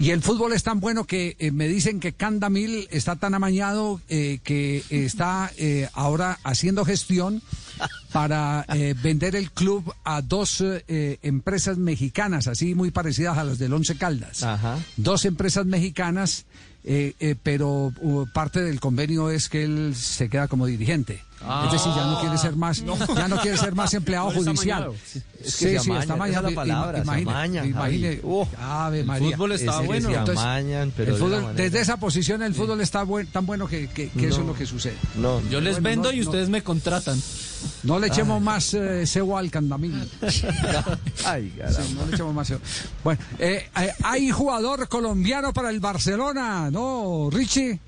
Y el fútbol es tan bueno que eh, me dicen que Candamil está tan amañado eh, que está eh, ahora haciendo gestión para eh, vender el club a dos eh, eh, empresas mexicanas, así muy parecidas a las del Once Caldas. Ajá. Dos empresas mexicanas eh, eh, pero uh, parte del convenio es que él se queda como dirigente. Ah. es decir, ya no quiere ser más, ya no quiere ser más empleado No está judicial. amañado. Es que sí, se sí, está mañana. la palabra, se amañan, imagine, Javi. Ave el María. fútbol estaba Ese- bueno. entonces, amañan, pero el de fútbol- manera. desde esa posición el fútbol está buen- tan bueno que, que- que eso No. es lo que sucede. No. Yo les Bueno, vendo no, y no. ustedes me contratan. No le echemos más eh, cebo al candamín. [LAUGHS] Ay, Sí, no le echemos más cebo. Bueno, eh, eh, hay jugador colombiano para el Barcelona, ¿no, Richie?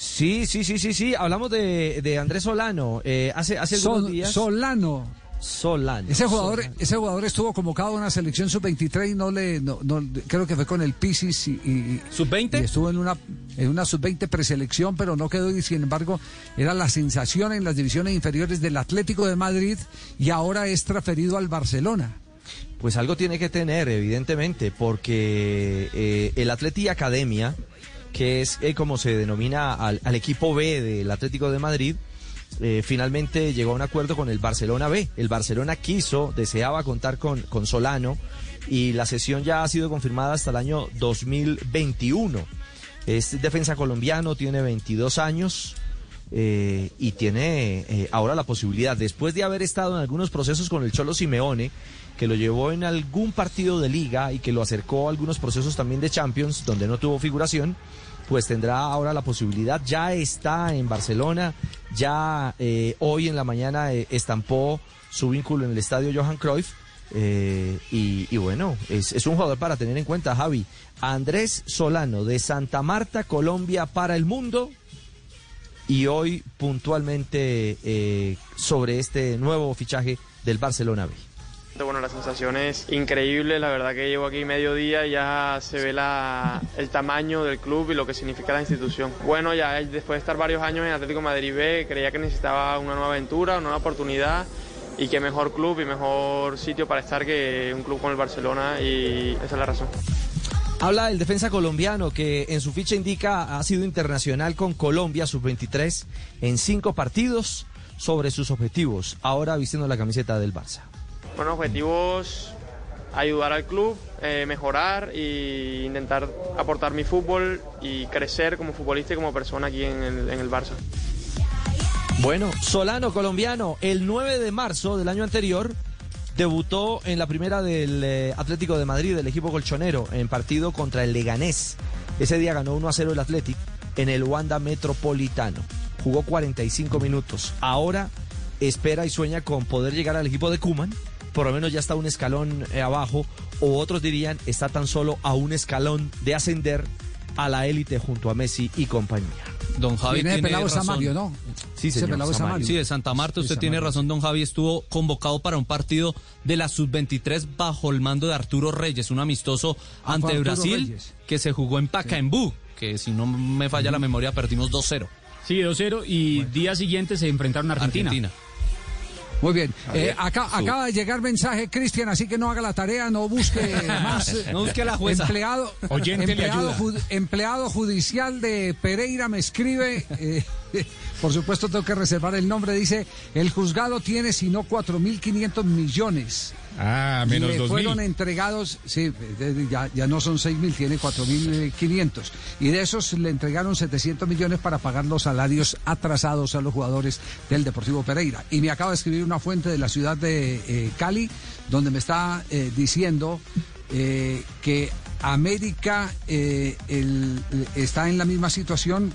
Sí, sí, sí, sí, sí. Hablamos de, de Andrés Solano. eh, hace hace algunos Sol- días. Solano. Solano. Ese jugador, Solano. ese jugador estuvo convocado a una selección sub-23 y no le, no, no- creo que fue con el Pisis y, y- ¿Sub-20? y estuvo en una, en una sub-20 preselección, pero no quedó y sin embargo era la sensación en las divisiones inferiores del Atlético de Madrid y ahora es transferido al Barcelona. Pues algo tiene que tener, evidentemente, porque eh, el Atleti Academia, que es eh, como se denomina al, al equipo B del Atlético de Madrid, eh, finalmente llegó a un acuerdo con el Barcelona B. El Barcelona quiso, deseaba contar con, con Solano y la sesión ya ha sido confirmada hasta el año 2021. Es defensa colombiano, tiene 22 años. eh, y tiene ahora la posibilidad, después de haber estado en algunos procesos con el Cholo Simeone, que lo llevó en algún partido de liga y que lo acercó a algunos procesos también de Champions, donde no tuvo figuración, pues tendrá ahora la posibilidad, ya está en Barcelona, ya eh, hoy en la mañana eh, estampó su vínculo en el estadio Johan Cruyff, eh, y, bueno, es, un jugador para tener en cuenta, Javi. Andrés Solano de Santa Marta, Colombia para el mundo, y hoy puntualmente sobre este nuevo fichaje del Barcelona B. Bueno, la sensación es increíble, la verdad que llevo aquí mediodía y ya se ve la, el tamaño del club y lo que significa la institución. Bueno, ya después de estar varios años en Atlético Madrid B, creía que necesitaba una nueva aventura, una nueva oportunidad y qué mejor club y mejor sitio para estar que un club con el Barcelona y esa es la razón. Habla el defensa colombiano que en su ficha indica ha sido internacional con Colombia sub-23 en cinco partidos sobre sus objetivos, ahora vistiendo la camiseta del Barça. Bueno, objetivos, ayudar al club, eh, mejorar e intentar aportar mi fútbol y crecer como futbolista y como persona aquí en el, Barça. Bueno, Solano colombiano, el 9 de marzo del año anterior debutó en la primera del eh, Atlético de Madrid, del equipo colchonero, en partido contra el Leganés. Ese día ganó 1 a 0 el Atlético en el Wanda Metropolitano. Jugó 45 minutos. Ahora espera y sueña con poder llegar al equipo de Cuman. Por lo menos ya está un escalón eh, abajo. O otros dirían, está tan solo a un escalón de ascender a la élite junto a Messi y compañía. Don Javi tiene pelado razón. Samario, ¿no? Sí, señor, pelado Samario. Sí, de Santa Marta, usted tiene razón, don Javi. Estuvo convocado para un partido de la Sub-23 bajo el mando de Arturo Reyes, un amistoso Ah, ante Arturo Brasil Reyes. que se jugó en Pacaembu, que si no me falla la memoria perdimos 2-0. Sí, 2-0 y día siguiente se enfrentaron a Argentina. Argentina. Muy bien. Eh, acá, acaba de llegar mensaje, Cristian, así que no haga la tarea, no busque [LAUGHS] más. [LAUGHS] No busque a la jueza. Empleado, empleado, ju- empleado judicial de Pereira me escribe. eh, [LAUGHS] por supuesto, tengo que reservar el nombre. Dice: el juzgado tiene, si no, 4.500 millones. Ah, menos Le fueron entregados, sí, eh, ya, ya no son 6 mil, tiene 4.500. Y de esos le entregaron 700 millones para pagar los salarios atrasados a los jugadores del Deportivo Pereira. Y me acaba de escribir una fuente de la ciudad de eh, Cali, donde me está eh, diciendo eh, que América eh, el- está en la misma situación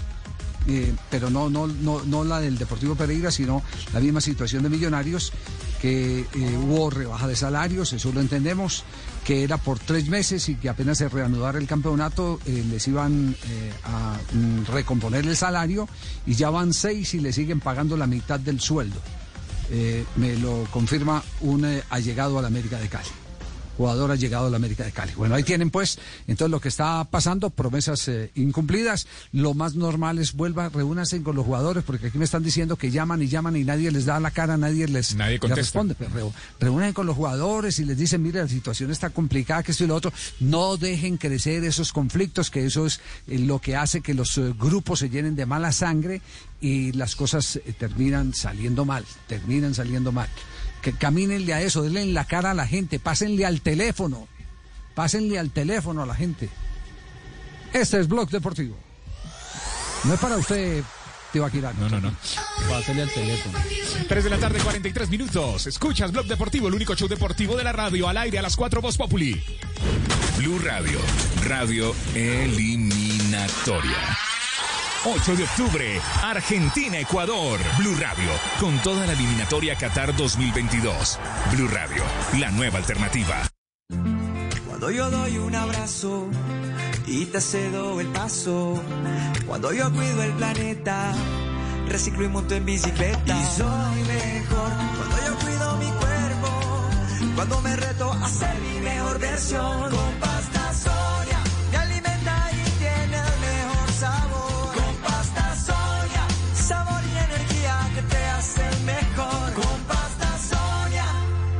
eh, pero no, no, no, no la del Deportivo Pereira, sino la misma situación de Millonarios, que eh, hubo rebaja de salarios, eso lo entendemos, que era por tres meses y que apenas se reanudara el campeonato eh, les iban a mm, recomponer el salario y ya van seis y le siguen pagando la mitad del sueldo. Me lo confirma un allegado a la América de Cali jugador ha llegado a la América de Cali. Bueno, ahí tienen pues entonces lo que está pasando, promesas eh, incumplidas. Lo más normal es vuelva, reúnanse con los jugadores, porque aquí me están diciendo que llaman y llaman y nadie les da la cara, nadie les, Nadie les responde. Pero reúnen con los jugadores y les dicen, mire, la situación está complicada, que esto y lo otro. No dejen crecer esos conflictos, que eso es eh, lo que hace que los eh, grupos se llenen de mala sangre y las cosas eh, terminan saliendo mal, terminan saliendo mal que camínenle a eso, denle en la cara a la gente, pásenle al teléfono, pásenle al teléfono a la gente. Este es Blog Deportivo. No es para usted, Tibaquirá. No, no, no. Pásale al teléfono. 3 de la tarde, 43 minutos. Escuchas Blog Deportivo, el único show deportivo de la radio, al aire a las 4 Voz Populi. Blue Radio, radio eliminatoria. 8 de octubre, Argentina-Ecuador. Blue Radio, con toda la eliminatoria Qatar 2022. Blue Radio, la nueva alternativa. Cuando yo doy un abrazo y te cedo el paso. Cuando yo cuido el planeta, reciclo y monto en bicicleta. Y soy mejor cuando yo cuido mi cuerpo. Cuando me reto a ser mi mejor versión. Con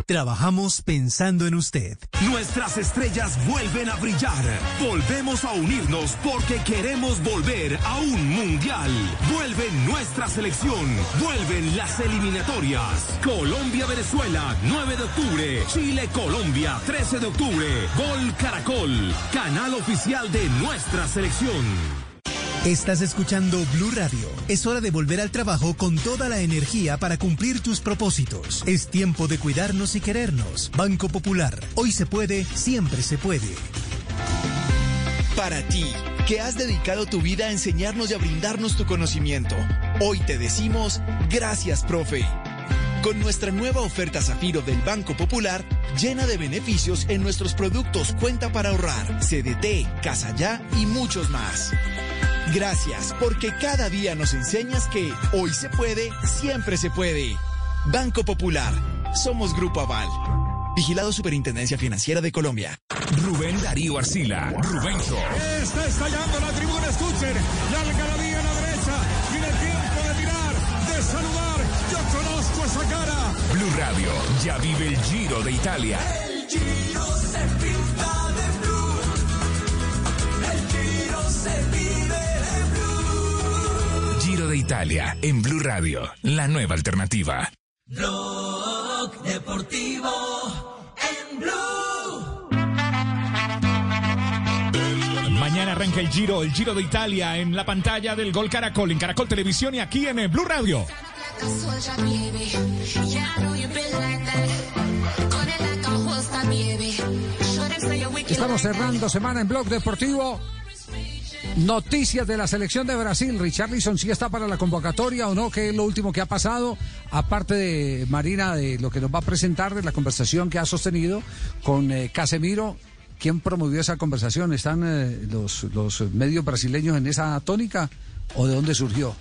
Trabajamos pensando en usted. Nuestras estrellas vuelven a brillar. Volvemos a unirnos porque queremos volver a un mundial. Vuelve nuestra selección. Vuelven las eliminatorias. Colombia-Venezuela, 9 de octubre. Chile-Colombia, 13 de octubre. Gol Caracol, canal oficial de nuestra selección. Estás escuchando Blue Radio. Es hora de volver al trabajo con toda la energía para cumplir tus propósitos. Es tiempo de cuidarnos y querernos. Banco Popular. Hoy se puede, siempre se puede. Para ti, que has dedicado tu vida a enseñarnos y a brindarnos tu conocimiento, hoy te decimos gracias, profe. Con nuestra nueva oferta Zafiro del Banco Popular, llena de beneficios en nuestros productos Cuenta para ahorrar, CDT, Casa Ya y muchos más. Gracias, porque cada día nos enseñas que hoy se puede, siempre se puede. Banco Popular, somos Grupo Aval. Vigilado Superintendencia Financiera de Colombia. Rubén Darío Arcila, Rubencho. Está estallando la tribuna, escuchen. La algarabía en la derecha. Tiene tiempo de mirar, de saludar. Yo conozco esa cara. Blue Radio ya vive el Giro de Italia. El Giro se pinta de blue. El Giro se vive Italia en Blue Radio, la nueva alternativa. Blog Deportivo en Blue. Mañana arranca el Giro, el Giro de Italia en la pantalla del Gol Caracol, en Caracol Televisión y aquí en Blue Radio. Estamos cerrando semana en Blog Deportivo. Noticias de la selección de Brasil. Richarlison sí está para la convocatoria o no, que es lo último que ha pasado. Aparte de Marina, de lo que nos va a presentar, de la conversación que ha sostenido con eh, Casemiro. ¿Quién promovió esa conversación? ¿Están eh, los, los medios brasileños en esa tónica o de dónde surgió?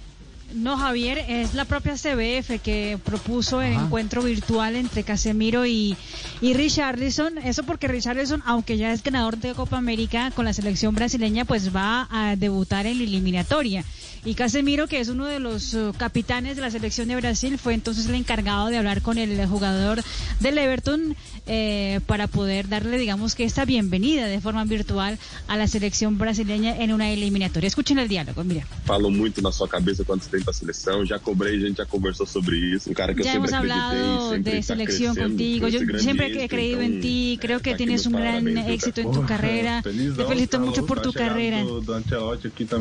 No, Javier, es la propia CBF que propuso el encuentro virtual entre Casemiro y, y Richarlison. Eso porque Richarlison, aunque ya es ganador de Copa América con la selección brasileña, pues va a debutar en la eliminatoria. Y Casemiro, que es uno de los uh, capitanes de la selección de Brasil, fue entonces el encargado de hablar con el jugador del Everton eh, para poder darle, digamos que esta bienvenida de forma virtual a la selección brasileña en una eliminatoria. Escuchen el diálogo, mira. Falou muito na sua cabeça quando você vem pra seleção. Já cobrei, a gente já conversou sobre isso. Um cara que eu Ya sempre hemos hablado de selección contigo. Yo siempre he creído en ti. Creo que tienes un gran éxito en tu carrera. Te felicito mucho por tu carrera.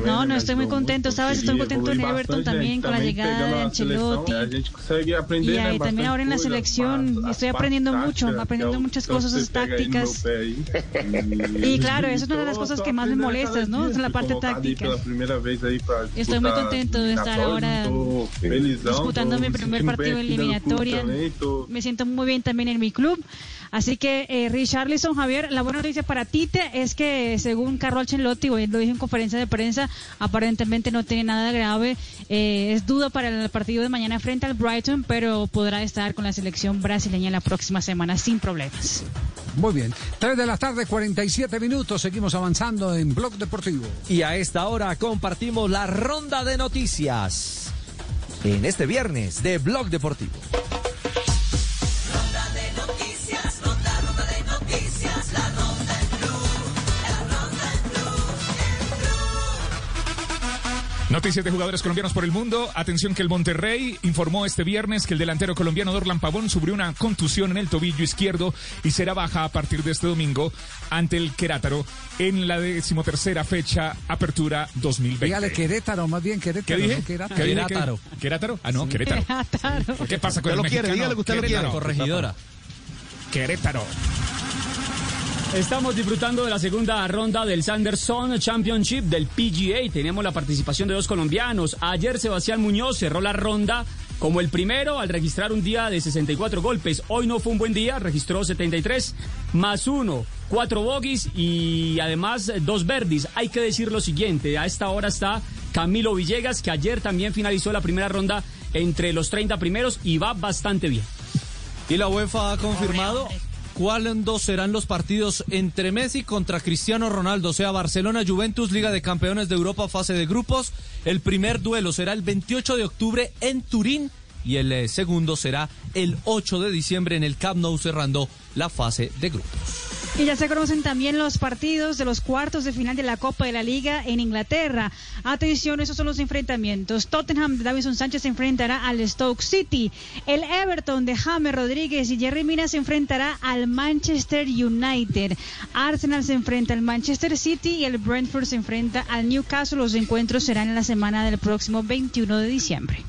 No, no, estoy muy contento, ¿sabes? Estoy consegui contento en Everton también con la llegada de Ancelotti. A gente consegue aprender, Y ahí también ahora en la selección estoy aprendiendo mucho, aprendiendo muchas cosas tácticas. [LAUGHS] Y claro, esa es una de las cosas que más me molestas, ¿no? Es la parte táctica. Estoy muy contento de estar ahora disputando mi me primer partido eliminatoria. Me siento muy bien también en mi club. Así que, eh, Richarlison, Javier, la buena noticia para Tite es que, según Carlo Ancelotti, hoy lo dijo en conferencia de prensa, aparentemente no tiene nada grave. Eh, es duda para el partido de mañana frente al Brighton, pero podrá estar con la selección brasileña la próxima semana sin problemas. Muy bien. 3 de la tarde, 47 minutos. Seguimos avanzando en Blog Deportivo. Y a esta hora compartimos la ronda de noticias en este viernes de Blog Deportivo. Noticias de jugadores colombianos por el mundo. Atención que el Monterrey informó este viernes que el delantero colombiano Dorlan Pavón sufrió una contusión en el tobillo izquierdo y será baja a partir de este domingo ante el Querétaro en la decimotercera fecha Apertura 2020. Dígale Querétaro, más bien ¿Qué Querétaro. dije? no Querétaro. ¿Qué dije? ¿Qué- ¿Querétaro? Ah, no, Querétaro. ¿Qué pasa con Usted el lo quiere, mexicano? dígale que usted lo Querétaro. quiere. Corregidora. Querétaro. Estamos disfrutando de la segunda ronda del Sanderson Championship del PGA. Tenemos la participación de dos colombianos. Ayer Sebastián Muñoz cerró la ronda como el primero al registrar un día de 64 golpes. Hoy no fue un buen día, registró 73 más uno, cuatro bogies y además dos verdis. Hay que decir lo siguiente, a esta hora está Camilo Villegas, que ayer también finalizó la primera ronda entre los 30 primeros y va bastante bien. Y la UEFA ha confirmado cuáles serán los partidos entre Messi contra Cristiano Ronaldo, o sea, Barcelona Juventus Liga de Campeones de Europa fase de grupos. El primer duelo será el 28 de octubre en Turín y el eh, segundo será el 8 de diciembre en el Camp Nou cerrando la fase de grupos. Y ya se conocen también los partidos de los cuartos de final de la Copa de la Liga en Inglaterra. Atención, esos son los enfrentamientos. Tottenham de Davison Sánchez se enfrentará al Stoke City. El Everton de James Rodríguez y Jerry Mina se enfrentará al Manchester United. Arsenal se enfrenta al Manchester City y el Brentford se enfrenta al Newcastle. Los encuentros serán en la semana del próximo 21 de diciembre.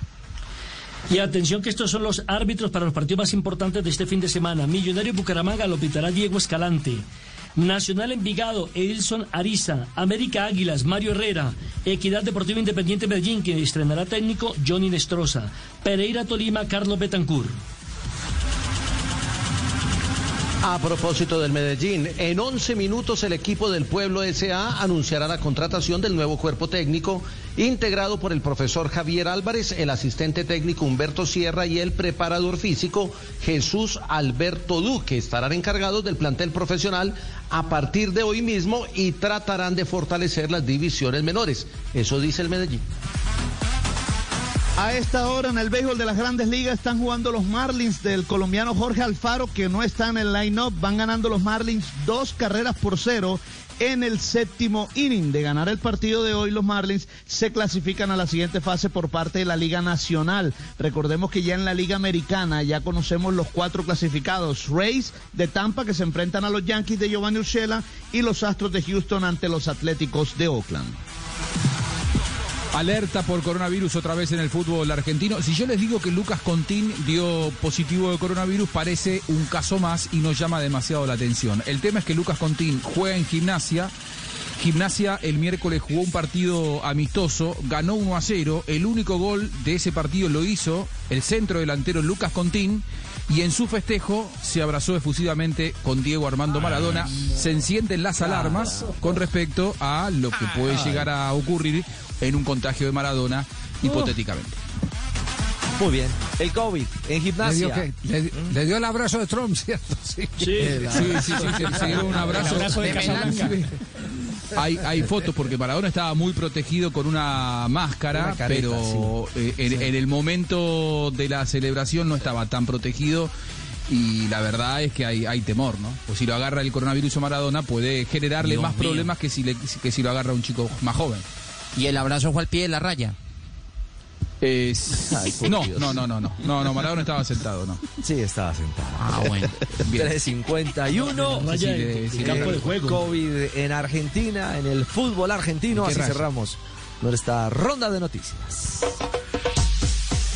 Y atención que estos son los árbitros para los partidos más importantes de este fin de semana. Millonario Bucaramanga lo pitará Diego Escalante. Nacional Envigado, Edilson Ariza, América Águilas, Mario Herrera, Equidad Deportiva Independiente Medellín, que estrenará técnico Johnny Nestroza, Pereira Tolima, Carlos Betancourt. A propósito del Medellín, en 11 minutos el equipo del Pueblo SA anunciará la contratación del nuevo cuerpo técnico integrado por el profesor Javier Álvarez, el asistente técnico Humberto Sierra y el preparador físico Jesús Alberto Duque. Estarán encargados del plantel profesional a partir de hoy mismo y tratarán de fortalecer las divisiones menores. Eso dice el Medellín. A esta hora en el béisbol de las grandes ligas están jugando los Marlins del colombiano Jorge Alfaro, que no está en el line-up. Van ganando los Marlins dos carreras por cero en el séptimo inning. De ganar el partido de hoy, los Marlins se clasifican a la siguiente fase por parte de la Liga Nacional. Recordemos que ya en la Liga Americana ya conocemos los cuatro clasificados. Rays de Tampa que se enfrentan a los Yankees de Giovanni Urshela y los Astros de Houston ante los Atléticos de Oakland. Alerta por coronavirus otra vez en el fútbol argentino. Si yo les digo que Lucas Contín dio positivo de coronavirus, parece un caso más y no llama demasiado la atención. El tema es que Lucas Contín juega en gimnasia. Gimnasia el miércoles jugó un partido amistoso, ganó 1 a 0. El único gol de ese partido lo hizo el centro delantero Lucas Contín. Y en su festejo se abrazó efusivamente con Diego Armando Maradona. Se encienden las alarmas con respecto a lo que puede llegar a ocurrir en un contagio de Maradona, hipotéticamente. Muy bien. El COVID en Le gimnasia. dio, que- le- le dio el abrazo de Trump, [LAUGHS] ¿cierto? Sí, Sí, sí, sí, sí, se dio un abrazo. Inclusive, Hay, hay fotos porque Maradona estaba muy protegido con una máscara, Una careta, pero eh, en, en el momento de la celebración no estaba tan protegido y la verdad es que hay, hay temor, ¿no? Pues si lo agarra el coronavirus a Maradona puede generarle Dios más mío. problemas que si, le- que si lo agarra un chico más joven. Y el abrazo fue al pie de la raya. Eh, Ay, no, no, no, no, no, no, no, Maradona estaba sentado, ¿no. Sí, estaba sentado. Ah, bueno. Bien. 351. Sí, de- sí, de- COVID en Argentina, en el fútbol argentino. ¿Qué Así cerramos nuestra ronda de noticias.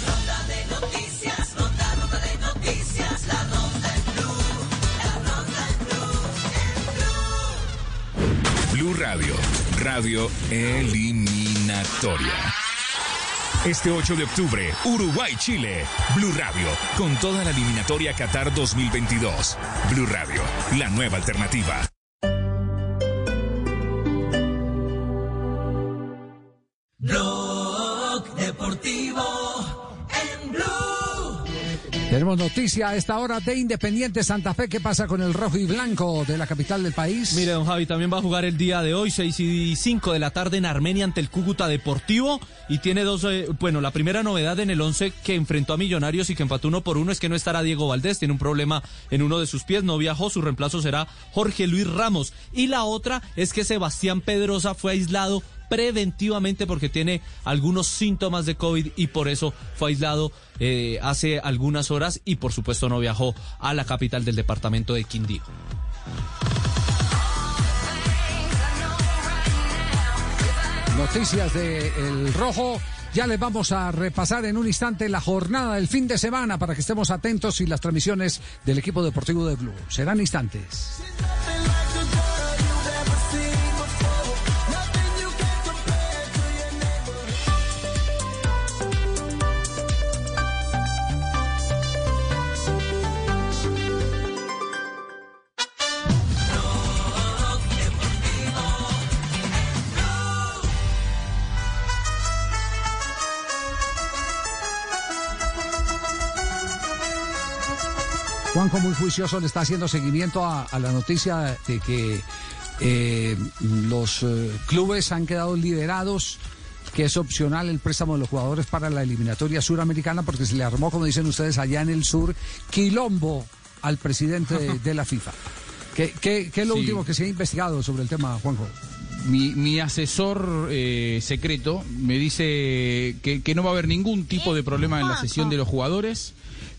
Ronda de noticias, ronda, ronda de noticias, la ronda en blue, la ronda en blue, Blue Radio, radio eliminatoria. Este 8 de octubre, Uruguay-Chile. Blue Radio, con toda la eliminatoria Qatar 2022. Blue Radio, la nueva alternativa. Blog Deportivo Tenemos noticia a esta hora de Independiente Santa Fe. ¿Qué pasa con el rojo y blanco de la capital del país? Mire, don Javi, también va a jugar el día de hoy, 6 y 5 de la tarde en Armenia ante el Cúcuta Deportivo. Y tiene dos, eh, bueno, la primera novedad en el 11 que enfrentó a Millonarios y que empató uno por uno es que no estará Diego Valdés, tiene un problema en uno de sus pies, no viajó, su reemplazo será Jorge Luis Ramos. Y la otra es que Sebastián Pedrosa fue aislado preventivamente porque tiene algunos síntomas de COVID y por eso fue aislado eh, hace algunas horas y por supuesto no viajó a la capital del departamento de Quindío. Noticias de El Rojo. Ya les vamos a repasar en un instante la jornada del fin de semana para que estemos atentos y las transmisiones del equipo deportivo de Blue. Serán instantes. Juanjo muy juicioso le está haciendo seguimiento a, a la noticia de que eh, los eh, clubes han quedado liderados, que es opcional el préstamo de los jugadores para la eliminatoria suramericana, porque se le armó, como dicen ustedes, allá en el sur, quilombo al presidente de, [LAUGHS] de la FIFA. ¿Qué, qué- qué es lo Sí. último que se ha investigado sobre el tema, Juanjo? Mi, mi asesor eh, secreto me dice que, que no va a haber ningún tipo de problema en la sesión de los jugadores,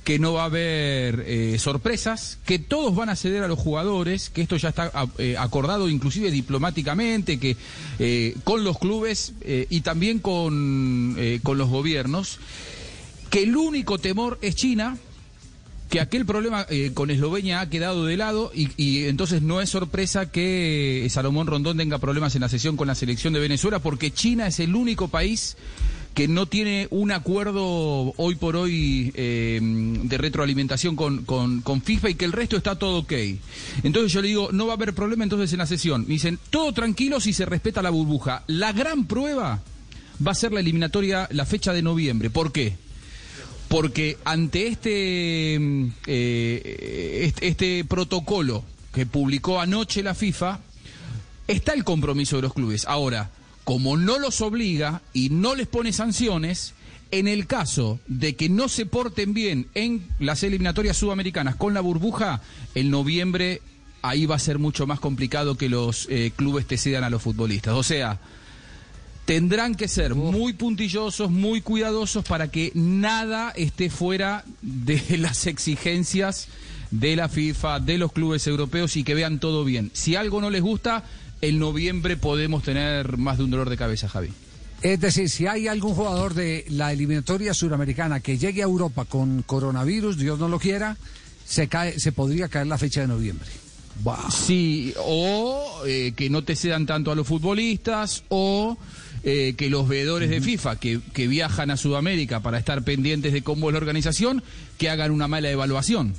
que no va a haber eh, sorpresas, que todos van a ceder a los jugadores, que esto ya está eh, acordado inclusive diplomáticamente, que eh, con los clubes eh, y también con, con los gobiernos, que el único temor es China, que aquel problema con Eslovenia ha quedado de lado y, y entonces no es sorpresa que Salomón Rondón tenga problemas en la sesión con la selección de Venezuela porque China es el único país que no tiene un acuerdo hoy por hoy eh, de retroalimentación con, con, con FIFA y que el resto está todo ok. Entonces yo le digo, no va a haber problema entonces en la sesión. Me dicen, todo tranquilo si se respeta la burbuja. La gran prueba va a ser la eliminatoria, la fecha de noviembre. ¿Por qué? porque ante este, mm, eh, este, este protocolo que publicó anoche la FIFA, está el compromiso de los clubes. Ahora, como no los obliga y no les pone sanciones, en el caso de que no se porten bien en las eliminatorias sudamericanas con la burbuja, en noviembre ahí va a ser mucho más complicado que los eh, clubes te cedan a los futbolistas. O sea, tendrán que ser muy puntillosos, muy cuidadosos para que nada esté fuera de [LAUGHS] las exigencias de la FIFA, de los clubes europeos y que vean todo bien. Si algo no les gusta, en noviembre podemos tener más de un dolor de cabeza, Javi. Es decir, si hay algún jugador de la eliminatoria suramericana que llegue a Europa con coronavirus, Dios no lo quiera, se, cae, se podría caer la fecha de noviembre. Sí, o eh, que no te cedan tanto a los futbolistas, o eh, que los veedores de FIFA que, que viajan a Sudamérica para estar pendientes de cómo es la organización, que hagan una mala evaluación.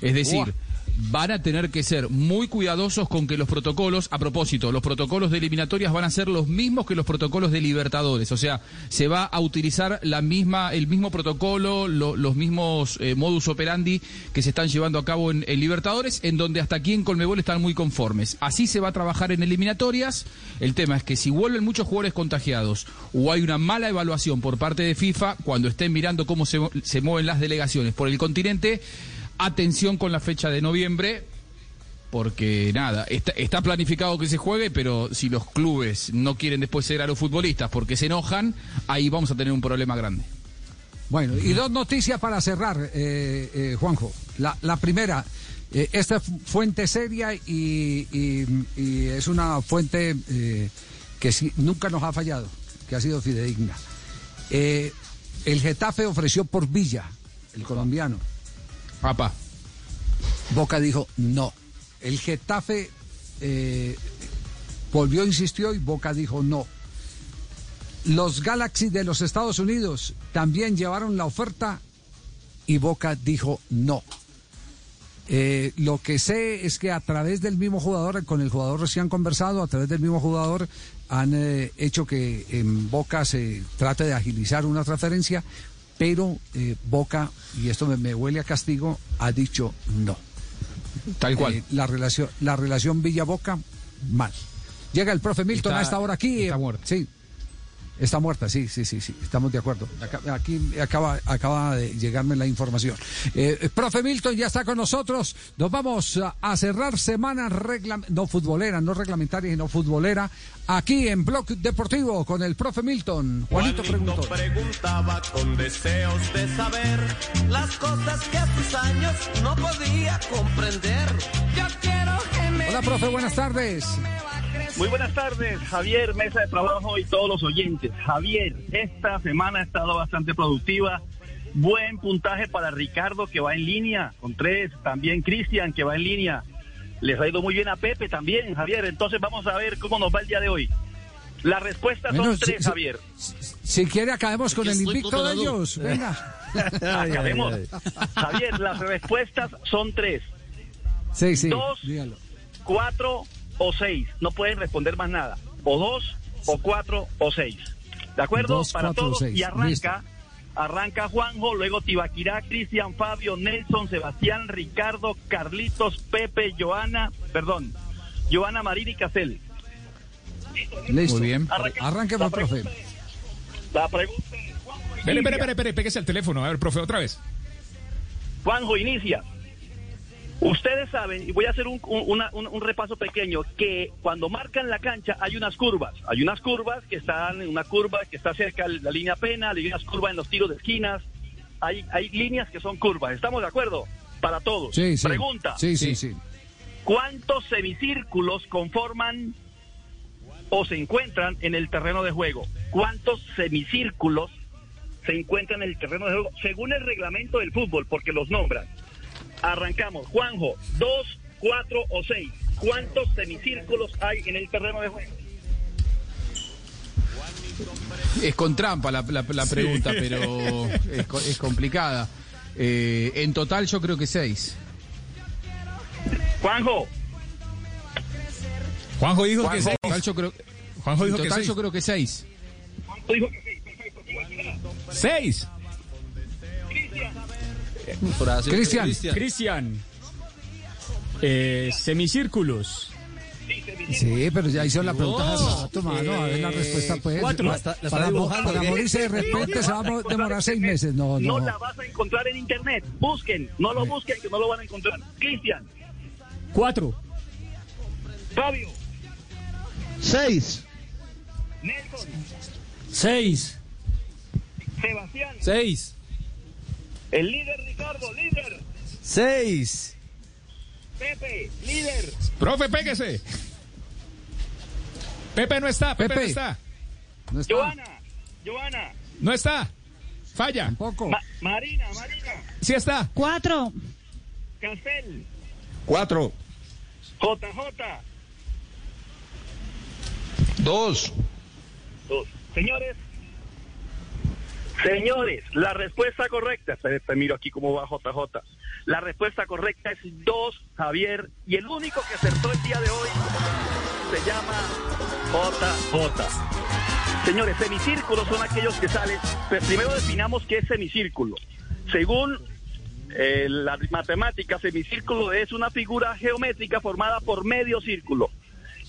Es decir, van a tener que ser muy cuidadosos con que los protocolos, a propósito, los protocolos de eliminatorias van a ser los mismos que los protocolos de Libertadores, o sea, se va a utilizar la misma, el mismo protocolo, lo- los mismos eh, modus operandi que se están llevando a cabo en, en Libertadores, en donde hasta aquí en Colmebol están muy conformes. Así se va a trabajar en eliminatorias. El tema es que si vuelven muchos jugadores contagiados o hay una mala evaluación por parte de FIFA, cuando estén mirando cómo se, se mueven las delegaciones por el continente, atención con la fecha de noviembre, porque nada, está, planificado que se juegue, pero si los clubes no quieren después ser a los futbolistas porque se enojan, ahí vamos a tener un problema grande. Bueno, y dos noticias para cerrar, eh, eh, Juanjo. La, primera, eh, esta fu- fuente seria y, es una fuente que nunca nos ha fallado, que ha sido fidedigna. El Getafe ofreció por Villa, el colombiano. Papá. Boca dijo no. El Getafe eh, volvió, insistió y Boca dijo no. Los Galaxy de los Estados Unidos también llevaron la oferta y Boca dijo no. Eh, lo que sé es que a través del mismo jugador, con el jugador recién conversado, a través del mismo jugador han eh, hecho que en Boca se trate de agilizar una transferencia, pero eh, Boca, y esto me, me huele a castigo, ha dicho no. Tal cual. Eh, la relación, la relación Villa-Boca, mal. Llega el profe Milton Está- a esta hora aquí. está muerto. Sí. Está muerta, sí, sí, sí, sí, estamos de acuerdo. Aquí acaba, acaba de llegarme la información. Eh, profe Milton ya está con nosotros. Nos vamos a, cerrar semana reglam- no futbolera, no reglamentaria, sino futbolera, aquí en Blog Deportivo con el profe Milton. Juanito preguntó. preguntaba con deseos de saber las cosas que a sus años no podía comprender. Yo quiero que me Hola, profe, buenas tardes. Muy buenas tardes, Javier, mesa de trabajo y todos los oyentes. Javier, esta semana ha estado bastante productiva. Buen puntaje para Ricardo que va en línea con tres. También Cristian que va en línea. Les ha ido muy bien a Pepe también, Javier. Entonces vamos a ver cómo nos va el día de hoy. Las respuestas Bueno, son si- tres, si- Javier. Si quiere, acabemos con el invicto de ellos. [LAUGHS] Venga. Acabemos. Javier, las respuestas son tres. Sí, sí. Dos, dígalo. cuatro o seis. No pueden responder más nada. O dos, o cuatro, o seis. ¿De acuerdo? Dos, Para cuatro todos. seis. Y arranca. Arranca Juanjo, luego Tibaquirá, Cristian, Fabio, Nelson, Sebastián, Ricardo, Carlitos, Pepe, Joana, perdón, Joana Marín y Casel. Listo. Muy bien. Arranquemos, profe. La pregunta Espere, espere, espere, pégese al teléfono. A ver, profe, otra vez. Juanjo, inicia. Ustedes saben, y voy a hacer un, un- una- un- un repaso pequeño, que cuando marcan la cancha hay unas curvas. Hay unas curvas que están en una curva que está cerca de la línea penal, hay unas curvas en los tiros de esquinas. Hay, hay líneas que son curvas. ¿Estamos de acuerdo? Para todos. Sí, sí. Pregunta. Sí, sí, sí. ¿Cuántos semicírculos conforman o se encuentran en el terreno de juego? ¿Cuántos semicírculos se encuentran en el terreno de juego según el reglamento del fútbol? Porque los nombran. Arrancamos. Juanjo, dos, cuatro o seis. ¿Cuántos semicírculos hay en el terreno de juego? Es con trampa la, la- la Sí. pregunta, pero es, co- es complicada. Eh, en total yo creo que seis. Juanjo. Juanjo dijo que seis. en total yo creo, Juanjo dijo en que total seis. yo creo que seis. Seis. Cristian. Cristian. Eh, semicírculos. Sí, pero ya hizo la pregunta hace No. rato, mano. A ver la respuesta, pues. cuatro. Para, para, morirse de repente se va a mo- demorar seis meses. No, No no. la vas a encontrar en internet. Busquen. No lo busquen, que no lo van a encontrar. Cristian. Cuatro. Fabio. Seis. Nelson. Seis. Sebastián. Seis. El líder Ricardo, líder. Seis. Pepe, líder. Profe, pégese. Pepe no está, Pepe, Pepe. no está. No está. Joana, Joana. No está. Falla. Tampoco. Ma- Marina, Marina. Sí está. Cuatro. Castel. Cuatro. JJ. Dos. Dos. Señores. Señores, la respuesta correcta, te, miro aquí cómo va JJ. La respuesta correcta es dos, Javier, y el único que acertó el día de hoy se llama JJ. Señores, semicírculos son aquellos que salen. Pues primero definamos qué es semicírculo. Según eh, la matemática, semicírculo es una figura geométrica formada por medio círculo.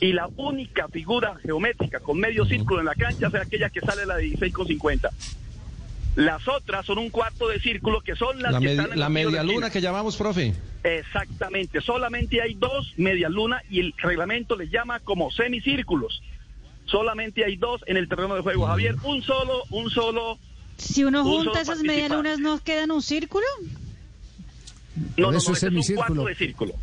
Y la única figura geométrica con medio círculo en la cancha es aquella que sale la de 16,50. Las otras son un cuarto de círculo que son las La, que están en la media luna que llamamos, profe. Exactamente, solamente hay dos medias luna y el reglamento les llama como semicírculos. Solamente hay dos en el terreno de juego. Javier, un solo, un solo. Si uno un junta esas participante. medialunas, ¿no quedan un círculo? No, no, eso no, es un semicírculo. cuarto de círculo.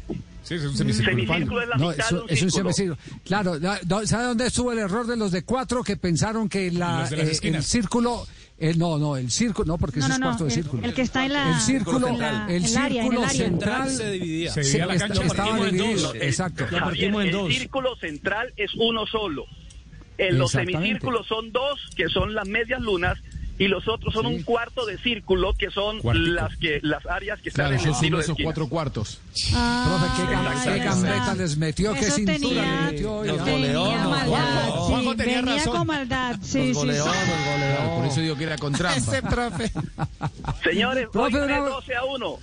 Sí, es un Semicírculo es la No, mitad eso- de un es un círculo. semicírculo. Claro, ¿sabe dónde estuvo el error de los de cuatro que pensaron que la, Los de las eh, el círculo. Eh, no, no, el círculo, no, porque No, ese no, es no. cuarto de El, círculo. el que está en la. el círculo, en la- el el área, en el círculo área. central se dividía. Se dividía la cancha estaba dividido, dos. exacto. Lo Javier, partimos en el círculo central es uno solo. En los semicírculos son dos, que son las medias lunas, y los otros son Sí. un cuarto de círculo, que son Cuartico. las que las áreas que están en el tiro sumo de esos esquina. cuatro cuartos. Ah, Profe, qué, gambeta les metió, qué cintura tenía- le metió. Los goleó, Juanjo. tenía venía razón. con maldad, sí, Nos sí, goleó, sí. nos goleó. Por eso digo que era con trampa. profe. Señores, Profe, gané bravo. 12 a 1.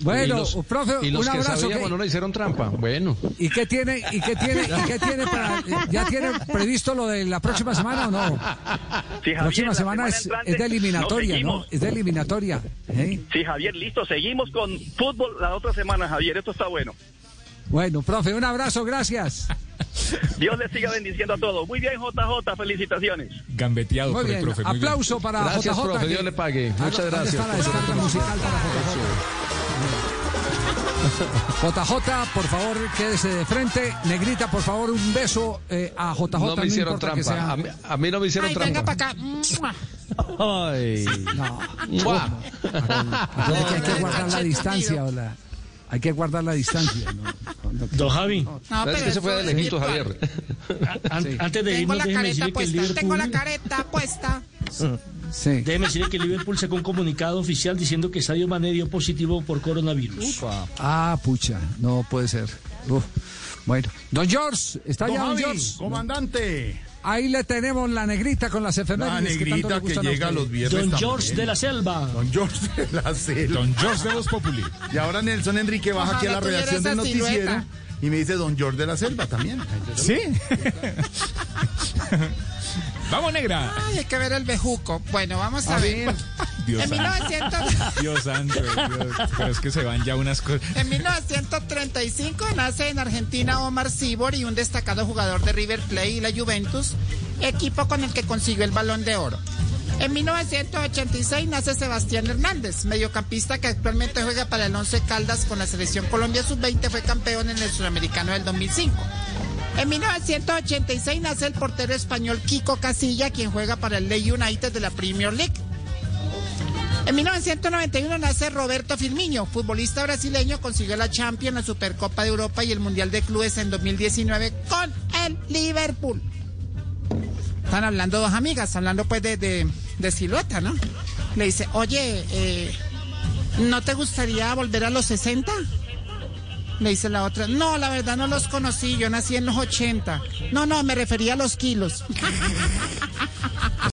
Bueno, y los, profe, y los un que abrazo. sabíamos que- no le hicieron trampa. Bueno. ¿Y qué tiene, y qué tiene, y qué tiene para, ya tiene previsto lo de la próxima semana o no? Sí, Javier, próxima la semana, semana es, entrante es de eliminatoria. Es de eliminatoria. ¿eh? Sí, Javier, listo. Seguimos con fútbol la otra semana, Javier. Esto está bueno. Bueno, profe, un abrazo, gracias. [LAUGHS] Dios les siga bendiciendo a todos. Muy bien, JJ. Felicitaciones. Gambeteado Muy por bien, el profe. muy bien. aplauso para Gracias, JJ. profe, que- Dios le pague. Muchas ¿Dónde gracias. está la descarga musical para JJ? JJ, por favor, quédese de frente. Negrita, por favor, un beso eh, a JJ. No me hicieron que trampa. sea- A mí, a mí no me hicieron Ay, trampa. venga para acá. Ay. No. Hay que guardar la distancia, hola. Hay que guardar la distancia. ¿no? Don Javi. No, ¿Sabes pero que se fue eso de virtual. Javier? An- Sí. Antes de Tengo irnos, la déjeme careta decirle que el puesta, tengo la Liverpool... careta puesta. Sí. Déjeme decirle que el Liverpool sacó un comunicado oficial diciendo que Sadio Mané dio positivo por coronavirus. Ah, pucha, no puede ser. Uf. Bueno, don George, ¿está Don ya don Javi, George? comandante. Ahí le tenemos la negrita con las efemérides. La que tanto le negrita que a llega usted. los viernes Don también. George de la Selva. Don George de la Selva. Don George de Voz Populi. Y ahora Nelson Enrique baja aquí a la redacción del noticiero silueta. Y me dice Don George de la Selva también. ¿Sí? [LAUGHS] Vamos, negra. Ay, hay que ver el bejuco. Bueno, vamos a, A ver. ver. [LAUGHS] Dios En santo. 1900 Dios santo, Dios. Pero es que se van ya unas cosas. [LAUGHS] En 1935 nace en Argentina Omar Sibori, un destacado jugador de River Plate y la Juventus, equipo con el que consiguió el Balón de Oro. En 1986 nace Sebastián Hernández, mediocampista que actualmente juega para el Once Caldas con la selección Colombia Sub-20, fue campeón en el Sudamericano del 2005. En 1986 nace el portero español Kiko Casilla, quien juega para el Ley United de la Premier League. En 1991 nace Roberto Firmino, futbolista brasileño, consiguió la Champions, la Supercopa de Europa y el Mundial de Clubes en 2019 con el Liverpool. Están hablando dos amigas, hablando pues de, de, de silueta, ¿no? Le dice, oye, eh, ¿no te gustaría volver a los 60? Le dice la otra, no, la verdad no los conocí, yo nací en los 80. No, no, me refería a los kilos. [LAUGHS]